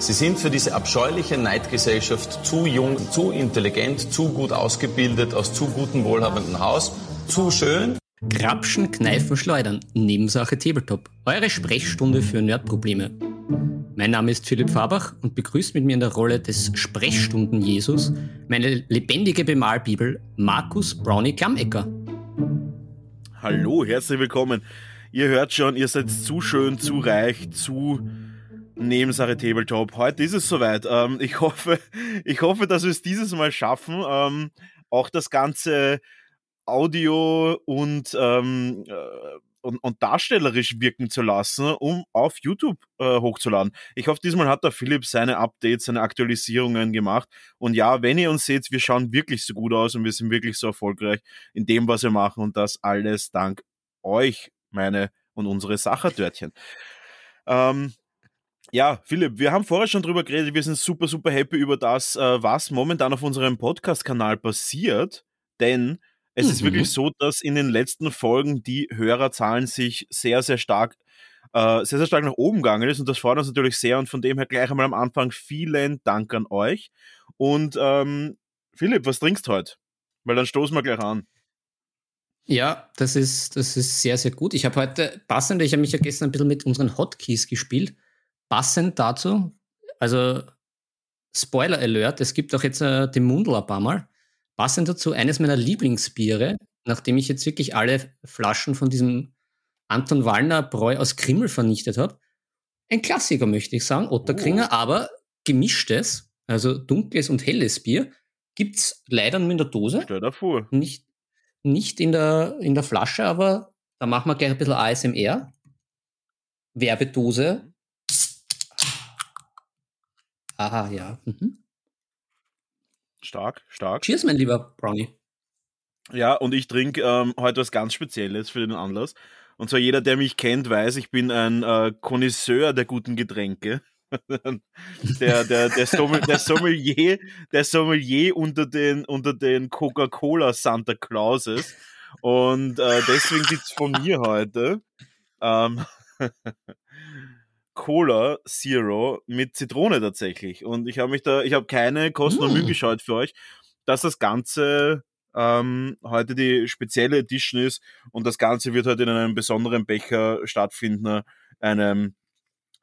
Sie sind für diese abscheuliche Neidgesellschaft zu jung, zu intelligent, zu gut ausgebildet, aus zu gutem, wohlhabenden Haus, zu schön. Grapschen, Kneifen, Schleudern. Nebensache Tabletop. Eure Sprechstunde für Nerdprobleme. Mein Name ist Philipp Fabach und begrüßt mit mir in der Rolle des Sprechstunden-Jesus meine lebendige Bemalbibel Markus Brownie Klammecker. Hallo, herzlich willkommen. Ihr hört schon, ihr seid zu schön, zu reich, zu Nebensache Tabletop. Heute ist es soweit. Ähm, ich, hoffe, ich hoffe, dass wir es dieses Mal schaffen, ähm, auch das ganze Audio und, ähm, äh, und, und, darstellerisch wirken zu lassen, um auf YouTube äh, hochzuladen. Ich hoffe, diesmal hat der Philipp seine Updates, seine Aktualisierungen gemacht. Und ja, wenn ihr uns seht, wir schauen wirklich so gut aus und wir sind wirklich so erfolgreich in dem, was wir machen. Und das alles dank euch, meine und unsere Sachertörtchen. Ähm, ja, Philipp, wir haben vorher schon drüber geredet. Wir sind super, super happy über das, äh, was momentan auf unserem Podcast-Kanal passiert. Denn es mhm. ist wirklich mhm. so, dass in den letzten Folgen die Hörerzahlen sich sehr, sehr stark, äh, sehr, sehr stark nach oben gegangen ist. Und das freut uns natürlich sehr. Und von dem her gleich einmal am Anfang vielen Dank an euch. Und ähm, Philipp, was trinkst du heute? Weil dann stoßen wir gleich an. Ja, das ist, das ist sehr, sehr gut. Ich habe heute passend, ich habe mich ja gestern ein bisschen mit unseren Hotkeys gespielt passend dazu, also Spoiler Alert, es gibt auch jetzt äh, den Mundl ein paar Mal. Passend dazu, eines meiner Lieblingsbiere, nachdem ich jetzt wirklich alle Flaschen von diesem Anton Wallner Bräu aus Krimmel vernichtet habe. Ein Klassiker, möchte ich sagen, Otterkringer, oh. aber gemischtes, also dunkles und helles Bier, gibt es leider nur in der Dose. Stell dir vor. Nicht, nicht in, der, in der Flasche, aber da machen wir gleich ein bisschen ASMR. Werbedose Aha, ja. Mhm. Stark, stark. Cheers, mein lieber Brownie. Ja, und ich trinke ähm, heute was ganz Spezielles für den Anlass. Und zwar jeder, der mich kennt, weiß, ich bin ein äh, Connoisseur der guten Getränke. der, der, der, Sommelier, der, Sommelier, der Sommelier unter den, unter den Coca-Cola Santa Clauses. Und äh, deswegen gibt es von mir heute ähm, Cola Zero mit Zitrone tatsächlich. Und ich habe mich da, ich habe keine Kosten und Mühen mm. geschaut für euch, dass das Ganze ähm, heute die spezielle Edition ist und das Ganze wird heute in einem besonderen Becher stattfinden, einem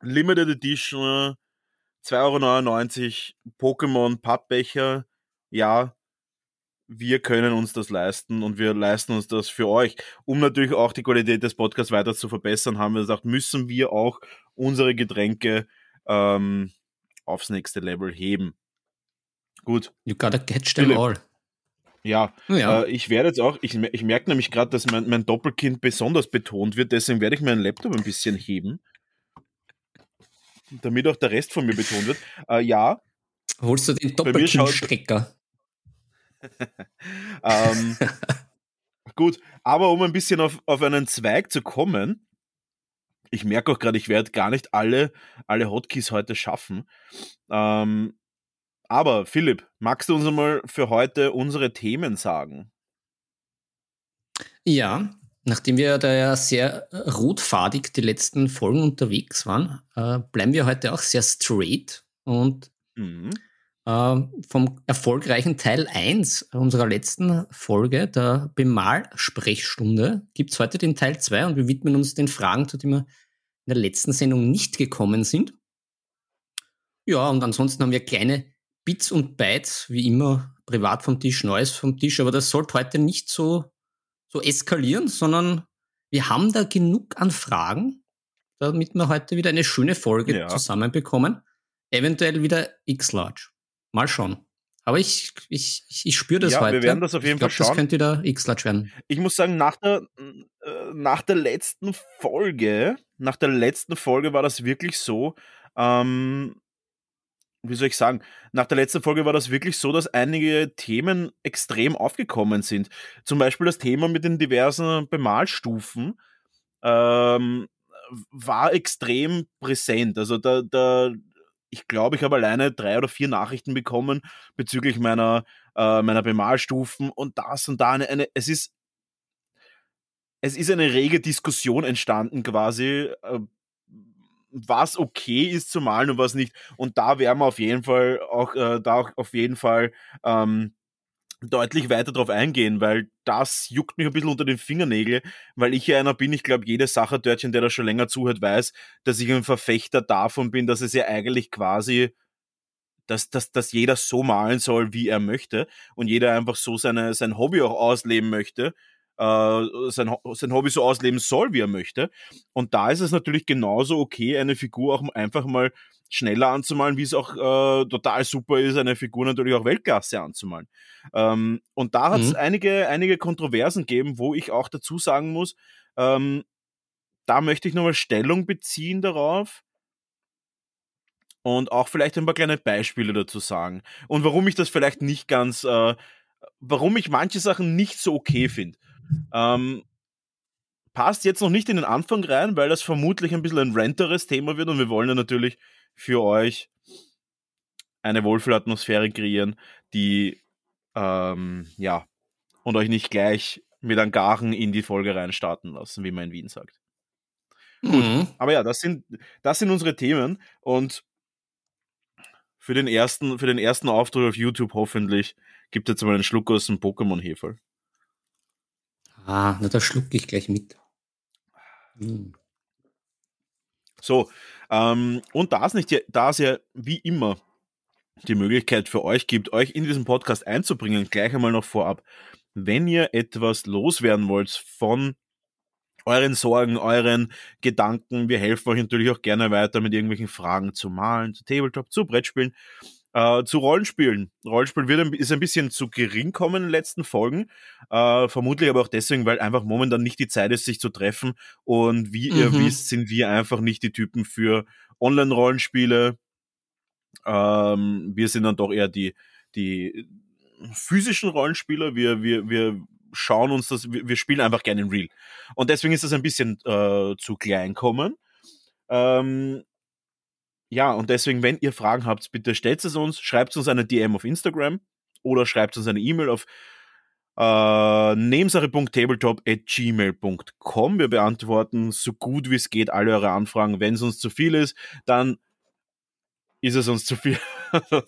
Limited Edition 2,99 Euro Pokémon Pappbecher. Ja, wir können uns das leisten und wir leisten uns das für euch. Um natürlich auch die Qualität des Podcasts weiter zu verbessern, haben wir gesagt, müssen wir auch unsere Getränke ähm, aufs nächste Level heben. Gut. You gotta catch them Philipp. all. Ja, ja. Äh, ich werde jetzt auch, ich, ich merke nämlich gerade, dass mein, mein Doppelkind besonders betont wird, deswegen werde ich meinen Laptop ein bisschen heben, damit auch der Rest von mir betont wird. Äh, ja. Holst du den Doppelkindstrecker? ähm, gut, aber um ein bisschen auf, auf einen Zweig zu kommen, ich merke auch gerade, ich werde gar nicht alle, alle Hotkeys heute schaffen. Ähm, aber Philipp, magst du uns einmal für heute unsere Themen sagen? Ja, nachdem wir da ja sehr rotfadig die letzten Folgen unterwegs waren, äh, bleiben wir heute auch sehr straight und mhm. Äh, vom erfolgreichen Teil 1 unserer letzten Folge, der Bemalsprechstunde, gibt es heute den Teil 2 und wir widmen uns den Fragen, zu denen wir in der letzten Sendung nicht gekommen sind. Ja, und ansonsten haben wir kleine Bits und Bytes, wie immer, privat vom Tisch, Neues vom Tisch, aber das sollte heute nicht so, so eskalieren, sondern wir haben da genug an Fragen, damit wir heute wieder eine schöne Folge ja. zusammenbekommen. Eventuell wieder X-Large. Mal schauen. Aber ich, ich, ich spüre das ja, heute. Wir werden das auf jeden ich glaub, Fall schauen. Das könnte wieder X-Large werden. Ich muss sagen, nach der, äh, nach der letzten Folge, nach der letzten Folge war das wirklich so, ähm, wie soll ich sagen, nach der letzten Folge war das wirklich so, dass einige Themen extrem aufgekommen sind. Zum Beispiel das Thema mit den diversen Bemalstufen ähm, war extrem präsent. Also da, da ich glaube, ich habe alleine drei oder vier Nachrichten bekommen bezüglich meiner, äh, meiner Bemalstufen und das und da. Eine, eine, es ist es ist eine rege Diskussion entstanden quasi, äh, was okay ist zu malen und was nicht. Und da werden wir auf jeden Fall auch, äh, da auch auf jeden Fall ähm, deutlich weiter drauf eingehen, weil das juckt mich ein bisschen unter den Fingernägeln, weil ich ja einer bin, ich glaube, jede Sache-Dörtchen, der da schon länger zuhört, weiß, dass ich ein Verfechter davon bin, dass es ja eigentlich quasi, dass, dass, dass jeder so malen soll, wie er möchte und jeder einfach so seine, sein Hobby auch ausleben möchte äh, sein, sein Hobby so ausleben soll, wie er möchte. Und da ist es natürlich genauso okay, eine Figur auch einfach mal schneller anzumalen, wie es auch äh, total super ist, eine Figur natürlich auch Weltklasse anzumalen. Ähm, und da hat es mhm. einige, einige Kontroversen gegeben, wo ich auch dazu sagen muss, ähm, da möchte ich nochmal Stellung beziehen darauf und auch vielleicht ein paar kleine Beispiele dazu sagen. Und warum ich das vielleicht nicht ganz, äh, warum ich manche Sachen nicht so okay finde. Ähm, passt jetzt noch nicht in den Anfang rein, weil das vermutlich ein bisschen ein renteres Thema wird und wir wollen ja natürlich für euch eine Wohlfühlatmosphäre kreieren, die ähm, ja und euch nicht gleich mit einem Garen in die Folge reinstarten lassen, wie man in Wien sagt. Mhm. Gut, aber ja, das sind, das sind unsere Themen und für den ersten, für den ersten Auftritt auf YouTube hoffentlich gibt es jetzt mal einen Schluck aus dem Pokémon-Hefe. Ah, na, da schlucke ich gleich mit. Hm. So, ähm, und da es nicht, da es ja wie immer die Möglichkeit für euch gibt, euch in diesen Podcast einzubringen, gleich einmal noch vorab, wenn ihr etwas loswerden wollt von euren Sorgen, euren Gedanken, wir helfen euch natürlich auch gerne weiter mit irgendwelchen Fragen zu Malen, zu Tabletop, zu Brettspielen, äh, zu Rollenspielen. Rollenspiel wird, ist ein bisschen zu gering kommen in den letzten Folgen. Äh, vermutlich aber auch deswegen, weil einfach momentan nicht die Zeit ist, sich zu treffen. Und wie mhm. ihr wisst, sind wir einfach nicht die Typen für Online-Rollenspiele. Ähm, wir sind dann doch eher die, die physischen Rollenspieler. Wir, wir, wir schauen uns das, wir, wir spielen einfach gerne in Real. Und deswegen ist das ein bisschen äh, zu klein kommen. Ähm, ja, und deswegen, wenn ihr Fragen habt, bitte stellt es uns, schreibt uns eine DM auf Instagram oder schreibt uns eine E-Mail auf äh, nebensache.tabletop.gmail.com. Wir beantworten so gut wie es geht alle eure Anfragen. Wenn es uns zu viel ist, dann ist es uns zu viel.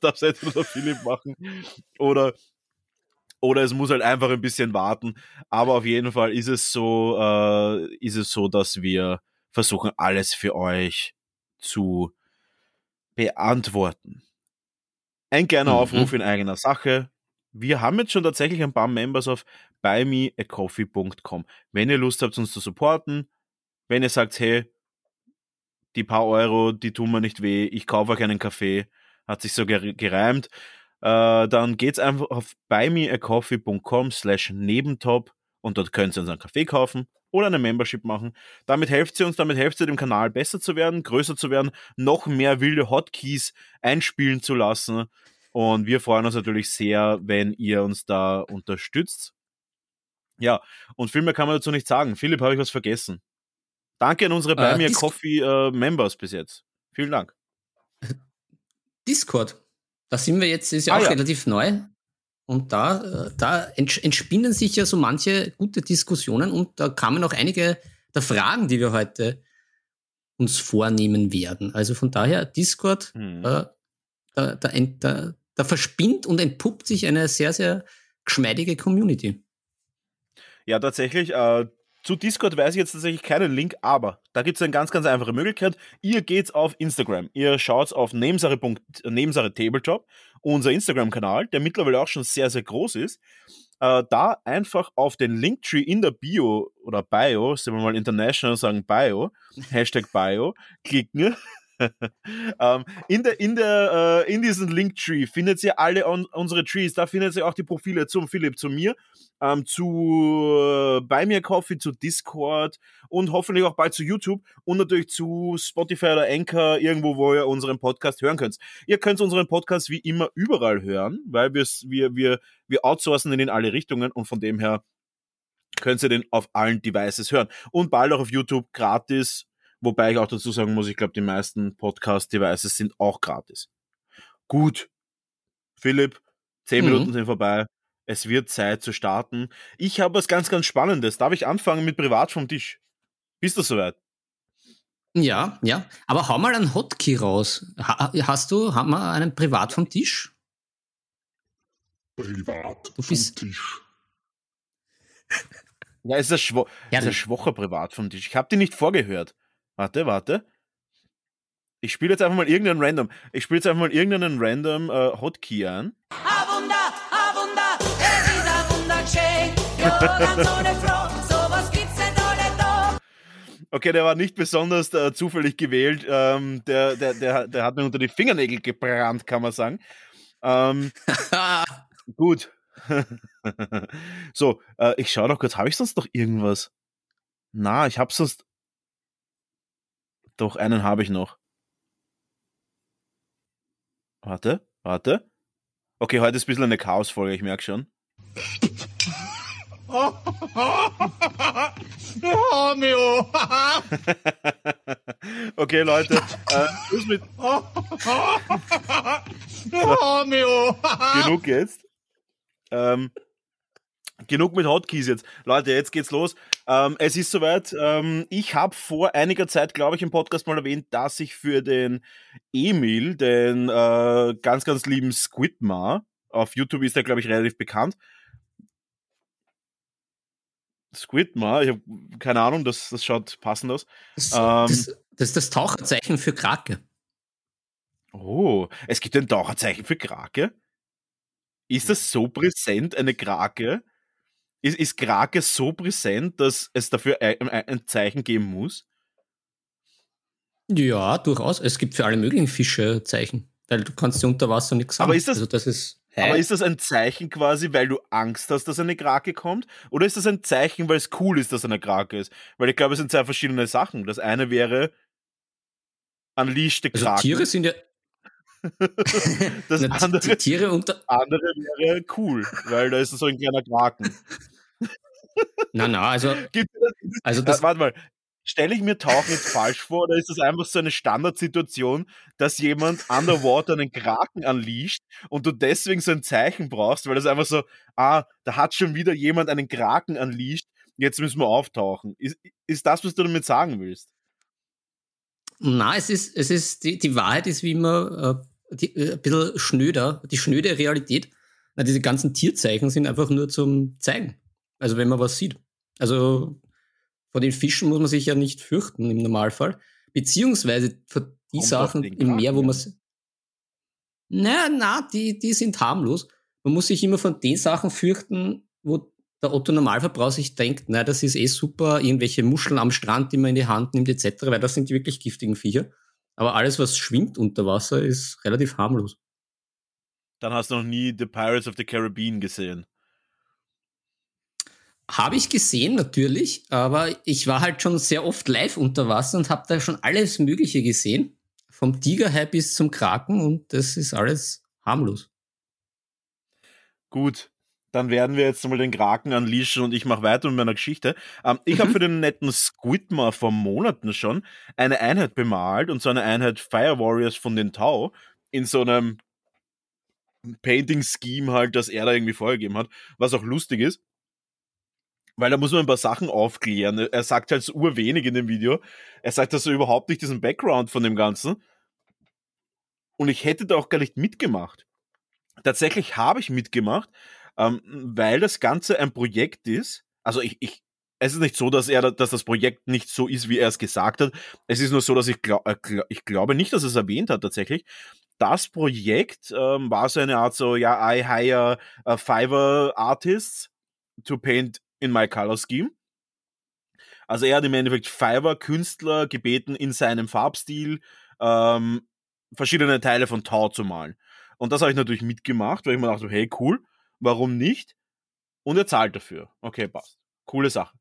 das hätte nur Philipp machen. Oder, oder es muss halt einfach ein bisschen warten. Aber auf jeden Fall ist es so, äh, ist es so, dass wir versuchen, alles für euch zu beantworten. Ein kleiner mhm. Aufruf in eigener Sache. Wir haben jetzt schon tatsächlich ein paar Members auf buymeacoffee.com. Wenn ihr Lust habt, uns zu supporten, wenn ihr sagt, hey, die paar Euro, die tun mir nicht weh, ich kaufe euch einen Kaffee, hat sich so gereimt, äh, dann geht's einfach auf buymeacoffee.com slash nebentop und dort könnt ihr uns einen Kaffee kaufen oder eine Membership machen. Damit helft sie uns, damit helft sie dem Kanal besser zu werden, größer zu werden, noch mehr wilde Hotkeys einspielen zu lassen. Und wir freuen uns natürlich sehr, wenn ihr uns da unterstützt. Ja, und viel mehr kann man dazu nicht sagen. Philipp, habe ich was vergessen? Danke an unsere Buy äh, Coffee äh, Members bis jetzt. Vielen Dank. Discord. Da sind wir jetzt, ist ja ah, auch ja. relativ neu. Und da, da entspinnen sich ja so manche gute Diskussionen und da kamen auch einige der Fragen, die wir heute uns vornehmen werden. Also von daher, Discord, mhm. äh, da, da, da, da verspinnt und entpuppt sich eine sehr, sehr geschmeidige Community. Ja, tatsächlich. Äh, zu Discord weiß ich jetzt tatsächlich keinen Link, aber da gibt es eine ganz, ganz einfache Möglichkeit. Ihr geht auf Instagram. Ihr schaut auf Nebensache Tabletop, unser Instagram-Kanal, der mittlerweile auch schon sehr, sehr groß ist. Äh, da einfach auf den Linktree in der Bio oder Bio, sind wir mal international sagen Bio, Hashtag Bio, klicken ähm, in, der, in, der, äh, in diesem Linktree findet ihr alle on, unsere Trees. Da findet ihr auch die Profile zum Philipp, zu mir, ähm, zu äh, Buy Me Coffee, zu Discord und hoffentlich auch bald zu YouTube und natürlich zu Spotify oder Anchor, irgendwo, wo ihr unseren Podcast hören könnt. Ihr könnt unseren Podcast wie immer überall hören, weil wir, wir, wir outsourcen den in alle Richtungen und von dem her könnt ihr den auf allen Devices hören. Und bald auch auf YouTube gratis Wobei ich auch dazu sagen muss, ich glaube, die meisten Podcast-Devices sind auch gratis. Gut. Philipp, zehn mhm. Minuten sind vorbei. Es wird Zeit zu starten. Ich habe was ganz, ganz Spannendes. Darf ich anfangen mit Privat vom Tisch? Bist du soweit? Ja, ja. Aber hau mal einen Hotkey raus. hast du, haben wir einen privat vom Tisch? Privat du bist vom Tisch. Ja, ist ein, schwo ja, ist ein schwacher Privat vom Tisch. Ich habe die nicht vorgehört. Warte, warte. Ich spiele jetzt einfach mal irgendeinen Random. Ich spiele jetzt einfach mal irgendeinen Random äh, Hotkey an. A Wunder, a Wunder, es ist ein Wundergeschehen. Johann so eine Frau, sowas gibt's nicht alle da. Okay, der war nicht besonders äh, zufällig gewählt. Ähm, der, der, der, der hat mir unter die Fingernägel gebrannt, kann man sagen. Ähm, gut. so, äh, ich schaue noch kurz, habe ich sonst noch irgendwas? Na, ich habe sonst. Doch, einen habe ich noch. Warte, warte. Okay, heute ist ein bisschen eine Chaosfolge, ich merke schon. okay, Leute. Äh, Schluss mit. so. Genug jetzt. Ähm, genug mit Hotkeys jetzt. Leute, jetzt geht's los. Ähm, es ist soweit. Ähm, ich habe vor einiger Zeit, glaube ich, im Podcast mal erwähnt, dass ich für den Emil, den äh, ganz, ganz lieben Squidmar, auf YouTube ist der, glaube ich, relativ bekannt. Squidmar, ich habe keine Ahnung, das, das schaut passend aus. Das, ähm, das, das ist das Taucherzeichen für Krake. Oh, es gibt ein Taucherzeichen für Krake? Ist das so präsent, eine Krake? Ist, ist Krake so präsent, dass es dafür ein, ein Zeichen geben muss? Ja, durchaus. Es gibt für alle möglichen Fische Zeichen, weil du kannst sie unter Wasser nichts sagen. Aber ist das, also das ist, aber ist das ein Zeichen quasi, weil du Angst hast, dass eine Krake kommt? Oder ist das ein Zeichen, weil es cool ist, dass eine Krake ist? Weil ich glaube, es sind zwei verschiedene Sachen. Das eine wäre Unleashed Kraken. Also Tiere sind ja, das Na, andere, die Tiere unter andere wäre cool, weil da ist so ein kleiner Kraken. Na, na, also. also das, warte mal, stelle ich mir Tauchen jetzt falsch vor oder ist das einfach so eine Standardsituation, dass jemand underwater einen Kraken anliest und du deswegen so ein Zeichen brauchst, weil das einfach so, ah, da hat schon wieder jemand einen Kraken anliest, jetzt müssen wir auftauchen. Ist, ist das, was du damit sagen willst? Na, es ist, es ist, die, die Wahrheit ist wie immer äh, die, äh, ein bisschen schnöder, die schnöde Realität. Na, diese ganzen Tierzeichen sind einfach nur zum Zeigen. Also wenn man was sieht. Also vor den Fischen muss man sich ja nicht fürchten im Normalfall. Beziehungsweise vor die Kommt Sachen im Meer, wo man. Na, na, die, die sind harmlos. Man muss sich immer von den Sachen fürchten, wo der Otto Normalverbraucher sich denkt, na, das ist eh super, irgendwelche Muscheln am Strand, die man in die Hand nimmt, etc., weil das sind die wirklich giftigen Viecher. Aber alles, was schwimmt unter Wasser, ist relativ harmlos. Dann hast du noch nie The Pirates of the Caribbean gesehen. Habe ich gesehen, natürlich, aber ich war halt schon sehr oft live unter Wasser und habe da schon alles Mögliche gesehen. Vom Tigerhai bis zum Kraken und das ist alles harmlos. Gut, dann werden wir jetzt mal den Kraken unleashen und ich mache weiter mit meiner Geschichte. Ähm, ich mhm. habe für den netten Squidmar vor Monaten schon eine Einheit bemalt und so eine Einheit Fire Warriors von den Tau in so einem Painting-Scheme halt, das er da irgendwie vorgegeben hat, was auch lustig ist. Weil da muss man ein paar Sachen aufklären. Er sagt halt so urwenig in dem Video. Er sagt also überhaupt nicht diesen Background von dem Ganzen. Und ich hätte da auch gar nicht mitgemacht. Tatsächlich habe ich mitgemacht, ähm, weil das Ganze ein Projekt ist. Also ich, ich, es ist nicht so, dass er, dass das Projekt nicht so ist, wie er es gesagt hat. Es ist nur so, dass ich, glaub, äh, ich glaube nicht, dass er es erwähnt hat tatsächlich. Das Projekt ähm, war so eine Art so, ja, I hire uh, Fiverr Artists to paint in my color scheme. Also er hat im Endeffekt Fiverr Künstler gebeten, in seinem Farbstil ähm, verschiedene Teile von Tau zu malen. Und das habe ich natürlich mitgemacht, weil ich mir dachte, hey, cool, warum nicht? Und er zahlt dafür. Okay, passt. Coole Sache.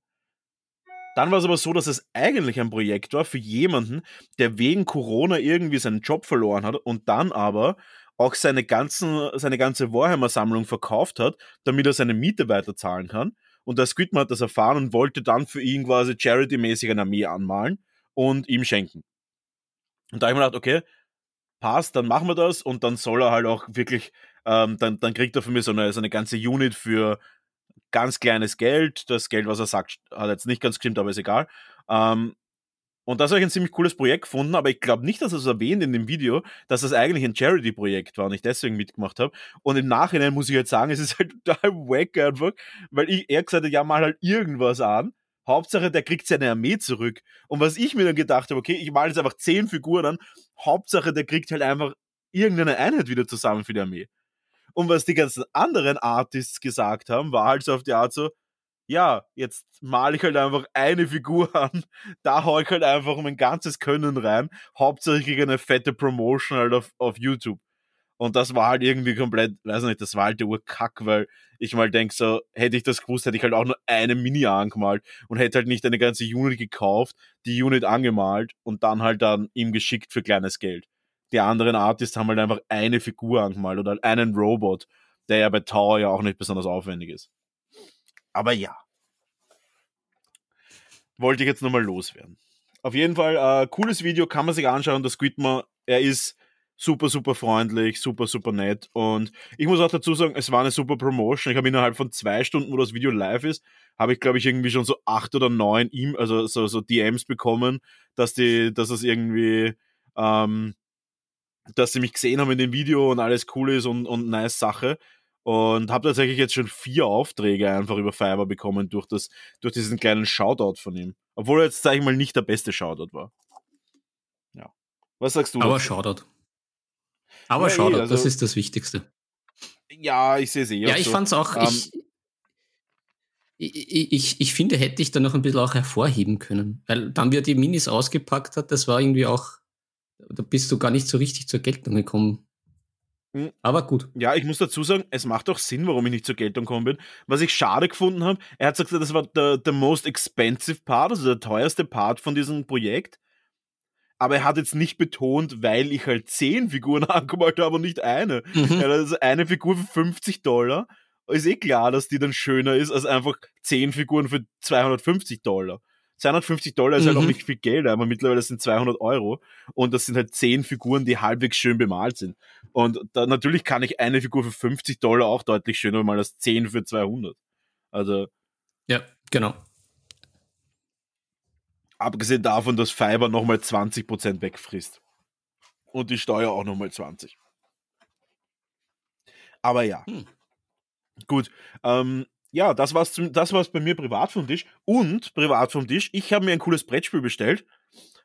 Dann war es aber so, dass es eigentlich ein Projekt war für jemanden, der wegen Corona irgendwie seinen Job verloren hat und dann aber auch seine, ganzen, seine ganze Warhammer-Sammlung verkauft hat, damit er seine Miete weiterzahlen kann. Und der Squidman hat das erfahren und wollte dann für ihn quasi charity-mäßig eine Armee anmalen und ihm schenken. Und da habe ich mir gedacht, okay, passt, dann machen wir das und dann soll er halt auch wirklich ähm, dann, dann kriegt er von mir so eine, so eine ganze Unit für ganz kleines Geld. Das Geld, was er sagt, hat jetzt nicht ganz gestimmt, aber ist egal. Ähm, Und das habe ich ein ziemlich cooles Projekt gefunden, aber ich glaube nicht, dass es erwähnt in dem Video, dass das eigentlich ein Charity-Projekt war und ich deswegen mitgemacht habe. Und im Nachhinein muss ich halt sagen, es ist halt total wack einfach, weil ich, er gesagt hat, ja, mal halt irgendwas an. Hauptsache, der kriegt seine Armee zurück. Und was ich mir dann gedacht habe, okay, ich male jetzt einfach zehn Figuren an. Hauptsache, der kriegt halt einfach irgendeine Einheit wieder zusammen für die Armee. Und was die ganzen anderen Artists gesagt haben, war halt so auf die Art so, ja, jetzt male ich halt einfach eine Figur an, da hau ich halt einfach mein ganzes Können rein, hauptsächlich eine fette Promotion halt auf, auf YouTube. Und das war halt irgendwie komplett, weiß nicht, das war halt der Urkack, weil ich mal denk so, hätte ich das gewusst, hätte ich halt auch nur eine Mini angemalt und hätte halt nicht eine ganze Unit gekauft, die Unit angemalt und dann halt dann ihm geschickt für kleines Geld. Die anderen Artists haben halt einfach eine Figur angemalt oder einen Robot, der ja bei Tower ja auch nicht besonders aufwendig ist. Aber ja. Wollte ich jetzt nochmal loswerden. Auf jeden Fall, äh, cooles Video, kann man sich anschauen. Das Squidmer, er ist super, super freundlich, super, super nett. Und ich muss auch dazu sagen, es war eine super Promotion. Ich habe innerhalb von zwei Stunden, wo das Video live ist, habe ich, glaube ich, irgendwie schon so acht oder neun ihm, also so, so DMs bekommen, dass die, dass es irgendwie, ähm, dass sie mich gesehen haben in dem Video und alles cool ist und, und nice Sache und habe tatsächlich jetzt schon vier Aufträge einfach über Fiverr bekommen durch, das, durch diesen kleinen Shoutout von ihm. Obwohl er jetzt, sage ich mal, nicht der beste Shoutout war. Ja. Was sagst du? Aber dazu? Shoutout. Aber ja, eh, Shoutout, eh, also, das ist das Wichtigste. Ja, ich sehe es eh. Ja, ich so. fand's auch. Ich, ich, ich, ich finde, hätte ich da noch ein bisschen auch hervorheben können. Weil dann, wie er die Minis ausgepackt hat, das war irgendwie auch, da bist du gar nicht so richtig zur Geltung gekommen. Hm. Aber gut. Ja, ich muss dazu sagen, es macht auch Sinn, warum ich nicht zur Geltung gekommen bin. Was ich schade gefunden habe, er hat gesagt, das war der, der most expensive part, also der teuerste Part von diesem Projekt. Aber er hat jetzt nicht betont, weil ich halt zehn Figuren angemalt habe und nicht eine. Mhm. Also eine Figur für 50 Dollar. Ist eh klar, dass die dann schöner ist als einfach zehn Figuren für 250 Dollar. 250 Dollar ist mhm. halt auch mhm. nicht viel Geld, aber mittlerweile sind 200 Euro und das sind halt 10 Figuren, die halbwegs schön bemalt sind. Und da, natürlich kann ich eine Figur für 50 Dollar auch deutlich schöner bemalen als 10 für 200. Also. Ja, genau. Abgesehen davon, dass Fiber nochmal 20% wegfrisst. Und die Steuer auch nochmal 20. Aber ja. Hm. Gut. Ähm, ja, das war's, zum, das war's bei mir privat vom Tisch. Und privat vom Tisch, ich habe mir ein cooles Brettspiel bestellt.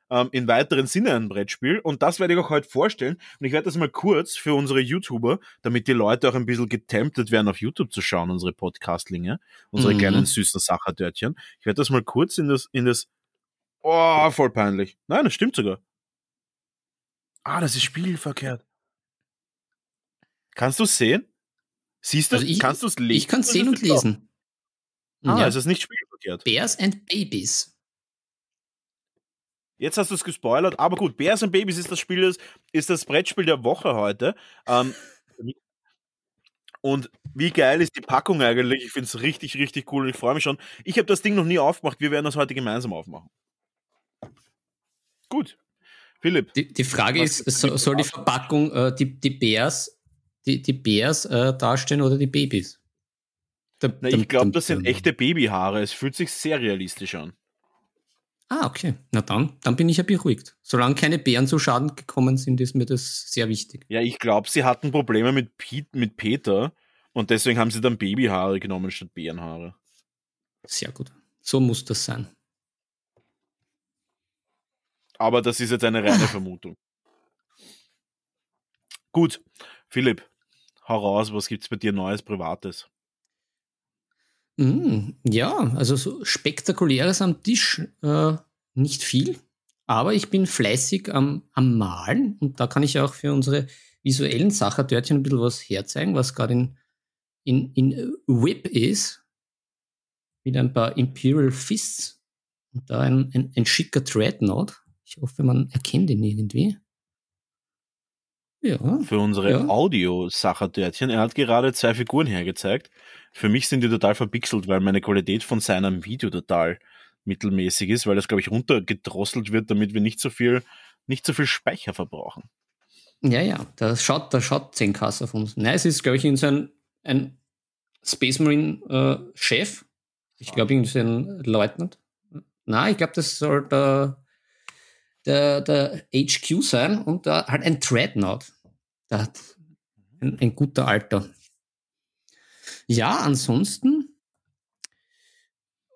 Ähm, in weiteren Sinne ein Brettspiel. Und das werde ich auch heute vorstellen. Und ich werde das mal kurz für unsere YouTuber, damit die Leute auch ein bisschen getemptet werden, auf YouTube zu schauen, unsere Podcastlinge, unsere mhm. kleinen süßen Sacherdörtchen. Ich werde das mal kurz in das, in das. Oh, voll peinlich. Nein, das stimmt sogar. Ah, das ist spiegelverkehrt. Kannst du sehen? Siehst du, also ich, kannst du es lesen? Ich kann es sehen und lesen. Ah, ja. es ist nicht spiegelverkehrt. Bears and Babies. Jetzt hast du es gespoilert, aber gut, Bears and Babies ist das Spiel, ist das Brettspiel der Woche heute. Ähm, und wie geil ist die Packung eigentlich? Ich finde es richtig, richtig cool und ich freue mich schon. Ich habe das Ding noch nie aufgemacht, wir werden das heute gemeinsam aufmachen. Gut. Philipp. Die, die Frage ist, soll die Verpackung äh, die, die Bears die, die Bärs äh, dastehen oder die Babys? Der, Na, ich glaube, das sind echte Babyhaare. Es fühlt sich sehr realistisch an. Ah, okay. Na dann, dann bin ich ja beruhigt. Solange keine Bären zu Schaden gekommen sind, ist mir das sehr wichtig. Ja, ich glaube, sie hatten Probleme mit, Piet, mit Peter und deswegen haben sie dann Babyhaare genommen statt Bärenhaare. Sehr gut. So muss das sein. Aber das ist jetzt eine reine Vermutung. Gut, Philipp, hau raus, was gibt es bei dir Neues, Privates? Mm, ja, also so spektakuläres am Tisch äh, nicht viel, aber ich bin fleißig am, am Malen und da kann ich auch für unsere visuellen Sachertörtchen ein bisschen was herzeigen, was gerade in, in, in Whip ist, mit ein paar Imperial Fists und da ein, ein, ein schicker Dreadnought. Ich hoffe, man erkennt ihn irgendwie. Ja. Für unsere ja. Audio-Sachertörtchen. Er hat gerade zwei Figuren hergezeigt. Für mich sind die total verpixelt, weil meine Qualität von seinem Video total mittelmäßig ist, weil das, glaube ich, runtergedrosselt wird, damit wir nicht so viel, nicht so viel Speicher verbrauchen. Ja, ja, da schaut, da schaut 10K auf uns. Nein, es ist, glaube ich, in so ein, ein Space Marine äh, Chef. Ich glaube, irgendwie so ein Leutnant. Nein, ich glaube, das soll der der, der HQ sein und da halt ein Dreadnought. Da hat ein, ein guter Alter. Ja, ansonsten,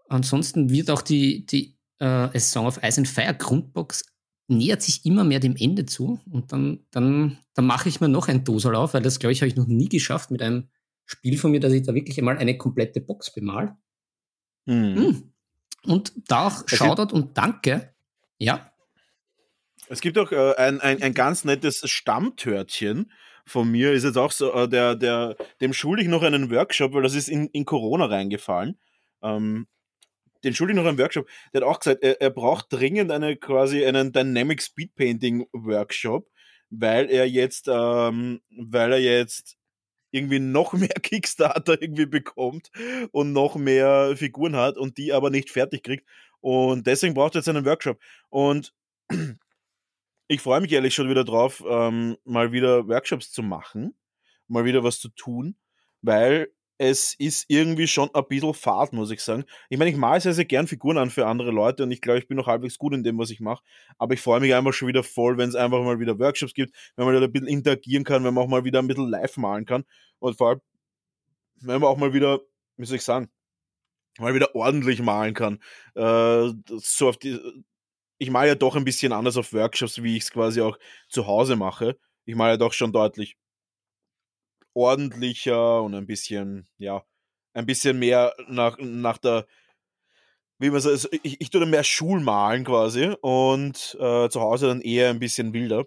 ansonsten wird auch die, die äh, A Song of Ice and Fire Grundbox nähert sich immer mehr dem Ende zu und dann, dann, dann mache ich mir noch ein Dosal auf, weil das, glaube ich, habe ich noch nie geschafft mit einem Spiel von mir, dass ich da wirklich einmal eine komplette Box bemal. Mhm. Und da auch Shoutout und Danke. Ja. Es gibt auch äh, ein, ein, ein ganz nettes Stammtörtchen von mir, ist jetzt auch so, äh, der, der, dem schulde ich noch einen Workshop, weil das ist in, in Corona reingefallen. Ähm, den schulde ich noch einen Workshop. Der hat auch gesagt, er, er braucht dringend eine quasi einen Dynamic Speed Painting Workshop, weil er jetzt, ähm, weil er jetzt irgendwie noch mehr Kickstarter irgendwie bekommt und noch mehr Figuren hat und die aber nicht fertig kriegt. Und deswegen braucht er jetzt einen Workshop. Und ich freue mich ehrlich schon wieder drauf, ähm, mal wieder Workshops zu machen, mal wieder was zu tun, weil es ist irgendwie schon ein bisschen fad, muss ich sagen. Ich meine, ich male sehr, sehr gern Figuren an für andere Leute und ich glaube, ich bin noch halbwegs gut in dem, was ich mache. Aber ich freue mich einfach schon wieder voll, wenn es einfach mal wieder Workshops gibt, wenn man wieder ein bisschen interagieren kann, wenn man auch mal wieder ein bisschen live malen kann. Und vor allem, wenn man auch mal wieder, wie soll ich sagen, mal wieder ordentlich malen kann. Äh, so auf die, ich male ja doch ein bisschen anders auf Workshops, wie ich es quasi auch zu Hause mache. Ich male ja doch schon deutlich ordentlicher und ein bisschen, ja, ein bisschen mehr nach, nach der, wie man sagt, also ich, ich tue dann mehr Schulmalen quasi und äh, zu Hause dann eher ein bisschen wilder.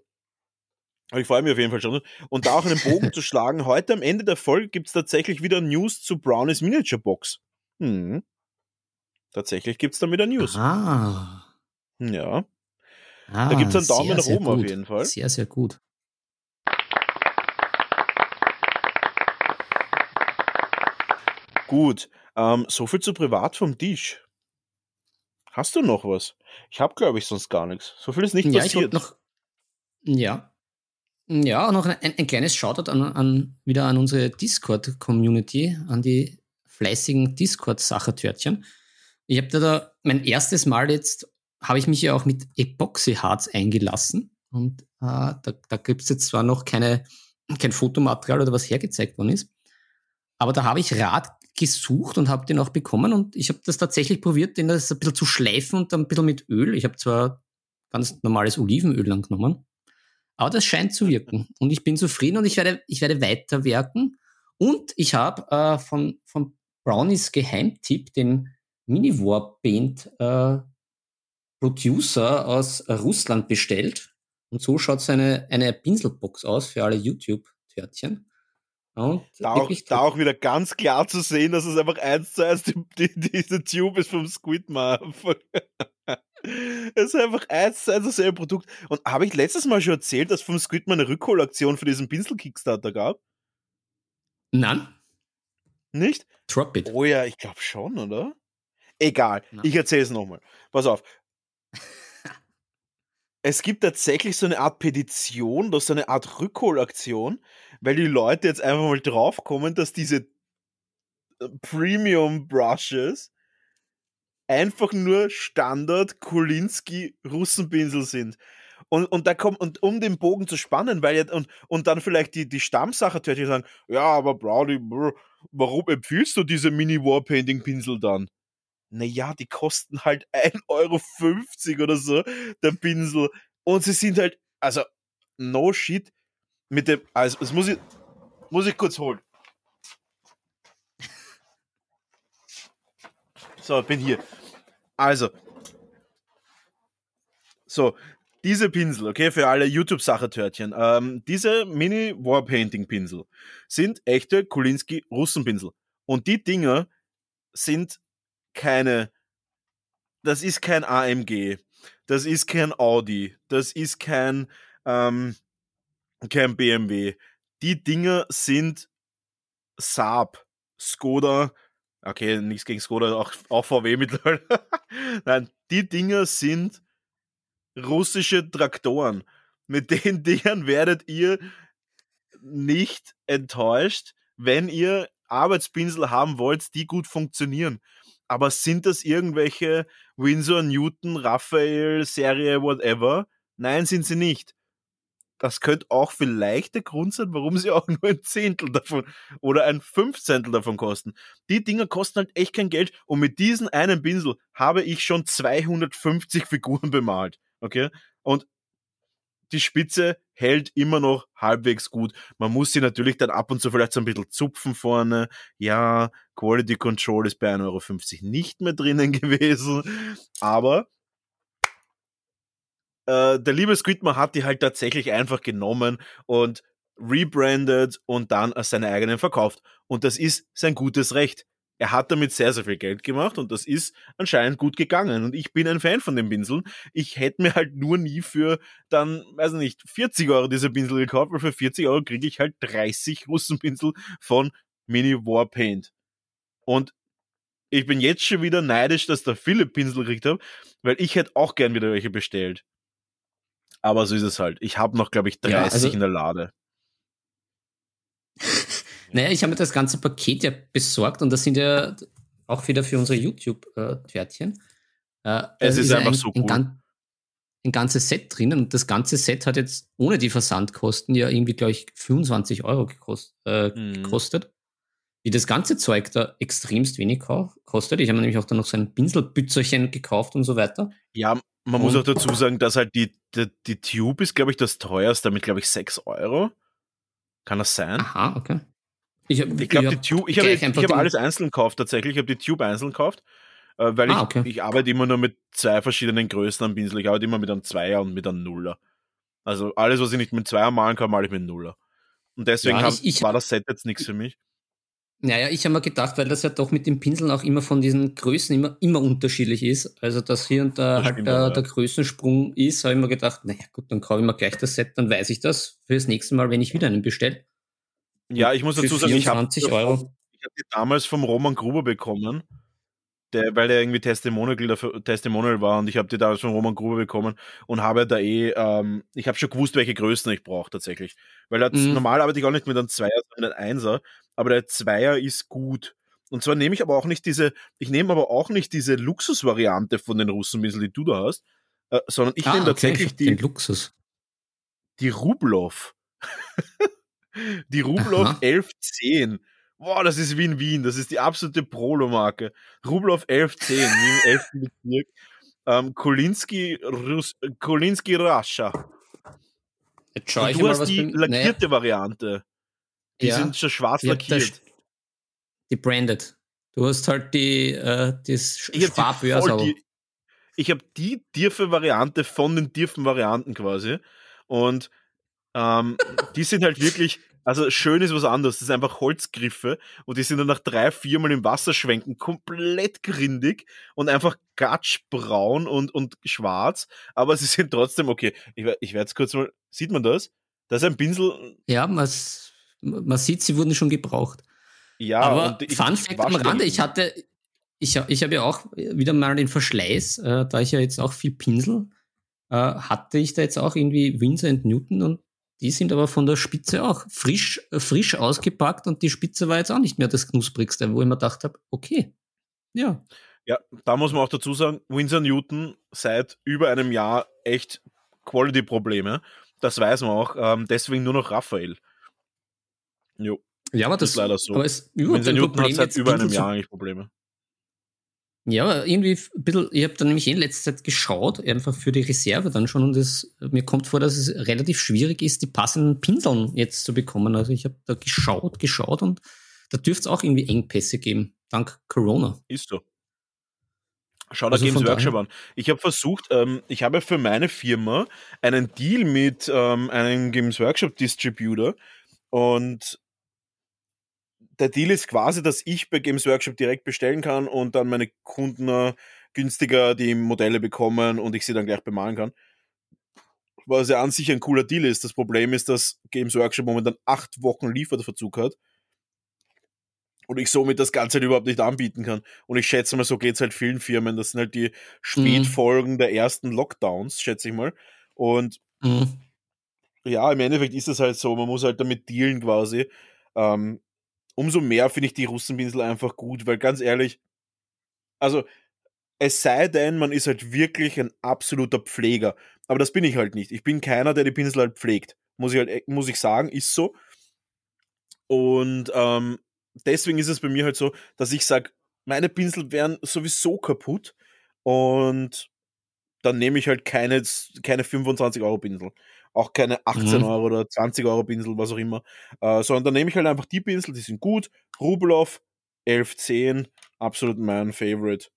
Aber ich freue mich auf jeden Fall schon. Und da auch einen Bogen zu schlagen, heute am Ende der Folge gibt es tatsächlich wieder News zu Brownies Miniature Box. Hm. Tatsächlich gibt es da wieder News. Ah. Ja. Ah, da gibt es einen Daumen nach oben auf jeden Fall. Sehr, sehr gut. Gut, ähm, so viel zu privat vom Tisch. Hast du noch was? Ich habe, glaube ich, sonst gar nichts. So viel ist nicht ja, passiert. noch, ja. Ja, noch ein, ein kleines Shoutout an, an, wieder an unsere Discord-Community, an die fleißigen Discord-Sachertörtchen. Ich habe da, da mein erstes Mal jetzt, habe ich mich ja auch mit Epoxy Hearts eingelassen. Und äh, da, da gibt es jetzt zwar noch keine, kein Fotomaterial oder was hergezeigt worden ist, aber da habe ich Rat gesucht und habe den auch bekommen und ich habe das tatsächlich probiert, den das ein bisschen zu schleifen und dann ein bisschen mit Öl. Ich habe zwar ganz normales Olivenöl lang genommen, aber das scheint zu wirken und ich bin zufrieden und ich werde, ich werde weiterwerken und ich habe äh, von, von Brownies Geheimtipp den Mini Warpaint äh, Producer aus Russland bestellt und so schaut seine eine Pinselbox aus für alle YouTube-Törtchen. Und da, auch, da auch wieder ganz klar zu sehen, dass es einfach eins zu eins die, die, diese Tube ist vom Squidman. es ist einfach eins zu eins dasselbe Produkt. Und habe ich letztes Mal schon erzählt, dass vom Squidman eine Rückholaktion für diesen Pinsel-Kickstarter gab? Nein. Nicht? Drop it. Oh ja, ich glaube schon, oder? Egal, Nein. ich erzähle es nochmal. Pass auf. Es gibt tatsächlich so eine Art Petition oder so eine Art Rückholaktion, weil die Leute jetzt einfach mal draufkommen, dass diese äh, Premium Brushes einfach nur Standard Kolinski Russenpinsel sind. Und, und da kommt, und um den Bogen zu spannen, weil ja, und, und dann vielleicht die, die Stammsache sagen, ja, aber Brownie, warum empfiehlst du diese Mini Warpainting Pinsel dann? Naja, die kosten halt 1,50 Euro oder so, der Pinsel. Und sie sind halt, also, no shit, mit dem, also, das muss ich, muss ich kurz holen. So, bin hier. Also, so, diese Pinsel, okay, für alle YouTube-Sachertörtchen, ähm, diese Mini-Warpainting-Pinsel sind echte Kulinski-Russenpinsel. Und die Dinger sind keine, das ist kein AMG, das ist kein Audi, das ist kein, ähm, kein BMW. Die Dinger sind Saab, Skoda, okay, nichts gegen Skoda, auch, auch VW mittlerweile. Nein, die Dinger sind russische Traktoren. Mit den Dingern werdet ihr nicht enttäuscht, wenn ihr Arbeitspinsel haben wollt, die gut funktionieren aber sind das irgendwelche Winsor, Newton, Raphael, Serie, whatever. Nein, sind sie nicht. Das könnte auch vielleicht der Grund sein, warum sie auch nur ein Zehntel davon oder ein Fünfzehntel davon kosten. Die Dinger kosten halt echt kein Geld und mit diesen einen Pinsel habe ich schon 250 Figuren bemalt. Okay? Und die Spitze hält immer noch halbwegs gut. Man muss sie natürlich dann ab und zu vielleicht so ein bisschen zupfen vorne. Ja, Quality Control ist bei 1,50 Euro nicht mehr drinnen gewesen. Aber äh, der liebe Squidman hat die halt tatsächlich einfach genommen und rebranded und dann als seine eigenen verkauft. Und das ist sein gutes Recht er hat damit sehr, sehr viel Geld gemacht und das ist anscheinend gut gegangen. Und ich bin ein Fan von den Pinseln. Ich hätte mir halt nur nie für dann, weiß nicht, 40 Euro diese Pinsel gekauft, weil für 40 Euro kriege ich halt 30 Russenpinsel von Mini War Paint. Und ich bin jetzt schon wieder neidisch, dass der Philipp Pinsel gekriegt hat, weil ich hätte auch gern wieder welche bestellt. Aber so ist es halt. Ich habe noch, glaube ich, 30 ja, also in der Lade. Naja, ich habe mir das ganze Paket ja besorgt und das sind ja auch wieder für unsere YouTube-Pferdchen. Äh, es ist, ist einfach ein, so cool. Ein, ein, ganzes Set drinnen und das ganze Set hat jetzt ohne die Versandkosten ja irgendwie, glaube ich, 25 Euro gekost, äh, mhm. gekostet. Wie das ganze Zeug da extremst wenig kostet. Ich habe nämlich auch dann noch so ein Pinselbützerchen gekauft und so weiter. Ja, man und muss auch dazu sagen, dass halt die, die, die Tube ist, glaube ich, das teuerste, mit, glaube ich, 6 Euro. Kann das sein? Aha, okay. Ich, ich glaube, die Tube, ich habe hab alles einzeln gekauft tatsächlich. Ich habe die Tube einzeln gekauft, äh, weil ah, okay. ich, ich arbeite immer nur mit zwei verschiedenen Größen am Pinsel. Ich arbeite immer mit einem Zweier und mit einem Nuller. Also alles, was ich nicht mit Zweier malen kann, male ich mit einem Nuller. Und deswegen ja, ich, ich, war das Set jetzt nichts für mich. Naja, ich habe mir gedacht, weil das ja doch mit den Pinseln auch immer von diesen Größen immer, immer unterschiedlich ist. Also, dass hier und da halt der, ja. der Größensprung ist, habe ich mir gedacht, naja, gut, dann kaufe ich mir gleich das Set, dann weiß ich das fürs nächste Mal, wenn ich wieder einen bestelle. Ja, ich muss dazu sagen, ich habe hab die damals vom Roman Gruber bekommen, der, weil er irgendwie Testimonial, dafür, Testimonial war und ich habe die damals vom Roman Gruber bekommen und habe da eh, ähm, ich habe schon gewusst, welche Größen ich brauche tatsächlich. Weil das, mhm. normal arbeite ich auch nicht mit einem Zweier, sondern einem Einser, aber der Zweier ist gut. Und zwar nehme ich aber auch nicht diese, ich nehme aber auch nicht diese Luxusvariante von den Russenminsel, die du da hast, äh, sondern ich ah, nehme tatsächlich okay, die, Luxus. die Rublov. Die Rublow 1110. Boah, das ist wie in Wien. Das ist die absolute Prolo-Marke. Rublow 1110, wie im 11. Bezirk. Ähm, Kolinski, Rus Kolinski Rascha. Jetzt schau ich du mal, hast die lackierte nee. Variante. Die ja. sind schon schwarz ja, lackiert. Die branded. Du hast halt die, äh, das Sparbörse. Ich habe die tiefe Variante von den tiefen Varianten quasi. Und ähm, die sind halt wirklich, also schön ist was anderes. Das sind einfach Holzgriffe und die sind dann nach drei, viermal im Wasser schwenken komplett grindig und einfach gatschbraun und, und schwarz. Aber sie sind trotzdem okay. Ich, ich werde es kurz mal, sieht man das? Das ist ein Pinsel. Ja, man, man sieht, sie wurden schon gebraucht. Ja, aber ich, Fun Fact am Rande, ich hatte, ich, ich habe ja auch wieder mal den Verschleiß, äh, da ich ja jetzt auch viel Pinsel, äh, hatte ich da jetzt auch irgendwie Winsor Newton und die sind aber von der Spitze auch frisch, frisch ausgepackt und die Spitze war jetzt auch nicht mehr das knusprigste, wo ich mir gedacht habe, okay, ja. Ja, da muss man auch dazu sagen, Winsor Newton seit über einem Jahr echt Quality-Probleme. Das weiß man auch. Ähm, deswegen nur noch Raphael. Jo. Ja, aber das, das ist leider so. Aber es, Winsor Newton Problem hat seit über einem Jahr eigentlich Probleme. Ja, irgendwie ein bisschen, ich habe dann nämlich in letzter Zeit geschaut, einfach für die Reserve dann schon und es, mir kommt vor, dass es relativ schwierig ist, die passenden Pinseln jetzt zu bekommen. Also ich habe da geschaut, geschaut und da dürfte es auch irgendwie Engpässe geben, dank Corona. Ist so. Schau da also Games Workshop an. Ich habe versucht, ähm, ich habe für meine Firma einen Deal mit ähm, einem Games Workshop Distributor und der Deal ist quasi, dass ich bei Games Workshop direkt bestellen kann und dann meine Kunden äh, günstiger die Modelle bekommen und ich sie dann gleich bemalen kann. Was ja an sich ein cooler Deal ist. Das Problem ist, dass Games Workshop momentan acht Wochen Lieferverzug hat und ich somit das Ganze halt überhaupt nicht anbieten kann. Und ich schätze mal, so geht es halt vielen Firmen. Das sind halt die Spätfolgen mhm. der ersten Lockdowns, schätze ich mal. Und mhm. ja, im Endeffekt ist es halt so, man muss halt damit dealen quasi. Ähm, umso mehr finde ich die Russenpinsel einfach gut, weil ganz ehrlich, also Es sei denn, man ist halt wirklich ein absoluter Pfleger. Aber das bin ich halt nicht. Ich bin keiner, der die Pinsel halt pflegt. Muss ich halt, äh, muss ich sagen, ist so. Und ähm, deswegen ist es bei mir halt so, dass ich sage, meine Pinsel wären sowieso kaputt und dann nehme ich halt keine, keine 25 Euro Pinsel. Auch keine 18 mhm. Euro oder 20 Euro Pinsel, was auch immer. Äh, sondern dann nehme ich halt einfach die Pinsel, die sind gut. Rubloff 1110, absolut mein Favorite.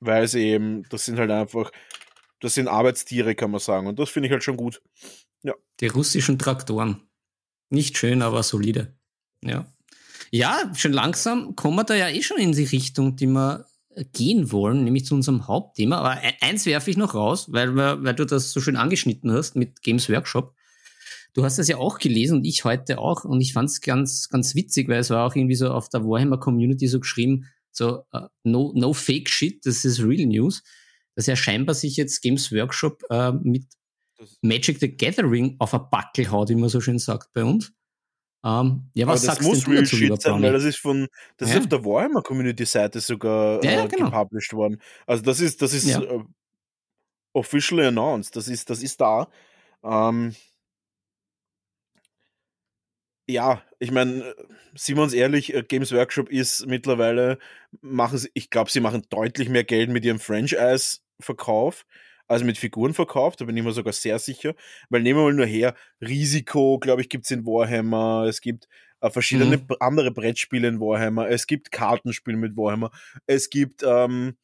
Weil sie eben, das sind halt einfach, das sind Arbeitstiere, kann man sagen. Und das finde ich halt schon gut. Ja. Die russischen Traktoren. Nicht schön, aber solide. Ja. Ja, schon langsam kommen wir da ja eh schon in die Richtung, die wir gehen wollen, nämlich zu unserem Hauptthema. Aber e-, eins werfe ich noch raus, weil, weil du das so schön angeschnitten hast mit Games Workshop. Du hast das ja auch gelesen und ich heute auch und ich fand es ganz, ganz witzig, weil es war auch irgendwie so auf der Warhammer Community so geschrieben, so uh, no, no fake shit, das ist real news, dass ja scheinbar sich jetzt Games Workshop uh, mit Magic the Gathering auf ein Backel haut, wie man so schön sagt bei uns. Um, ja, was Aber das muss Real Shit sein, weil das ist von, das ja. ist auf der Warhammer Community Seite sogar ja, ja, äh, genau. gepublished worden. Also das ist, das ist uh, officially announced. Das ist, das ist da. Um, ja, ich meine, sind wir uns ehrlich, äh, Games Workshop ist mittlerweile, machen sie, ich glaube, sie machen deutlich mehr Geld mit ihrem Franchise-Verkauf also mit Figuren verkauft, da bin ich mir sogar sehr sicher. Weil nehmen wir mal nur her, Risiko, glaube ich, gibt es in Warhammer, es gibt äh, verschiedene mhm. andere Brettspiele in Warhammer, es gibt Kartenspiele mit Warhammer, es gibt, ähm,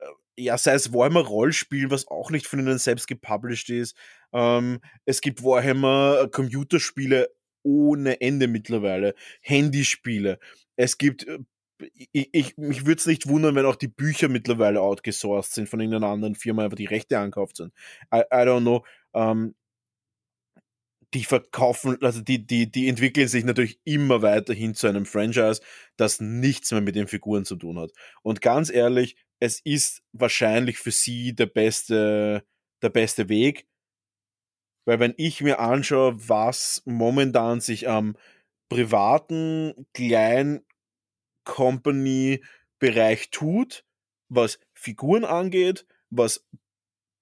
äh, ja, sei es Warhammer Rollspiel, was auch nicht von ihnen selbst gepublished ist, ähm, es gibt Warhammer äh, Computerspiele ohne Ende mittlerweile, Handyspiele, es gibt äh, ich, ich, mich würde es nicht wundern, wenn auch die Bücher mittlerweile outgesourced sind von irgendeiner anderen Firma, einfach die Rechte ankauft sind. I, I don't know. Ähm, die verkaufen, also die, die, die entwickeln sich natürlich immer weiter hin zu einem Franchise, das nichts mehr mit den Figuren zu tun hat. Und ganz ehrlich, es ist wahrscheinlich für sie der beste, der beste Weg. Weil wenn ich mir anschaue, was momentan sich am privaten, klein Company-Bereich tut, was Figuren angeht, was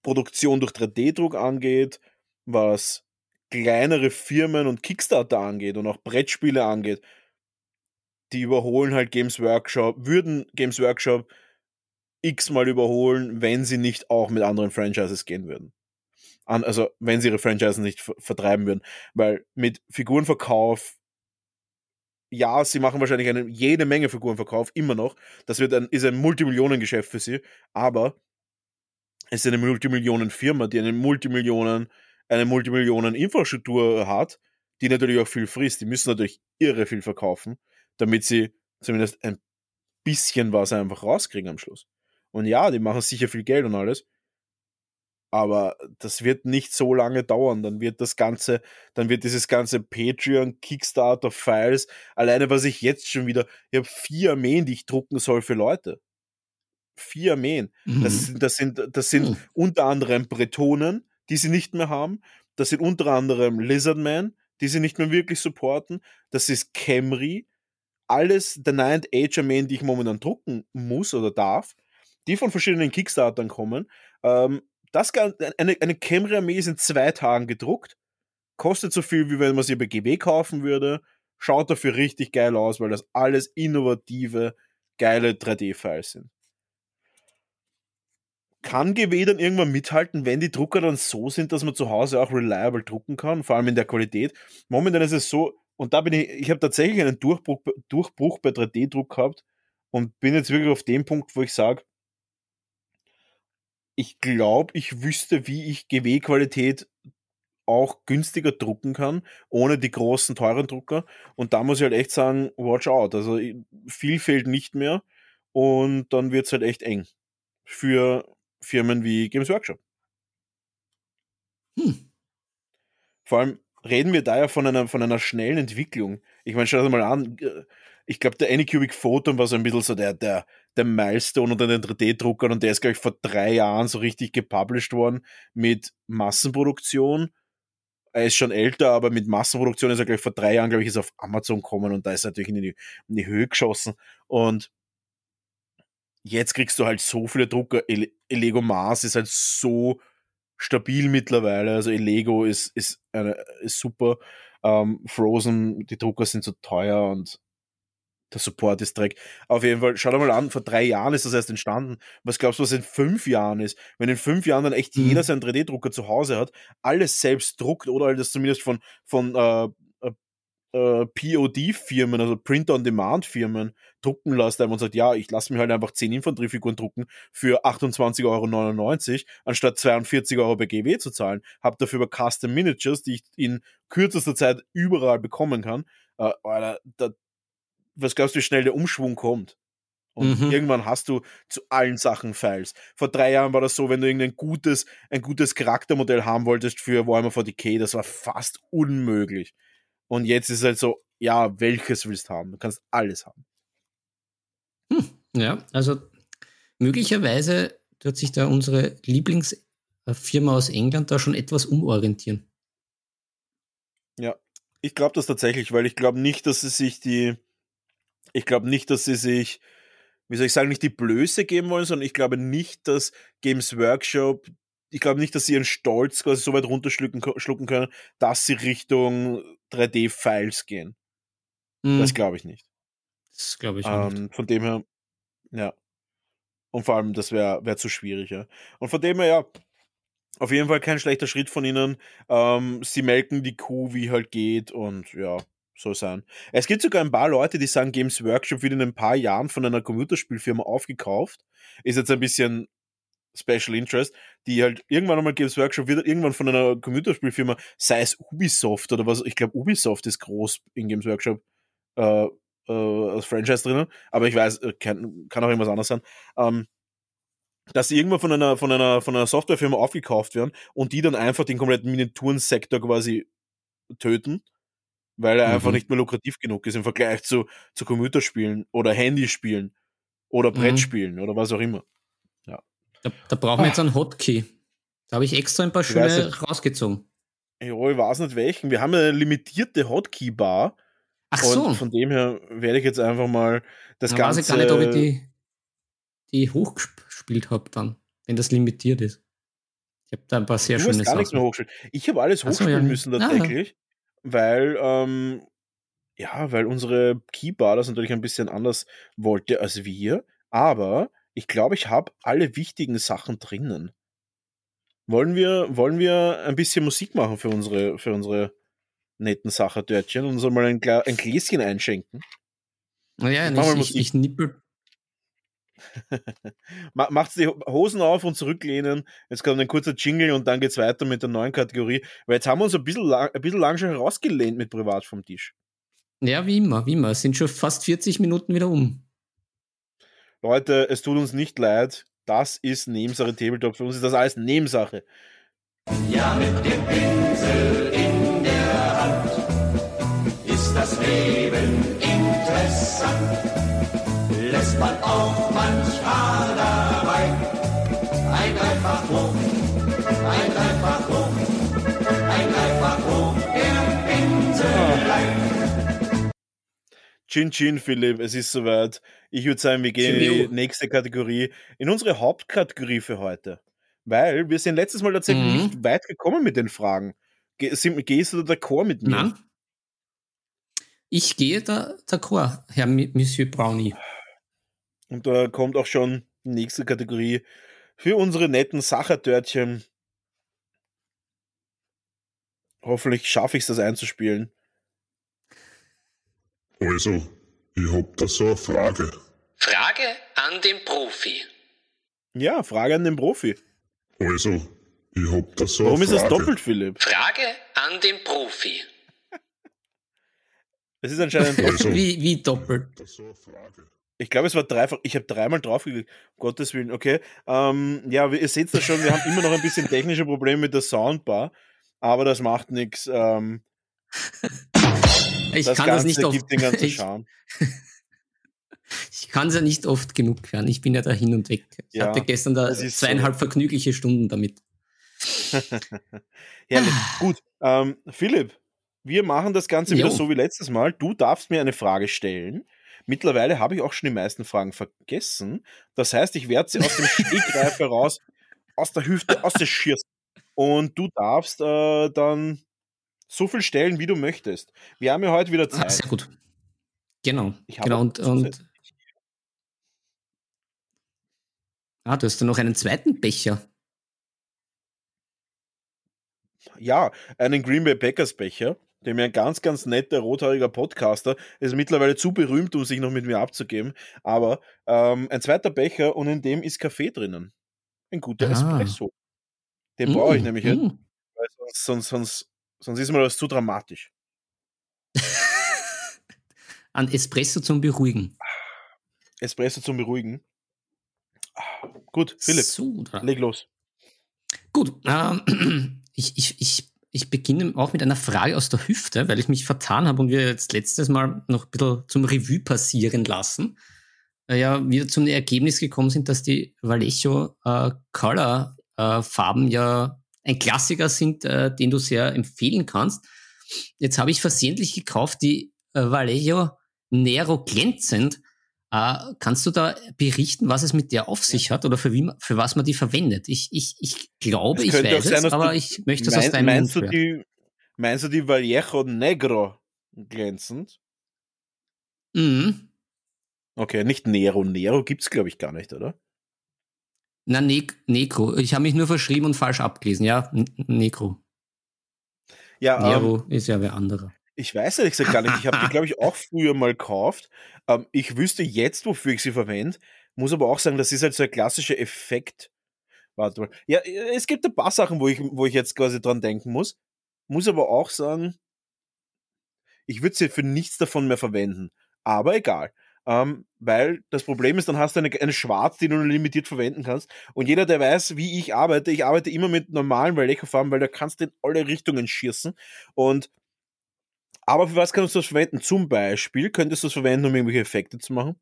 Produktion durch 3D-Druck angeht, was kleinere Firmen und Kickstarter angeht und auch Brettspiele angeht, die überholen halt Games Workshop, würden Games Workshop x-mal überholen, wenn sie nicht auch mit anderen Franchises gehen würden. Also wenn sie ihre Franchises nicht vertreiben würden. Weil mit Figurenverkauf ja, sie machen wahrscheinlich eine, jede Menge Figurenverkauf, immer noch. Das wird ein, ist ein Multimillionengeschäft für sie, aber es ist eine Multimillionenfirma, die eine Multimillionen, eine Multimillionen-Infrastruktur hat, die natürlich auch viel frisst. Die müssen natürlich irre viel verkaufen, damit sie zumindest ein bisschen was einfach rauskriegen am Schluss. Und ja, die machen sicher viel Geld und alles, aber das wird nicht so lange dauern. Dann wird das Ganze, dann wird dieses ganze Patreon, Kickstarter, Files, alleine was ich jetzt schon wieder, ich habe vier Armeen, die ich drucken soll für Leute. Vier Armeen. Mhm. Das, sind, das sind, das sind mhm. unter anderem Bretonen, die sie nicht mehr haben. Das sind unter anderem Lizardman, die sie nicht mehr wirklich supporten. Das ist Camry. Alles der Ninth Age Armeen, die ich momentan drucken muss oder darf, die von verschiedenen Kickstartern kommen. Ähm, das, eine, eine Camry-Armee ist in zwei Tagen gedruckt. Kostet so viel, wie wenn man sie bei GW kaufen würde. Schaut dafür richtig geil aus, weil das alles innovative, geile 3D-Files sind. Kann GW dann irgendwann mithalten, wenn die Drucker dann so sind, dass man zu Hause auch reliable drucken kann, vor allem in der Qualität? Momentan ist es so, und da bin ich, ich habe tatsächlich einen Durchbruch, Durchbruch bei 3D-Druck gehabt und bin jetzt wirklich auf dem Punkt, wo ich sage, ich glaube, ich wüsste, wie ich GW-Qualität auch günstiger drucken kann, ohne die großen, teuren Drucker. Und da muss ich halt echt sagen, watch out. Also viel fehlt nicht mehr und dann wird es halt echt eng für Firmen wie Games Workshop. Hm. Vor allem reden wir da ja von einer, von einer schnellen Entwicklung. Ich meine, schau dir mal an, äh, ich glaube, der Anycubic Photon war so ein bisschen so der, der, der Milestone unter den 3D-Druckern und der ist, glaube ich, vor drei Jahren so richtig gepublished worden mit Massenproduktion. Er ist schon älter, aber mit Massenproduktion ist er, glaube ich, vor drei Jahren, glaube ich, ist auf Amazon gekommen und da ist er natürlich in die, in die Höhe geschossen. Und jetzt kriegst du halt so viele Drucker. Lego Mars ist halt so stabil mittlerweile. Also Lego ist, ist, eine, ist super. Ähm, Frozen, die Drucker sind so teuer und der Support ist Dreck. Auf jeden Fall, schau dir mal an, vor drei Jahren ist das erst entstanden. Was glaubst du, was in fünf Jahren ist? Wenn in fünf Jahren dann echt mhm. jeder seinen 3D-Drucker zu Hause hat, alles selbst druckt oder halt das zumindest von, von äh, äh, POD-Firmen, also Print-on-Demand-Firmen, drucken lässt und sagt, ja, ich lasse mir halt einfach 10 Infanteriefiguren drucken für 28,99 Euro, anstatt 42 Euro bei GW zu zahlen, habe dafür über Custom Miniatures, die ich in kürzester Zeit überall bekommen kann. Äh, Alter, da, was glaubst du, wie schnell der Umschwung kommt? Und mhm. irgendwann hast du zu allen Sachen Files. Vor drei Jahren war das so, wenn du irgendein gutes, ein gutes Charaktermodell haben wolltest für Warhammer 40k, das war fast unmöglich. Und jetzt ist es halt so, ja, welches willst du haben? Du kannst alles haben. Hm, ja, also möglicherweise wird sich da unsere Lieblingsfirma aus England da schon etwas umorientieren. Ja, ich glaube das tatsächlich, weil ich glaube nicht, dass sie sich die, ich glaube nicht, dass sie sich, wie soll ich sagen, nicht die Blöße geben wollen, sondern ich glaube nicht, dass Games Workshop ich glaube nicht, dass sie ihren Stolz quasi so weit runterschlucken schlucken können, dass sie Richtung 3D-Files gehen. Mhm. Das glaube ich nicht. Das glaube ich ähm, nicht. Von dem her, ja. Und vor allem, das wäre wär zu schwierig, ja. Und von dem her, ja, auf jeden Fall kein schlechter Schritt von ihnen. Ähm, sie melken die Kuh, wie halt geht und ja, soll sein. Es gibt sogar ein paar Leute, die sagen, Games Workshop wird in ein paar Jahren von einer Computerspielfirma aufgekauft. Ist jetzt ein bisschen Special Interest, die halt irgendwann einmal Games Workshop wird irgendwann von einer Computerspielfirma, sei es Ubisoft oder was, ich glaube Ubisoft ist groß in Games Workshop äh, äh, als Franchise drinnen, aber ich weiß, äh, kann, kann auch irgendwas anderes sein, ähm, dass sie irgendwann von einer, von einer, von einer Softwarefirma aufgekauft werden und die dann einfach den kompletten Miniaturensektor quasi töten, weil er mhm. einfach nicht mehr lukrativ genug ist im Vergleich zu, zu Computerspielen oder Handyspielen oder mhm. Brettspielen mhm. oder was auch immer. Da, da brauchen wir jetzt einen Hotkey. Da habe ich extra ein paar schöne rausgezogen. Ja, ich weiß nicht welchen. Wir haben eine limitierte Hotkey-Bar. Ach so. Und von dem her werde ich jetzt einfach mal das da Ganze. Ich weiß gar nicht, ob ich die, die hochgespielt habe dann, wenn das limitiert ist. Ich habe da ein paar sehr du schöne Sachen. Ich habe alles hochspielen so, ja. müssen tatsächlich, ah. Weil ähm, ja, weil unsere Keybar das natürlich ein bisschen anders wollte als wir. Aber ich glaube, ich habe alle wichtigen Sachen drinnen. Wollen wir, wollen wir ein bisschen Musik machen für unsere, für unsere netten Sachertörtchen und uns mal ein, ein Gläschen einschenken? Naja, ich, ich, ich nippel. Macht die Hosen auf und zurücklehnen. Jetzt kommt ein kurzer Jingle und dann geht es weiter mit der neuen Kategorie. Weil jetzt haben wir uns ein bisschen lang, ein bisschen lang schon herausgelehnt mit Privat vom Tisch. Ja, wie immer, wie immer. Es sind schon fast 40 Minuten wieder um. Leute, es tut uns nicht leid. Das ist Nebensache Tabletop. Für uns ist das alles Nebensache. Ja, mit dem Pinsel in der Hand ist das Leben interessant. Lässt man auch manchmal dabei ein dreifach hoch, ein dreifach hoch, ein dreifach hoch, der Pinsel. Chin Chin, Philipp, es ist soweit. Ich würde sagen, wir gehen in die nächste Kategorie, in unsere Hauptkategorie für heute. Weil wir sind letztes Mal tatsächlich mhm. nicht weit gekommen mit den Fragen. Ge sind, gehst du da d'accord mit mir? Nein. Ich gehe da d'accord, Herr Monsieur Brownie. Und da kommt auch schon die nächste Kategorie für unsere netten Sachertörtchen. Hoffentlich schaffe ich es, das einzuspielen. Also, ich hab da so eine Frage. Frage an den Profi. Ja, Frage an den Profi. Also, ich hab da so Warum eine Frage. ist das doppelt, Philipp? Frage an den Profi. Es ist anscheinend doppelt. Also, wie, wie doppelt? Ich glaube, es war dreifach. Ich habe dreimal draufgeklickt. Um Gottes Willen, okay. Ähm, ja, ihr seht das schon, wir haben immer noch ein bisschen technische Probleme mit der Soundbar, aber das macht nichts. Ähm, ich das kann Ganze das nicht oft. Den ganzen Charme. ich kann es ja nicht oft genug hören. Ich bin ja da hin und weg. Ich ja, hatte gestern da zweieinhalb so. vergnügliche Stunden damit. Herrlich. Gut. Ähm, Philipp, wir machen das Ganze jo. wieder so wie letztes Mal. Du darfst mir eine Frage stellen, mittlerweile habe ich auch schon die meisten Fragen vergessen. Das heißt, ich werde sie aus dem Stegreif heraus, aus der Hüfte, aus der Schirst. Und du darfst äh, dann so viel stellen, wie du möchtest. Wir haben ja heute wieder Zeit. Ah, sehr gut. Genau. Genau. Und, und ah, du hast ja noch einen zweiten Becher. Ja, einen Green Bay Packers Becher, der mir ein ganz, ganz netter rothaariger Podcaster ist mittlerweile zu berühmt, um sich noch mit mir abzugeben. Aber ähm, ein zweiter Becher und in dem ist Kaffee drinnen. Ein guter Ah. Espresso. Den brauche ich Mm, nämlich jetzt, mm. weil sonst, sonst, sonst, sonst ist mir das zu dramatisch. Ein Espresso zum Beruhigen. Espresso zum Beruhigen. Gut, Philipp, So, leg los. Gut, ähm, ich, ich, ich, ich beginne auch mit einer Frage aus der Hüfte, weil ich mich vertan habe und wir jetzt letztes Mal noch ein bisschen zum Revue passieren lassen. Äh, Ja, wieder zum Ergebnis gekommen sind, dass die Vallejo äh, Color äh, Farben ja ein Klassiker sind, äh, den du sehr empfehlen kannst. Jetzt habe ich versehentlich gekauft die äh, Vallejo Nero glänzend. Äh, kannst du da berichten, was es mit der auf sich hat oder für, wie, für was man die verwendet? Ich, ich, ich glaube, ich weiß sein, es, aber du- ich möchte es aus Mein, deinem meinst, du Mund hören. die, meinst du die Vallejo Negro glänzend? Mhm. Okay, nicht Nero. Nero gibt's glaube ich gar nicht, oder? Na, ne Necro. Ich habe mich nur verschrieben und falsch abgelesen. Ja, N- Necro. Ja, ähm, Nero ist ja wer anderer. Ich weiß ehrlich gesagt gar nicht. Ich habe die, glaube ich, auch früher mal gekauft. Ähm, ich wüsste jetzt, wofür ich sie verwende. Muss aber auch sagen, das ist halt so ein klassischer Effekt. Warte mal. Ja, es gibt ein paar Sachen, wo ich, wo ich jetzt quasi dran denken muss. Muss aber auch sagen, ich würde sie für nichts davon mehr verwenden. Aber egal. Ähm, weil das Problem ist, dann hast du eine, eine Schwarz, die du nur limitiert verwenden kannst. Und jeder, der weiß, wie ich arbeite, ich arbeite immer mit normalen Vallejo-Farben, weil da kannst du in alle Richtungen schießen. Und aber für was kannst du das verwenden? Zum Beispiel könntest du es verwenden, um irgendwelche Effekte zu machen.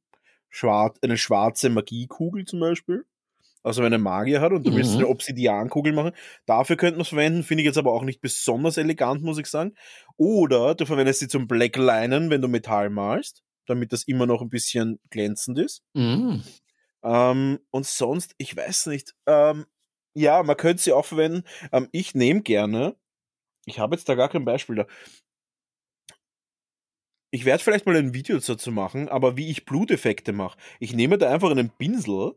Schwarz, eine schwarze Magiekugel zum Beispiel. Also wenn ein Magier hat und du willst Mhm. eine Obsidiankugel machen. Dafür könnte man es verwenden, finde ich jetzt aber auch nicht besonders elegant, muss ich sagen. Oder du verwendest sie zum Blacklinen, wenn du Metall malst, damit das immer noch ein bisschen glänzend ist. Mhm. Ähm, und sonst, ich weiß nicht. Ähm, ja, man könnte sie auch verwenden. Ähm, ich nehme gerne, ich habe jetzt da gar kein Beispiel da. Ich werde vielleicht mal ein Video dazu machen, aber wie ich Bluteffekte mache. Ich nehme da einfach einen Pinsel.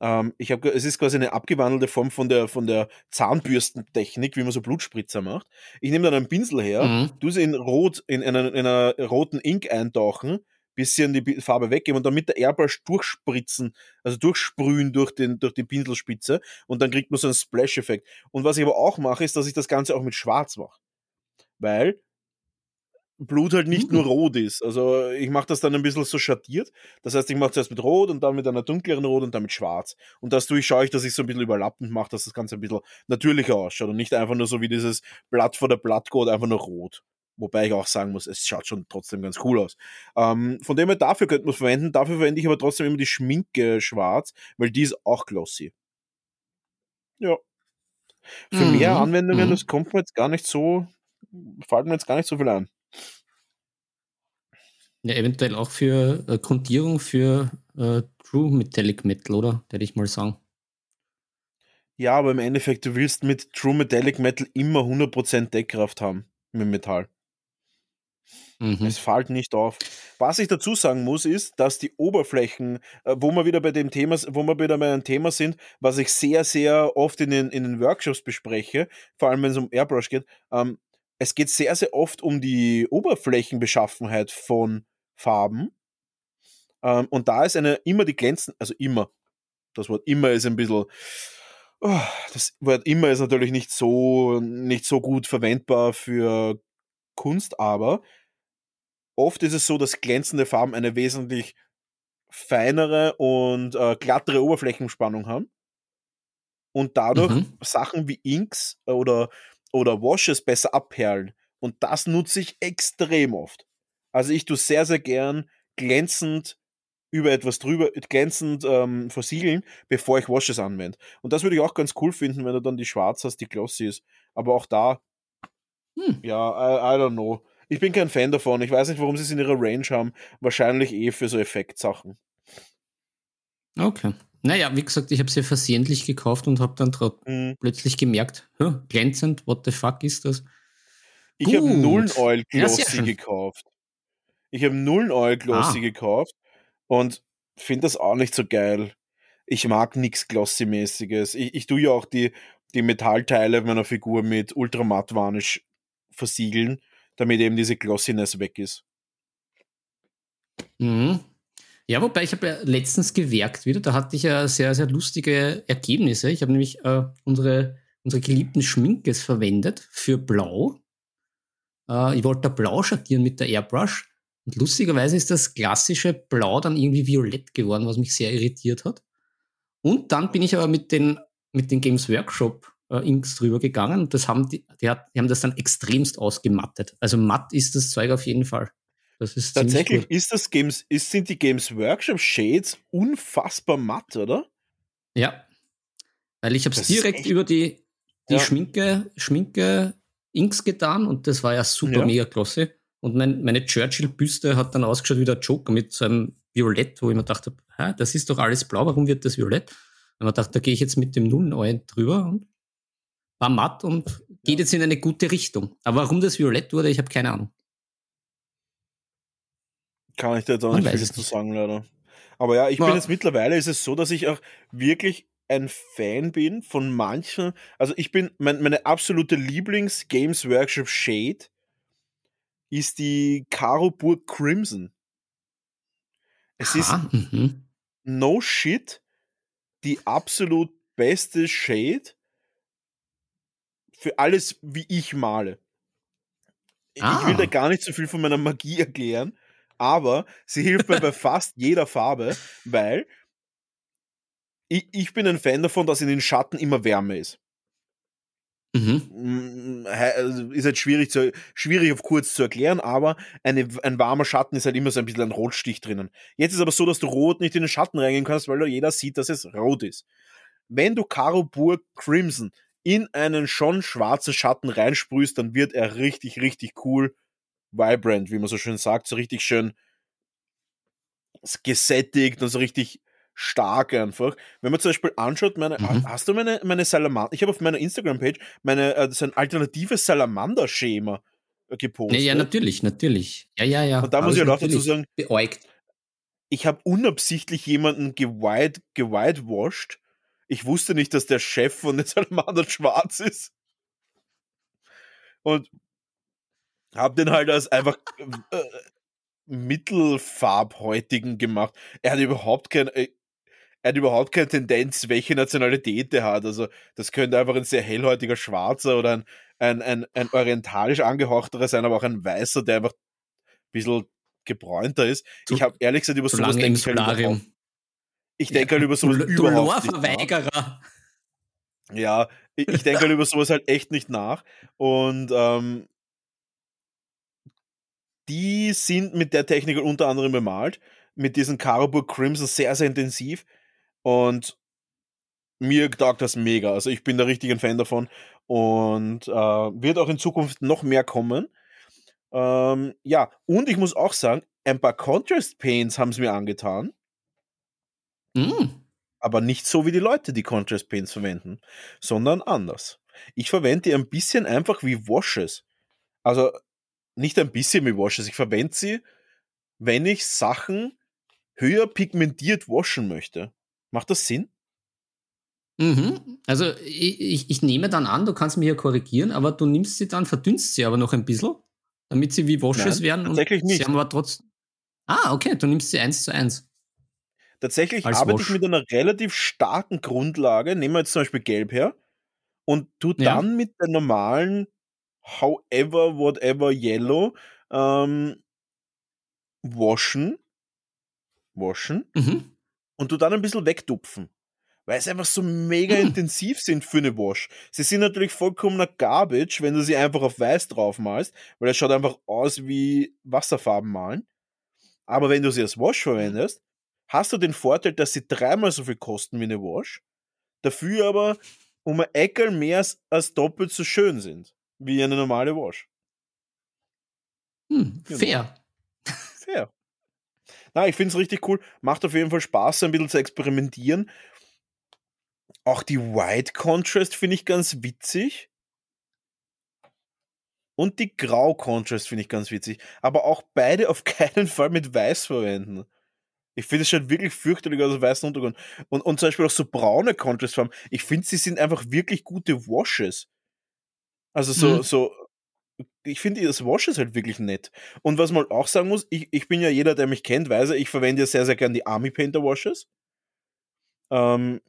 Ähm, ich habe, es ist quasi eine abgewandelte Form von der, von der Zahnbürstentechnik, wie man so Blutspritzer macht. Ich nehme dann einen Pinsel her, Mhm. du sie in rot, in einer, in einer roten Ink eintauchen, bisschen die Farbe weggeben und dann mit der Airbrush durchspritzen, also durchsprühen durch, den, durch die Pinselspitze und dann kriegt man so einen Splash-Effekt. Und was ich aber auch mache, ist, dass ich das Ganze auch mit Schwarz mache. Weil Blut halt nicht Mhm. nur rot ist. Also ich mache das dann ein bisschen so schattiert. Das heißt, ich mache zuerst mit Rot und dann mit einer dunkleren Rot und dann mit Schwarz. Und das tue ich, schaue ich, dass ich so ein bisschen überlappend mache, dass das Ganze ein bisschen natürlicher ausschaut und nicht einfach nur so wie dieses Blatt vor der Blattcode einfach nur rot. Wobei ich auch sagen muss, es schaut schon trotzdem ganz cool aus. Ähm, von dem her, dafür könnte man es verwenden. Dafür verwende ich aber trotzdem immer die Schminke schwarz, weil die ist auch glossy. Ja. Für Mhm, mehr Anwendungen, mhm. das kommt mir jetzt gar nicht so, fällt mir jetzt gar nicht so viel ein. Ja, eventuell auch für äh, Grundierung für äh, True Metallic Metal, oder? Würde ich mal sagen. Ja, aber im Endeffekt, du willst mit True Metallic Metal immer 100% Deckkraft haben mit Metall. Mhm. Es fällt nicht auf. Was ich dazu sagen muss, ist, dass die Oberflächen, äh, wo wir wieder bei dem Thema, wo wir wieder bei einem Thema sind, was ich sehr, sehr oft in den, in den Workshops bespreche, vor allem wenn es um Airbrush geht, ähm, es geht sehr, sehr oft um die Oberflächenbeschaffenheit von Farben. Ähm, und da ist eine immer die glänzen, also immer, das Wort immer ist ein bisschen, oh, das Wort immer ist natürlich nicht so, nicht so gut verwendbar für Kunst, aber oft ist es so, dass glänzende Farben eine wesentlich feinere und äh, glattere Oberflächenspannung haben und dadurch Mhm. Sachen wie Inks oder, oder Washes besser abperlen. Und das nutze ich extrem oft. Also ich tue sehr, sehr gern glänzend über etwas drüber, glänzend ähm, versiegeln, bevor ich Washes anwende. Und das würde ich auch ganz cool finden, wenn du dann die schwarz hast, die glossy ist. Aber auch da, Hm. ja, I, I don't know. Ich bin kein Fan davon. Ich weiß nicht, warum sie es in ihrer Range haben. Wahrscheinlich eh für so Effektsachen. Okay. Naja, wie gesagt, ich habe sie versehentlich gekauft und habe dann Mhm. plötzlich gemerkt, "Hä, glänzend, what the fuck ist das? Ich habe. Nullen Oil Glossy gekauft. Ich habe Nullen Oil Glossy Ah. gekauft und finde das auch nicht so geil. Ich mag nichts Glossy-mäßiges. Ich, ich tue ja auch die, die Metallteile meiner Figur mit Ultramatt Varnish versiegeln, damit eben diese Glossiness weg ist. Mhm. Ja, wobei ich habe ja letztens gewerkt wieder, da hatte ich ja sehr, sehr lustige Ergebnisse. Ich habe nämlich äh, unsere, unsere geliebten Schminkes verwendet für Blau. Äh, ich wollte da Blau schattieren mit der Airbrush. Und lustigerweise ist das klassische Blau dann irgendwie violett geworden, was mich sehr irritiert hat. Und dann bin ich aber mit den, mit den Games Workshop äh, Inks drüber gegangen und das haben die, die, hat, die haben das dann extremst ausgemattet. Also matt ist das Zeug auf jeden Fall. Ist Tatsächlich ist das Games, ist, sind die Games Workshop Shades unfassbar matt, oder? Ja. Weil ich habe es direkt über die, die Ja. Schminke, Schminke Inks getan und das war ja super Ja. mega klasse. Und mein, meine Churchill-Büste hat dann ausgeschaut wie der Joker mit so einem Violett, wo ich mir dachte, Hä, das ist doch alles blau, warum wird das violett? Und man dachte, da gehe ich jetzt mit dem Nullen drüber und war matt und geht jetzt in eine gute Richtung. Aber warum das violett wurde, ich habe keine Ahnung. Kann ich da jetzt auch Man nicht viel zu sagen, leider. Aber ja, ich Ja. bin jetzt mittlerweile ist es so, dass ich auch wirklich ein Fan bin von manchen. Also ich bin, mein, meine absolute Lieblings-Games Workshop Shade ist die Karo Burg Crimson. Es ist Ah, mhm. no shit die absolut beste Shade für alles, wie ich male. Ich will Ah. da gar nicht so viel von meiner Magie erklären, aber sie hilft mir bei fast jeder Farbe, weil ich, ich bin ein Fan davon, dass in den Schatten immer Wärme ist. Mhm. Mm, he- also Ist halt schwierig, zu, schwierig auf kurz zu erklären, aber eine, ein warmer Schatten ist halt immer so ein bisschen ein Rotstich drinnen. Jetzt ist aber so, dass du rot nicht in den Schatten reingehen kannst, weil jeder sieht, dass es rot ist. Wenn du Karo Burg Crimson in einen schon schwarzen Schatten reinsprühst, dann wird er richtig, richtig cool, vibrant, wie man so schön sagt, so richtig schön gesättigt und so richtig stark einfach. Wenn man zum Beispiel anschaut, meine, Mhm. hast du meine, meine Salamander, ich habe auf meiner Instagram-Page meine, äh, so ein alternatives Salamander-Schema äh, gepostet. Ja, ja, natürlich, natürlich. Ja, ja, ja. Und da muss ich halt auch dazu sagen, Beäugt. ich habe unabsichtlich jemanden gewhite, gewhitewashed. Ich wusste nicht, dass der Chef von den Salamandern schwarz ist. Und habe den halt als einfach äh, mittelfarbhäutigen gemacht. Er hat überhaupt kein, äh, er hat überhaupt keine Tendenz, welche Nationalität er hat. Also das könnte einfach ein sehr hellhäutiger Schwarzer oder ein, ein, ein, ein orientalisch angehauchterer sein, aber auch ein Weißer, der einfach ein bisschen gebräunter ist. Zu- ich habe ehrlich gesagt über sowas im denke ich halt ich denke halt über sowas du, du überhaupt nicht nach. Lore-Verweigerer. Ja, ich, ich denke halt über sowas halt echt nicht nach. Und ähm, die sind mit der Technik unter anderem bemalt, mit diesen Carburg Crimson sehr, sehr intensiv. Und mir taugt das mega. Also ich bin da richtig ein Fan davon. Und äh, wird auch in Zukunft noch mehr kommen. Ähm, ja, und ich muss auch sagen, ein paar Contrast Paints haben es mir angetan. Mm. aber nicht so wie die Leute, die Contrast Paints verwenden, sondern anders. Ich verwende die ein bisschen einfach wie Washes. Also nicht ein bisschen wie Washes, ich verwende sie, wenn ich Sachen höher pigmentiert waschen möchte. Macht das Sinn? Mhm. Also ich, ich, ich nehme dann an, du kannst mich hier korrigieren, aber du nimmst sie dann, verdünnst sie aber noch ein bisschen, damit sie wie Washes Nein, werden. tatsächlich und nicht. Sie haben aber trotzdem. Ah, okay, du nimmst sie eins zu eins. Tatsächlich Als arbeite Wash. ich mit einer relativ starken Grundlage, nehmen wir jetzt zum Beispiel Gelb her, und tu Ja. dann mit der normalen However, whatever Yellow ähm, waschen, waschen Mhm. und du dann ein bisschen wegtupfen. Weil es einfach so mega Hm. intensiv sind für eine Wash. Sie sind natürlich vollkommener Garbage, wenn du sie einfach auf weiß drauf malst, weil es schaut einfach aus wie Wasserfarben malen. Aber wenn du sie als Wash verwendest, hast du den Vorteil, dass sie dreimal so viel kosten wie eine Wash, dafür aber um ein Eckel mehr als, als doppelt so schön sind wie eine normale Wash. Hm, Genau. fair. Fair. Na, ich finde es richtig cool. Macht auf jeden Fall Spaß, ein bisschen zu experimentieren. Auch die White Contrast finde ich ganz witzig. Und die Grau Contrast finde ich ganz witzig. Aber auch beide auf keinen Fall mit Weiß verwenden. Ich finde es schaut wirklich fürchterlich aus auf weißen Untergrund. Und, und zum Beispiel auch so braune Contrastfarben. Ich finde, sie sind einfach wirklich gute Washes. Also so, Mhm. so, ich finde das Wash ist halt wirklich nett. Und was man auch sagen muss, ich, ich bin ja jeder, der mich kennt, weiß er, ich verwende ja sehr, sehr gern die Army Painter Washes. Ähm,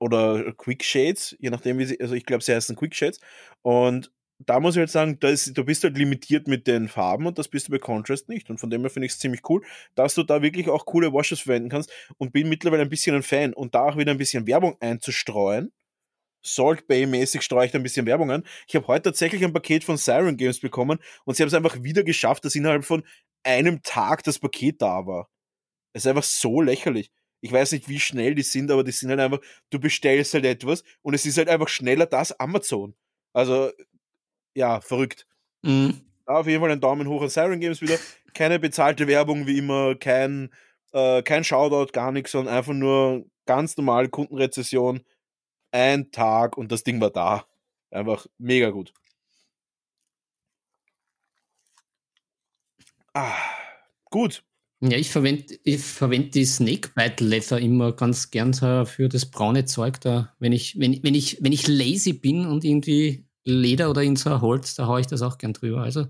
oder Quick Shades, je nachdem, wie sie, also ich glaube, sie heißen Quick Shades. Und da muss ich halt sagen, da, ist, da bist du halt limitiert mit den Farben und das bist du bei Contrast nicht. Und von dem her finde ich es ziemlich cool, dass du da wirklich auch coole Washes verwenden kannst und bin mittlerweile ein bisschen ein Fan und da auch wieder ein bisschen Werbung einzustreuen. Salt Bay-mäßig streue ich da ein bisschen Werbung an. Ich habe heute tatsächlich ein Paket von Siren Games bekommen und sie haben es einfach wieder geschafft, dass innerhalb von einem Tag das Paket da war. Es ist einfach so lächerlich. Ich weiß nicht, wie schnell die sind, aber die sind halt einfach, du bestellst halt etwas und es ist halt einfach schneller das Amazon. Also, ja, verrückt. Mhm. Da auf jeden Fall einen Daumen hoch an Siren Games wieder. Keine bezahlte Werbung wie immer, kein, äh, kein Shoutout, gar nichts, sondern einfach nur ganz normal Kundenrezession. Ein Tag und das Ding war da. Einfach mega gut. Ah, gut. Ja, ich verwende ich verwend die Snakebite Leather immer ganz gern für das braune Zeug da. Wenn ich, wenn, wenn ich, wenn ich lazy bin und irgendwie Leder oder in so ein Holz, da haue ich das auch gern drüber. Also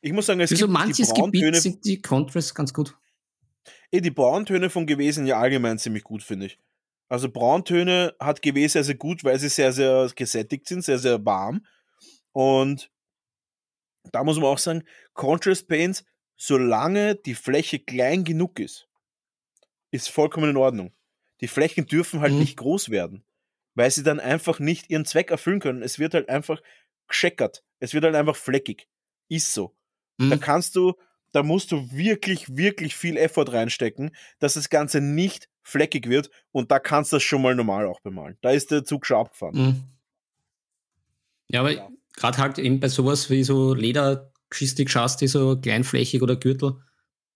Ich muss sagen, es für so gibt manches Gebiet sind die Contrasts ganz gut. eh, die Brauntöne von Gewesen ja allgemein ziemlich gut, finde ich. Also Brauntöne hat GW sehr, sehr gut, weil sie sehr, sehr gesättigt sind, sehr, sehr warm. Und da muss man auch sagen, Contrast Paints, solange die Fläche klein genug ist, ist vollkommen in Ordnung. Die Flächen dürfen halt Mhm. nicht groß werden, weil sie dann einfach nicht ihren Zweck erfüllen können. Es wird halt einfach gescheckert. Es wird halt einfach fleckig. Ist so. Da Mhm. kannst du, da musst du wirklich, wirklich viel Effort reinstecken, dass das Ganze nicht fleckig wird und da kannst du das schon mal normal auch bemalen. Da ist der Zug schon abgefahren. Mhm. Ja, aber Ja. gerade halt eben bei sowas wie so Ledergeschichte geschaust, die so kleinflächig oder Gürtel,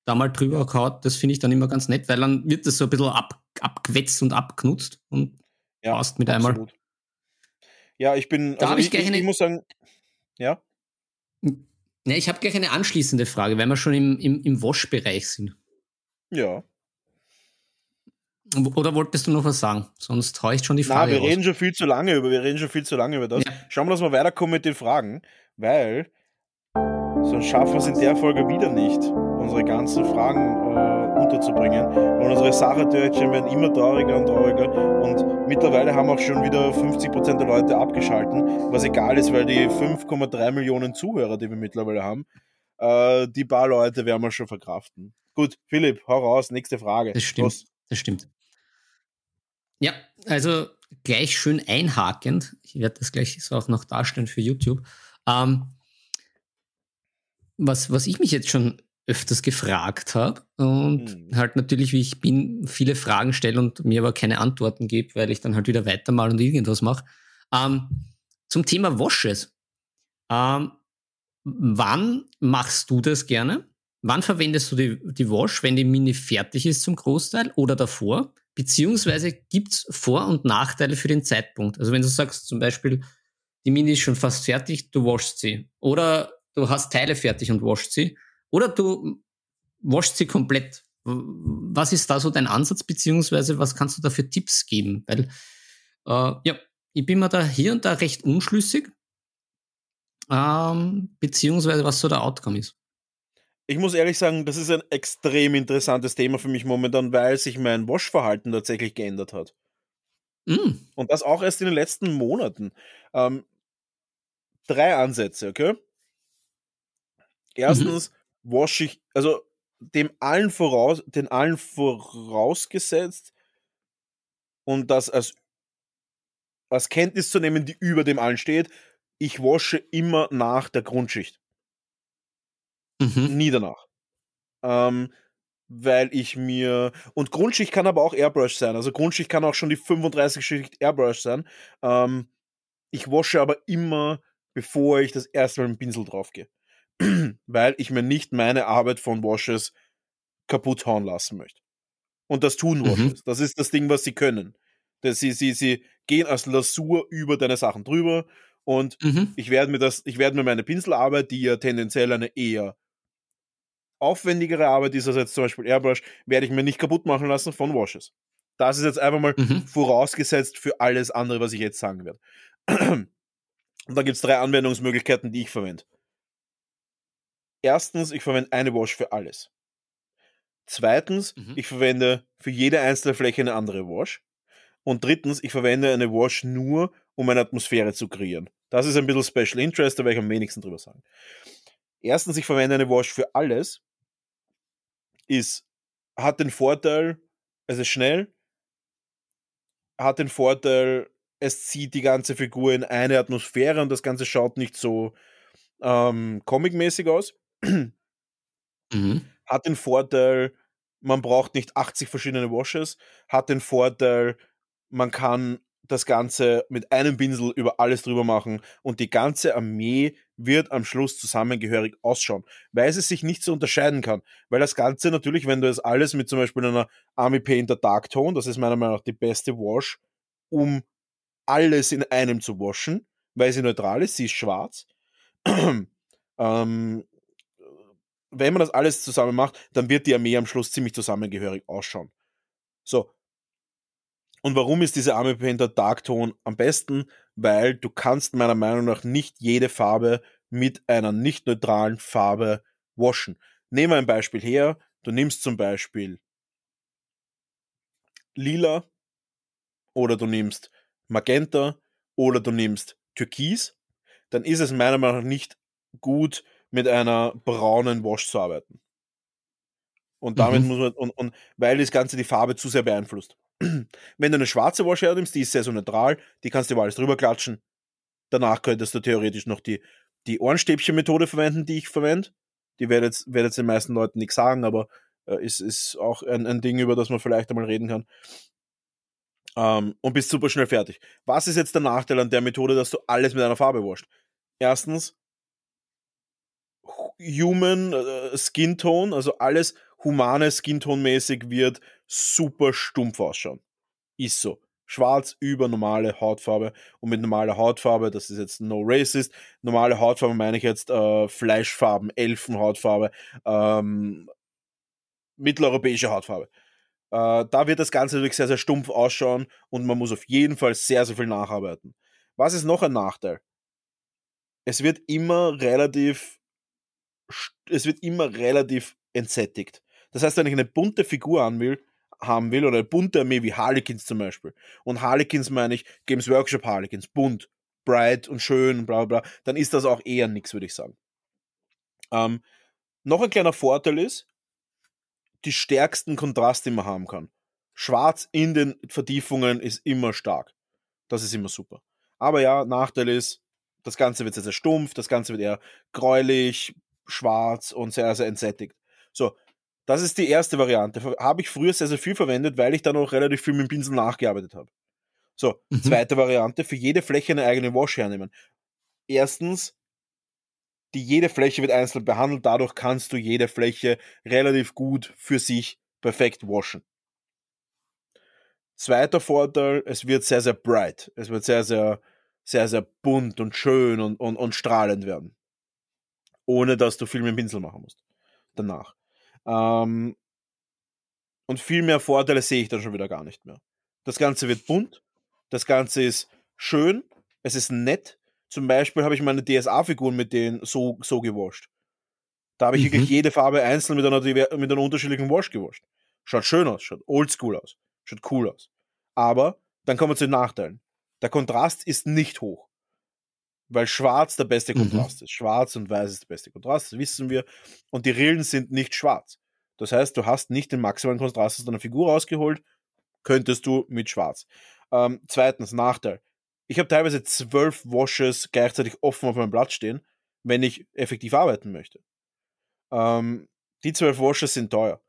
da mal drüber gehaut, das finde ich dann immer ganz nett, weil dann wird das so ein bisschen ab, abgewetzt und abgenutzt und Ja, passt mit einmal. absolut. Ja, ich bin, Da also ich ich, eine- ich muss sagen, ja, Ja, ich habe gleich eine anschließende Frage, weil wir schon im, im, im Wash-Bereich sind. ja. Oder wolltest du noch was sagen? Sonst ich schon die Na, Frage wir raus. reden schon viel zu lange über, wir reden schon viel zu lange über das. Ja. Schauen wir, dass wir weiterkommen mit den Fragen, weil sonst schaffen wir es in der Folge wieder nicht, unsere ganzen Fragen äh, unterzubringen. Und unsere Sachertörchen werden immer trauriger und trauriger. Und mittlerweile haben auch schon wieder 50% der Leute abgeschalten, was egal ist, weil die 5,3 Millionen Zuhörer, die wir mittlerweile haben, äh, die paar Leute werden wir schon verkraften. Gut, Philipp, hau raus, nächste Frage. Das stimmt. Los. Das stimmt. Ja, also gleich schön einhakend. Ich werde das gleich so auch noch darstellen für YouTube. Ähm, was, was ich mich jetzt schon öfters gefragt habe und Mhm. halt natürlich, wie ich bin, viele Fragen stelle und mir aber keine Antworten gebe, weil ich dann halt wieder weitermal und irgendwas mache. Ähm, zum Thema Washes. Ähm, wann machst du das gerne? Wann verwendest du die, die Wash, wenn die Mini fertig ist zum Großteil oder davor? Beziehungsweise gibt es Vor- und Nachteile für den Zeitpunkt? Also wenn du sagst zum Beispiel, die Mini ist schon fast fertig, du washst sie. Oder du hast Teile fertig und washst sie. Oder du washst sie komplett. Was ist da so dein Ansatz, beziehungsweise was kannst du da für Tipps geben? Weil, äh, ja, ich bin mir da hier und da recht unschlüssig, ähm, beziehungsweise was so der Outcome ist. Ich muss ehrlich sagen, das ist ein extrem interessantes Thema für mich momentan, weil sich mein Waschverhalten tatsächlich geändert hat. Mm, Und das auch erst in den letzten Monaten. Ähm, drei Ansätze, okay? Erstens wasche ich, also dem allen voraus, den allen vorausgesetzt und das als, als Kenntnis zu nehmen, die über dem allen steht, ich wasche immer nach der Grundschicht. Mhm. Nie danach. Ähm, weil ich mir. Und Grundschicht kann aber auch Airbrush sein. Also Grundschicht kann auch schon die 35 Schicht Airbrush sein. Ähm, ich wasche aber immer, bevor ich das erste Mal mit dem Pinsel drauf gehe. weil ich mir nicht meine Arbeit von Washes kaputt hauen lassen möchte. Und das tun Washes. Mhm. Das ist das Ding, was sie können. Das, sie, sie, sie gehen als Lasur über deine Sachen drüber und mhm. ich werde mir das, ich werde mir meine Pinselarbeit, die ja tendenziell eine eher aufwendigere Arbeit ist, als jetzt zum Beispiel Airbrush, werde ich mir nicht kaputt machen lassen von Washes. Das ist jetzt einfach mal mhm. vorausgesetzt für alles andere, was ich jetzt sagen werde. Und da gibt es drei Anwendungsmöglichkeiten, die ich verwende. Erstens, ich verwende eine Wash für alles. Zweitens, mhm. ich verwende für jede einzelne Fläche eine andere Wash. Und drittens, ich verwende eine Wash nur, um eine Atmosphäre zu kreieren. Das ist ein bisschen Special Interest, da werde ich am wenigsten drüber sagen. Erstens, ich verwende eine Wash für alles. Ist, hat den Vorteil, es ist schnell, hat den Vorteil, es zieht die ganze Figur in eine Atmosphäre und das Ganze schaut nicht so ähm, comic-mäßig aus. Mhm. Hat den Vorteil, man braucht nicht 80 verschiedene Washes, hat den Vorteil, man kann das Ganze mit einem Pinsel über alles drüber machen und die ganze Armee wird am Schluss zusammengehörig ausschauen, weil es sich nicht so unterscheiden kann. Weil das Ganze natürlich, wenn du es alles mit zum Beispiel einer Army Painter Dark Tone, das ist meiner Meinung nach die beste Wash, um alles in einem zu waschen, weil sie neutral ist, sie ist schwarz. ähm, wenn man das alles zusammen macht, dann wird die Armee am Schluss ziemlich zusammengehörig ausschauen. So. Und warum ist diese Army Painter Dark Tone am besten? Weil du kannst meiner Meinung nach nicht jede Farbe mit einer nicht neutralen Farbe waschen. Nehmen wir ein Beispiel her. Du nimmst zum Beispiel lila oder du nimmst Magenta oder du nimmst Türkis, dann ist es meiner Meinung nach nicht gut, mit einer braunen Wash zu arbeiten. Und damit mhm. muss man, und, und weil das Ganze die Farbe zu sehr beeinflusst. Wenn du eine schwarze Wash hernimmst, die ist sehr so neutral, die kannst du über alles drüber klatschen. Danach könntest du theoretisch noch die, die Ohrenstäbchen-Methode verwenden, die ich verwende. Die werde jetzt, werd jetzt den meisten Leuten nichts sagen, aber äh, ist, ist auch ein, ein Ding, über das man vielleicht einmal reden kann. Ähm, und bist super schnell fertig. Was ist jetzt der Nachteil an der Methode, dass du alles mit einer Farbe wascht? Erstens, Human äh, Skin Tone, also alles humane Skin Tone mäßig wird super stumpf ausschauen. Ist so. Schwarz über normale Hautfarbe und mit normaler Hautfarbe, das ist jetzt no racist, normale Hautfarbe meine ich jetzt äh, Fleischfarben, Elfenhautfarbe, ähm, mitteleuropäische Hautfarbe. Äh, da wird das Ganze natürlich sehr, sehr stumpf ausschauen und man muss auf jeden Fall sehr, sehr viel nacharbeiten. Was ist noch ein Nachteil? Es wird immer relativ, es wird immer relativ entsättigt. Das heißt, wenn ich eine bunte Figur an will, haben will oder eine bunte Armee wie Harlequins zum Beispiel. Und Harlequins meine ich Games Workshop Harlequins, bunt, bright und schön, bla bla, dann ist das auch eher nichts, würde ich sagen. Ähm, noch ein kleiner Vorteil ist, die stärksten Kontraste, die man haben kann. Schwarz in den Vertiefungen ist immer stark. Das ist immer super. Aber ja, Nachteil ist, das Ganze wird sehr, sehr stumpf, das Ganze wird eher gräulich, schwarz und sehr, sehr entsättigt. So, das ist die erste Variante. Habe ich früher sehr, sehr viel verwendet, weil ich dann auch relativ viel mit dem Pinsel nachgearbeitet habe. So, mhm. zweite Variante, für jede Fläche eine eigene Wash hernehmen. Erstens, die jede Fläche wird einzeln behandelt, dadurch kannst du jede Fläche relativ gut für sich perfekt waschen. Zweiter Vorteil, es wird sehr, sehr bright. Es wird sehr, sehr, sehr, sehr bunt und schön und, und, und strahlend werden. Ohne dass du viel mit dem Pinsel machen musst. Danach. Ähm, und viel mehr Vorteile sehe ich dann schon wieder gar nicht mehr. Das Ganze wird bunt, das Ganze ist schön, es ist nett, zum Beispiel habe ich meine DSA-Figuren mit denen so, so gewascht. Da habe ich mhm. wirklich jede Farbe einzeln mit einer, mit einer unterschiedlichen Wash gewascht. Schaut schön aus, schaut oldschool aus, schaut cool aus. Aber dann kommen wir zu den Nachteilen. Der Kontrast ist nicht hoch. Weil schwarz der beste mhm. Kontrast mhm. ist. Schwarz und weiß ist der beste Kontrast, das wissen wir. Und die Rillen sind nicht schwarz. Das heißt, du hast nicht den maximalen Kontrast aus deiner Figur rausgeholt, könntest du mit schwarz. Ähm, zweitens, Nachteil. Ich habe teilweise zwölf Washes gleichzeitig offen auf meinem Blatt stehen, wenn ich effektiv arbeiten möchte. Ähm, die zwölf Washes sind teuer.